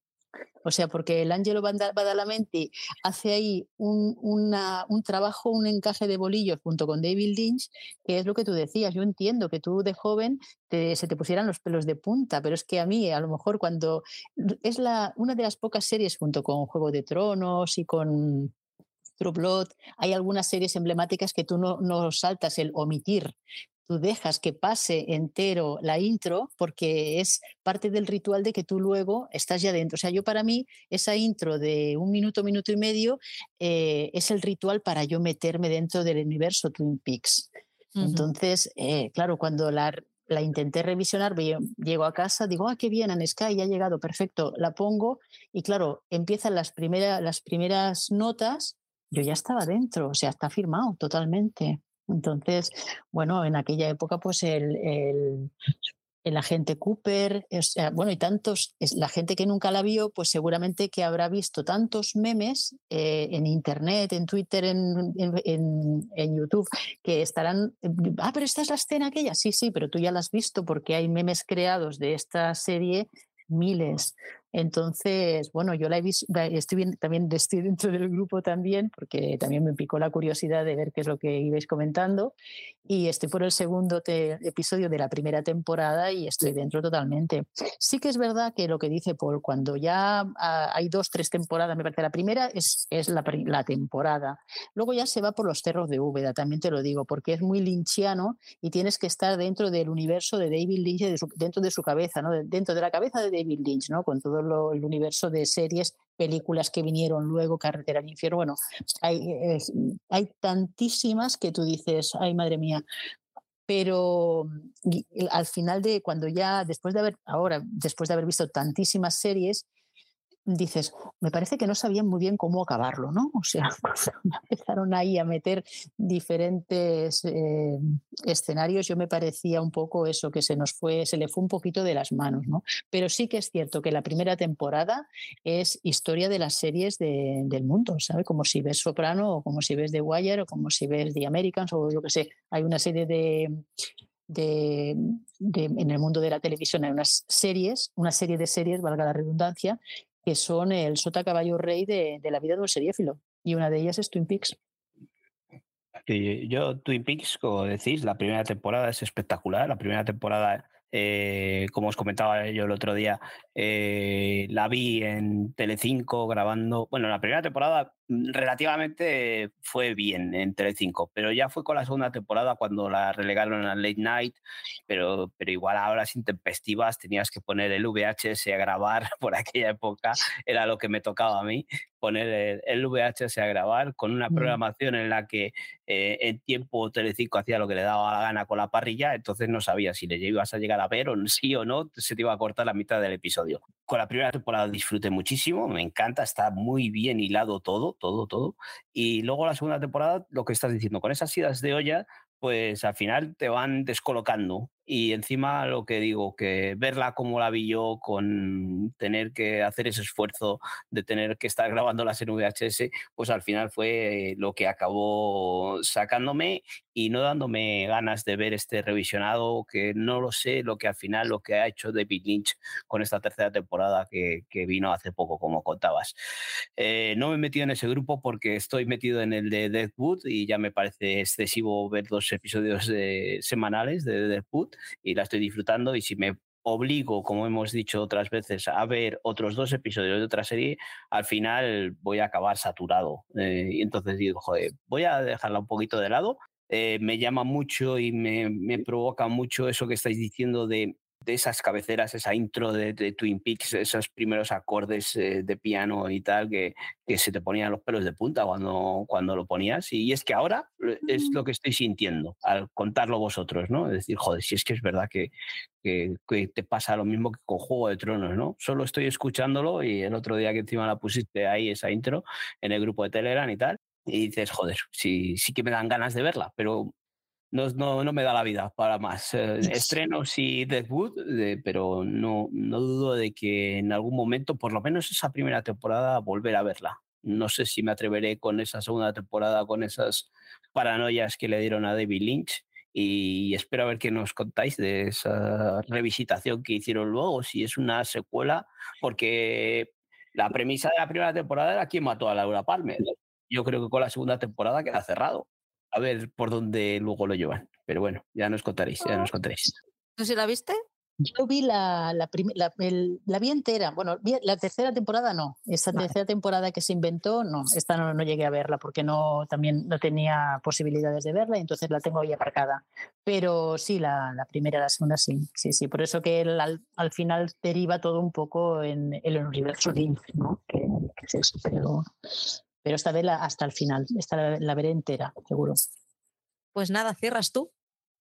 O sea, porque el Angelo Badalamenti hace ahí un, un, trabajo, un encaje de bolillos junto con David Lynch, que es lo que tú decías. Yo entiendo que tú de joven se te pusieran los pelos de punta, pero es que a mí, a lo mejor, cuando es la, una de las pocas series junto con Juego de Tronos y con True Blood, hay algunas series emblemáticas que tú no, no saltas el omitir tú dejas que pase entero la intro porque es parte del ritual de que tú luego estás ya dentro. O sea, yo para mí esa intro de un minuto, minuto y medio eh, es el ritual para yo meterme dentro del universo Twin Peaks. Entonces, eh, claro, cuando la, la intenté revisionar, llego a casa, digo, ah, qué bien, en Sky ya ha llegado, perfecto, la pongo y claro, empiezan las, primeras las primeras notas, yo ya estaba dentro, o sea, está firmado totalmente. Entonces, bueno, en aquella época, pues el, el, agente Cooper, bueno, y tantos, la gente que nunca la vio, pues seguramente que habrá visto tantos memes eh, en Internet, en Twitter, en, en, YouTube, que estarán, ah, pero esta es la escena aquella, sí, sí, pero tú ya la has visto porque hay memes creados de esta serie miles. Entonces, bueno, yo la he visto, estoy también estoy dentro del grupo también, porque también me picó la curiosidad de ver qué es lo que ibais comentando. Y estoy por el segundo episodio de la primera temporada y estoy dentro totalmente. Sí que es verdad que lo que dice Paul, cuando ya hay dos, tres temporadas, me parece la primera es, es la, la, temporada. Luego ya se va por los cerros de Úbeda, también te lo digo, porque es muy lynchiano y tienes que estar dentro del universo de David Lynch, dentro de su cabeza, ¿no? dentro de la cabeza de David Lynch, ¿no? con todo el universo de series, películas que vinieron luego, Carretera al Infierno. Bueno, hay, hay tantísimas que tú dices, ay madre mía, pero al final de cuando ya después de haber ahora después de haber visto tantísimas series dices, me parece que no sabían muy bien cómo acabarlo, ¿no? O sea, [laughs] empezaron ahí a meter diferentes eh, escenarios, yo me parecía un poco eso, que se nos fue, se le fue un poquito de las manos, ¿no? Pero sí que es cierto que la primera temporada es historia de las series del mundo, ¿sabes? Como si ves Soprano o como si ves The Wire o como si ves The Americans o yo qué sé, hay una serie de, de, en el mundo de la televisión hay unas series, una serie de series, valga la redundancia, que son el sota caballo rey de, la vida de un seriéfilo. Y una de ellas es Twin Peaks. yo, Twin Peaks, como decís, la primera temporada es espectacular. La primera temporada, eh, como os comentaba yo el otro día, eh, la vi en Telecinco grabando. Bueno, la primera temporada relativamente fue bien en Tele5, pero ya fue con la segunda temporada cuando la relegaron a Late Night, pero, pero igual a horas intempestivas tenías que poner el VHS a grabar [laughs] por aquella época, era lo que me tocaba a mí, poner el, VHS a grabar con una mm. programación en la que eh, en tiempo Telecinco hacía lo que le daba la gana con la parrilla, entonces no sabía si le ibas a llegar a ver o sí o no, se te iba a cortar la mitad del episodio. Con la primera temporada disfruté muchísimo, me encanta, está muy bien hilado todo, todo, todo. Y luego la segunda temporada, lo que estás diciendo, con esas idas de olla, pues al final te van descolocando. Y encima lo que digo, que verla como la vi yo, con tener que hacer ese esfuerzo de tener que estar grabándolas en VHS, pues al final fue lo que acabó sacándome y no dándome ganas de ver este revisionado, que no lo sé, lo que al final lo que ha hecho David Lynch con esta tercera temporada que, que vino hace poco, como contabas. Eh, no me he metido en ese grupo porque estoy metido en el de Deadwood y ya me parece excesivo ver dos episodios semanales de Deadwood y la estoy disfrutando y si me obligo, como hemos dicho otras veces, a ver otros dos episodios de otra serie, al final voy a acabar saturado. Eh, y entonces digo, joder, voy a dejarla un poquito de lado. Eh, me llama mucho y me, me, provoca mucho eso que estáis diciendo de de esas cabeceras, esa intro de, Twin Peaks, esos primeros acordes eh, de piano y tal, que, que, se te ponían los pelos de punta cuando, cuando lo ponías. Y es que ahora es lo que estoy sintiendo al contarlo vosotros, ¿no? Es decir, joder, si es que es verdad que, que, te pasa lo mismo que con Juego de Tronos, ¿no? Solo estoy escuchándolo y el otro día que encima la pusiste ahí, esa intro, en el grupo de Telegram y tal, y dices, joder, sí, sí que me dan ganas de verla, pero no, no, no, me da la vida para más. Eh, [laughs] estrenos y Deadwood, pero no, no dudo de que en algún momento, por lo menos esa primera temporada, volver a verla. No sé si me atreveré con esa segunda temporada, con esas paranoias que le dieron a David Lynch. Y espero a ver qué nos contáis de esa revisitación que hicieron luego, si es una secuela, porque la premisa de la primera temporada era quién mató a Laura Palmer. Yo creo que con la segunda temporada queda cerrado. A ver por dónde luego lo llevan. Pero bueno, ya nos contaréis, ya nos contaréis. ¿Tú sí la viste? Yo vi la, la, la, vi entera. Bueno, la tercera temporada no. Esta tercera temporada que se inventó, no. Esta no, no, llegué a verla porque no, también no tenía posibilidades de verla y entonces la tengo ahí aparcada. Pero sí, la, la primera y la segunda sí. Sí, sí. Por eso que al, al, final deriva todo un poco en, el universo Link, ¿no? Que, es eso. Pero, pero esta vez hasta el final. Esta la, la veré entera, seguro. Pues nada, cierras tú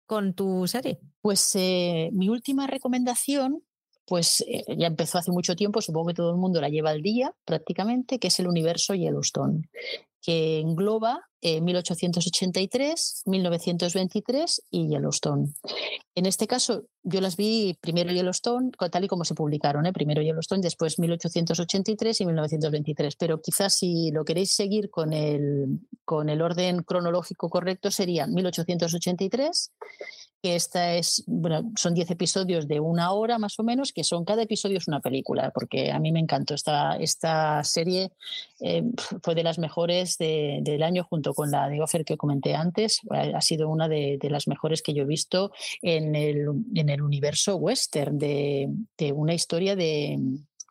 con tu serie? Pues eh, mi última recomendación, pues eh, ya empezó hace mucho tiempo, supongo que todo el mundo la lleva al día prácticamente, que es el universo Yellowstone que engloba 1883, eh, 1923 y Yellowstone. En este caso, yo las vi primero Yellowstone, tal y como se publicaron, ¿eh? primero Yellowstone, después 1883 y 1923. Pero quizás si lo queréis seguir con el, con el orden cronológico correcto, sería 1883 que esta es, bueno, son 10 episodios de una hora más o menos, que son, cada episodio es una película, porque a mí me encantó esta, esta serie, eh, fue de las mejores del año junto con la de Offer que comenté antes, ha sido una de, las mejores que yo he visto en el, en el universo western, de, de una historia de,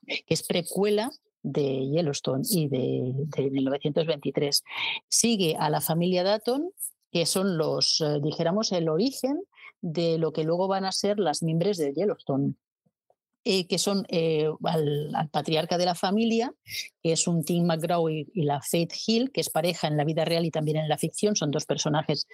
que es precuela de Yellowstone y de, de, 1923. Sigue a la familia Datton, que son los, eh, dijéramos, el origen de lo que luego van a ser las mimbres de Yellowstone. Eh, que son eh, al, patriarca de la familia, es un Tim McGraw y, la Faith Hill, que es pareja en la vida real y también en la ficción. Son dos personajes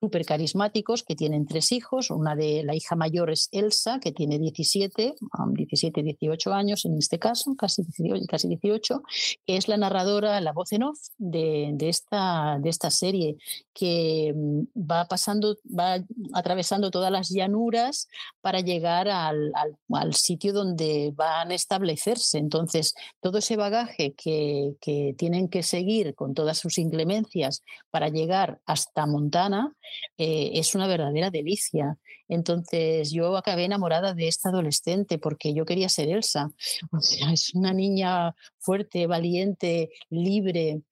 súper carismáticos que tienen tres hijos. Una de la hija mayor es Elsa, que tiene 17, 17, 18 años en este caso, casi 18, casi 18 que es la narradora, la voz en off de, esta, de esta serie, que mm, va pasando, va atravesando todas las llanuras para llegar al, al sitio donde van a establecerse. Entonces, todo ese bagaje que, tienen que seguir con todas sus inclemencias para llegar hasta Montana eh, es una verdadera delicia. Entonces, yo acabé enamorada de esta adolescente porque yo quería ser Elsa. [laughs] O sea, es una niña fuerte, valiente, libre,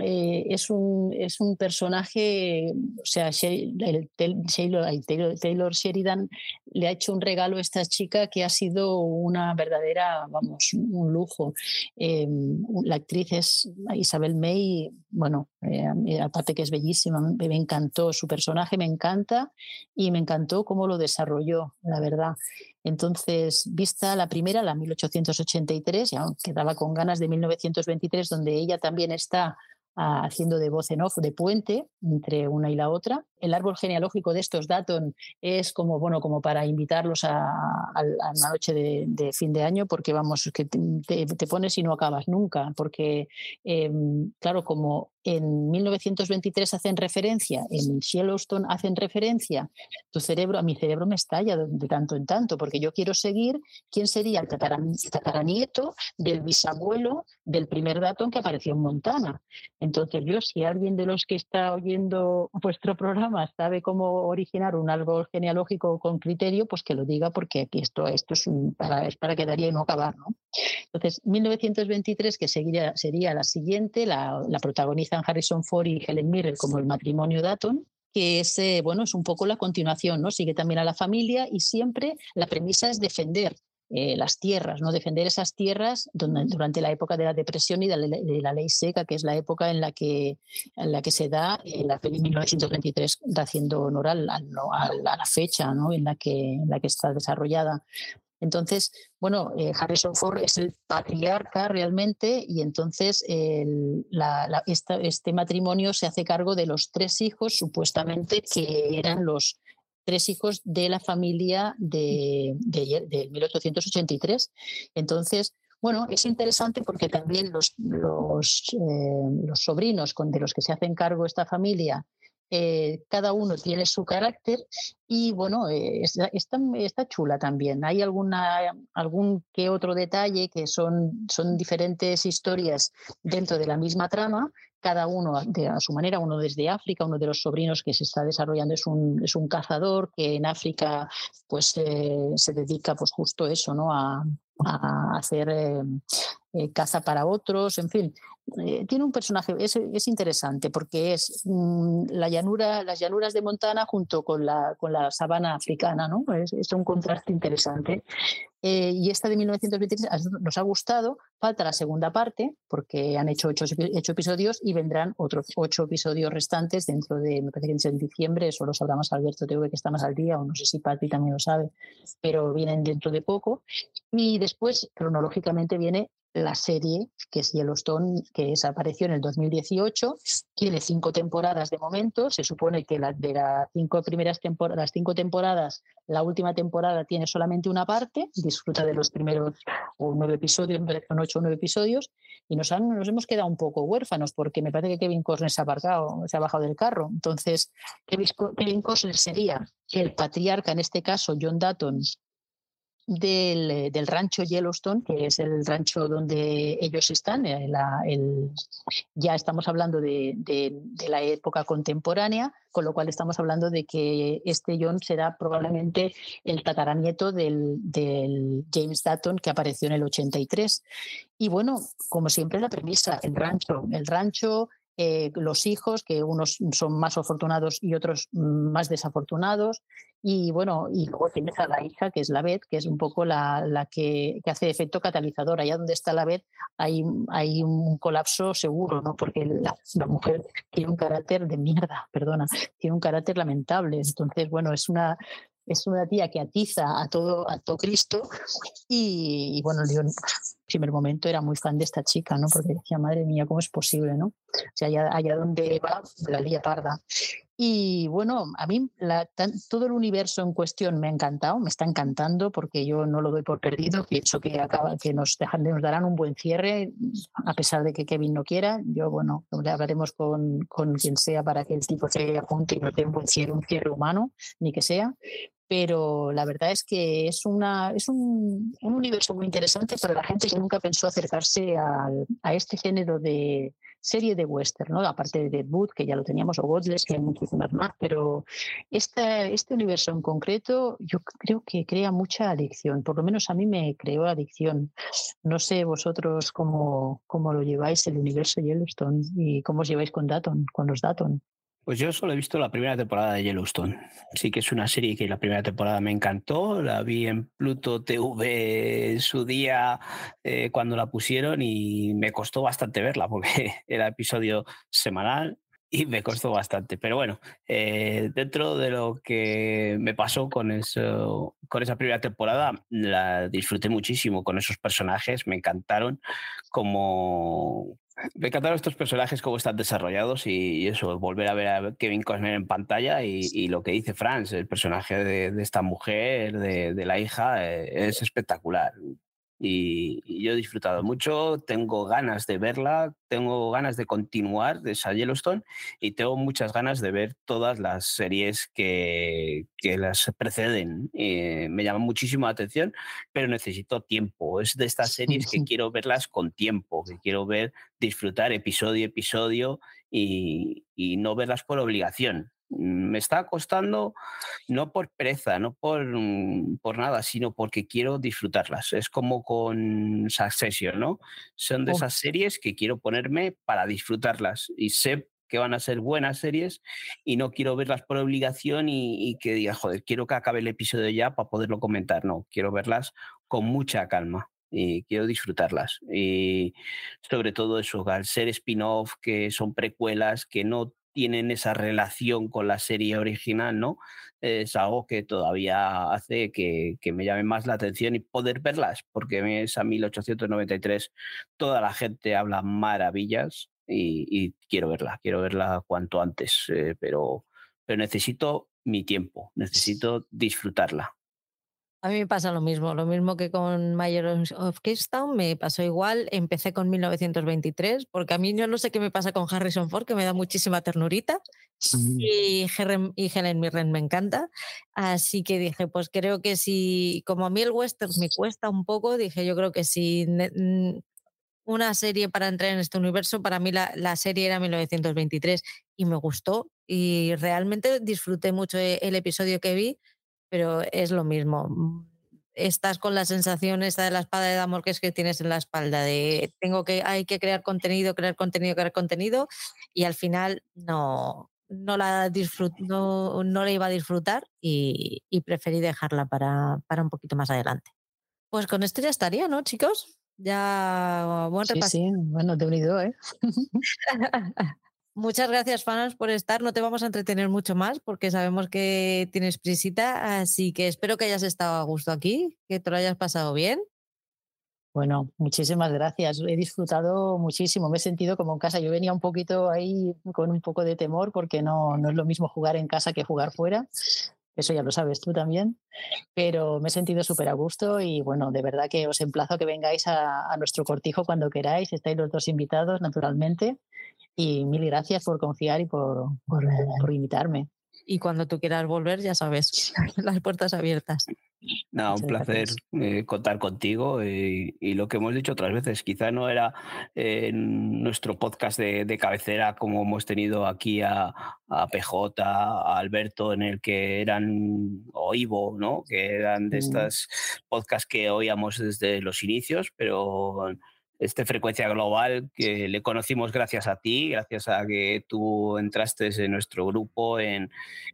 eh, es, un, es un personaje, o sea, el, Taylor, Sheridan le ha hecho un regalo a esta chica que ha sido una verdadera, vamos, un lujo. Eh, la actriz es Isabel May, bueno, eh, aparte que es bellísima, me, encantó su personaje, me encanta y me encantó cómo lo desarrolló, la verdad. Entonces, vista la primera, la 1883, ya quedaba con ganas de 1923, donde ella también está haciendo de voz en off, de puente entre una y la otra. El árbol genealógico de estos Datton es como, bueno, como para invitarlos a, una noche de, fin de año, porque vamos, que te, pones y no acabas nunca, porque, em, claro, como en 1923 hacen referencia, en Yellowstone hacen referencia, tu cerebro, a mi cerebro me estalla de, tanto en tanto, porque yo quiero seguir quién sería el tataranieto del bisabuelo del primer Datton que apareció en Montana. Entonces, yo, si alguien de los que está oyendo vuestro programa sabe cómo originar un árbol genealógico con criterio, pues que lo diga, porque aquí esto, esto es, para, es para quedaría y no acabar. ¿no? Entonces, 1923, que seguiría, sería la siguiente, la, protagonizan Harrison Ford y Helen Mirren como el matrimonio Datton que es, eh, bueno, es un poco la continuación, ¿no? Sigue también a la familia y siempre la premisa es defender eh, las tierras, ¿no? defender esas tierras durante la época de la depresión y de la, ley seca, que es la época en la que, en la que se da eh, la de 1923, haciendo honor a la fecha ¿no? en, la que, en la que está desarrollada. Entonces, bueno, eh, Harrison Ford es el patriarca realmente y entonces este matrimonio se hace cargo de los tres hijos supuestamente que eran los tres hijos de la familia de, 1883. Entonces, bueno, es interesante porque también los, los, eh, los sobrinos con, de los que se hacen cargo esta familia eh, cada uno tiene su carácter y bueno, eh, está, chula también. Hay alguna, algún que otro detalle que son, son diferentes historias dentro de la misma trama, cada uno de, a su manera, uno desde África, uno de los sobrinos que se está desarrollando es un, es un cazador que en África pues eh, se dedica pues justo eso, ¿no? A, a hacer eh, caza para otros, en fin. Eh, tiene un personaje, es, interesante porque es mm, la llanura, las llanuras de Montana junto con la, con la sabana africana, ¿no? Es, un contraste interesante. Eh, y esta de 1923 nos ha gustado, falta la segunda parte porque han hecho ocho, episodios y vendrán otros ocho episodios restantes dentro de, me parece que en diciembre, eso lo sabrá más Alberto TV que está más al día, o no sé si Pati también lo sabe, pero vienen dentro de poco. Y después, cronológicamente, viene la serie, que es Yellowstone, que apareció en el 2018, tiene cinco temporadas de momento, se supone que la, de las cinco primeras temporadas, las cinco temporadas, la última temporada tiene solamente una parte, disfruta de los primeros nueve episodios, son o nueve episodios, y nos, han, nos hemos quedado un poco huérfanos, porque me parece que Kevin Costner se ha, se ha bajado del carro. Entonces, Kevin Costner sería el patriarca, en este caso, John Dutton, del, del, rancho Yellowstone, que es el rancho donde ellos están. Eh, ya estamos hablando de, la época contemporánea, con lo cual estamos hablando de que este John será probablemente el tataranieto del, del James Dutton que apareció en el 83. Y bueno, como siempre, la premisa, el rancho, el rancho eh, los hijos, que unos son más afortunados y otros más desafortunados. Y bueno, y luego tienes a la hija, que es la Beth, que es un poco la, la que, que, hace efecto catalizador. Allá donde está la Beth hay, hay un colapso seguro, ¿no? Porque la, la, mujer tiene un carácter de mierda, perdona, tiene un carácter lamentable. Entonces, bueno, es una, es una tía que atiza a todo, a todo Cristo y, bueno, yo en primer momento era muy fan de esta chica, ¿no? Porque decía, madre mía, ¿cómo es posible, no? O sea, allá, allá donde va, la lía parda. Y bueno, a mí todo el universo en cuestión me ha encantado, me está encantando porque yo no lo doy por perdido, pienso que, acaba, que nos, dejan, nos darán un buen cierre, a pesar de que Kevin no quiera. Yo, bueno, hablaremos con, con quien sea para que el tipo se apunte y nos dé un buen cierre, un cierre humano, ni que sea pero la verdad es que es, una, es un, un, universo muy interesante para la gente que nunca pensó acercarse a, a este género de serie de western, ¿no? aparte de Boot, que ya lo teníamos, o Godless, que hay muchísimas más, pero este, este universo en concreto yo creo que crea mucha adicción, por lo menos a mí me creó adicción. No sé vosotros cómo, cómo lo lleváis el universo Yellowstone y cómo os lleváis con Daton, con los Daton. Pues yo solo he visto la primera temporada de Yellowstone. Sí que es una serie que la primera temporada me encantó. La vi en Pluto TV en su día eh, cuando la pusieron y me costó bastante verla porque [laughs] era episodio semanal y me costó bastante. Pero bueno, eh, dentro de lo que me pasó con, eso, con esa primera temporada, la disfruté muchísimo con esos personajes, me encantaron como, me encantaron estos personajes, cómo están desarrollados y, eso, volver a ver a Kevin Costner en pantalla y, lo que dice Franz, el personaje de, esta mujer, de, la hija, eh, es espectacular y, yo he disfrutado mucho, tengo ganas de verla, tengo ganas de continuar de esa Yellowstone y tengo muchas ganas de ver todas las series que, que las preceden. Eh, me llama muchísimo la atención, pero necesito tiempo. Es de estas series que quiero verlas con tiempo, que quiero ver, disfrutar episodio a episodio y, y no verlas por obligación me está costando no por pereza, no por, mm, por, nada, sino porque quiero disfrutarlas. Es como con Succession, ¿no? Son de esas series que quiero ponerme para disfrutarlas y sé que van a ser buenas series y no quiero verlas por obligación y, y que diga, joder, quiero que acabe el episodio ya para poderlo comentar. No, quiero verlas con mucha calma y quiero disfrutarlas. Y sobre todo eso, al ser spin-off, que son precuelas, que no tienen esa relación con la serie original, ¿no? Es algo que todavía hace que, me llame más la atención y poder verlas, porque esa 1893 toda la gente habla maravillas y, quiero verla, quiero verla cuanto antes, eh, pero, pero necesito mi tiempo, necesito disfrutarla. A mí me pasa lo mismo, lo mismo que con Mayor of Kingstown, me pasó igual, empecé con 1923, porque a mí yo no sé qué me pasa con Harrison Ford, que me da muchísima ternurita, y, y, Helen Mirren me encanta, así que dije, pues creo que si, como a mí el western me cuesta un poco, dije, yo creo que si una serie para entrar en este universo, para mí la, la serie era 1923 y me gustó y realmente disfruté mucho e, el episodio que vi pero es lo mismo. Estás con la sensación esta de la espada de Damocles que tienes en la espalda, de tengo que, hay que crear contenido, crear contenido, crear contenido, y al final no, no la no, no la iba a disfrutar y, preferí dejarla para, para, un poquito más adelante. Pues con esto ya estaría, ¿no, chicos? Ya, buen sí, Sí, bueno, te unido, ¿eh? [laughs] Muchas gracias, fans, por estar. No te vamos a entretener mucho más porque sabemos que tienes prisita, así que espero que hayas estado a gusto aquí, que te lo hayas pasado bien. Bueno, muchísimas gracias. He disfrutado muchísimo. Me he sentido como en casa. Yo venía un poquito ahí con un poco de temor porque no, no es lo mismo jugar en casa que jugar fuera. Eso ya lo sabes tú también. Pero me he sentido súper a gusto y bueno, de verdad que os emplazo a que vengáis a, a nuestro cortijo cuando queráis. Estáis los dos invitados, naturalmente. Y mil gracias por confiar y por, por, invitarme. Y cuando tú quieras volver, ya sabes, [laughs] las puertas abiertas. No, un placer eh, contar contigo y, lo que hemos dicho otras veces, quizá no era eh, nuestro podcast de, cabecera como hemos tenido aquí a, PJ, a Alberto, en el que eran, o Ivo, ¿no? que eran de mm. estas podcasts que oíamos desde los inicios, pero este Frecuencia Global que le conocimos gracias a ti, gracias a que tú entraste en nuestro grupo, en,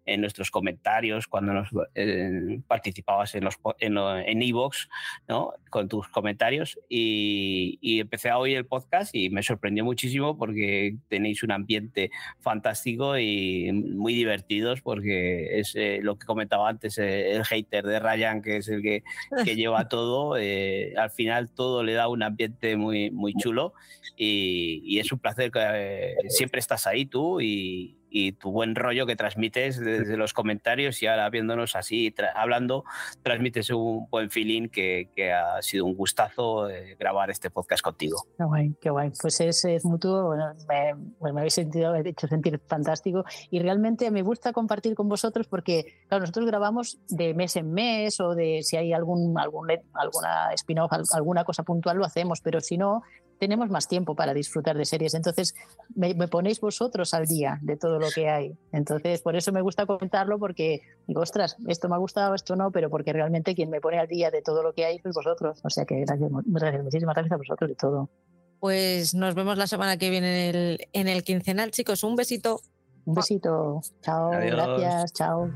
en nuestros comentarios, cuando nos eh, participabas en los en Evox, ¿no? con tus comentarios. Y, y, empecé a oír el podcast y me sorprendió muchísimo porque tenéis un ambiente fantástico y muy divertidos porque es eh, lo que comentaba antes, eh, el hater de Ryan, que es el que, que lleva [laughs] todo, al final todo le da un ambiente muy muy, chulo y, es un placer que eh, siempre estás ahí tú y, y tu buen rollo que transmites desde los comentarios y ahora viéndonos así, hablando, transmites un buen feeling que, que ha sido un gustazo eh, grabar este podcast contigo. Qué guay, qué guay. Pues es, es mutuo, bueno, me, me, habéis sentido, me hecho sentir fantástico y realmente me gusta compartir con vosotros porque, claro, nosotros grabamos de mes en mes o de si hay algún, algún alguna spin-off, alguna cosa puntual lo hacemos, pero si no, tenemos más tiempo para disfrutar de series. Entonces, me, ponéis vosotros al día de todo lo que hay. Entonces, por eso me gusta comentarlo, porque digo, ostras, esto me ha gustado, esto no, pero porque realmente quien me pone al día de todo lo que hay es vosotros. O sea que gracias, muchísimas gracias a vosotros y todo. Pues nos vemos la semana que viene en el, en el quincenal, chicos. Un besito. Un besito. Chao, gracias, chao.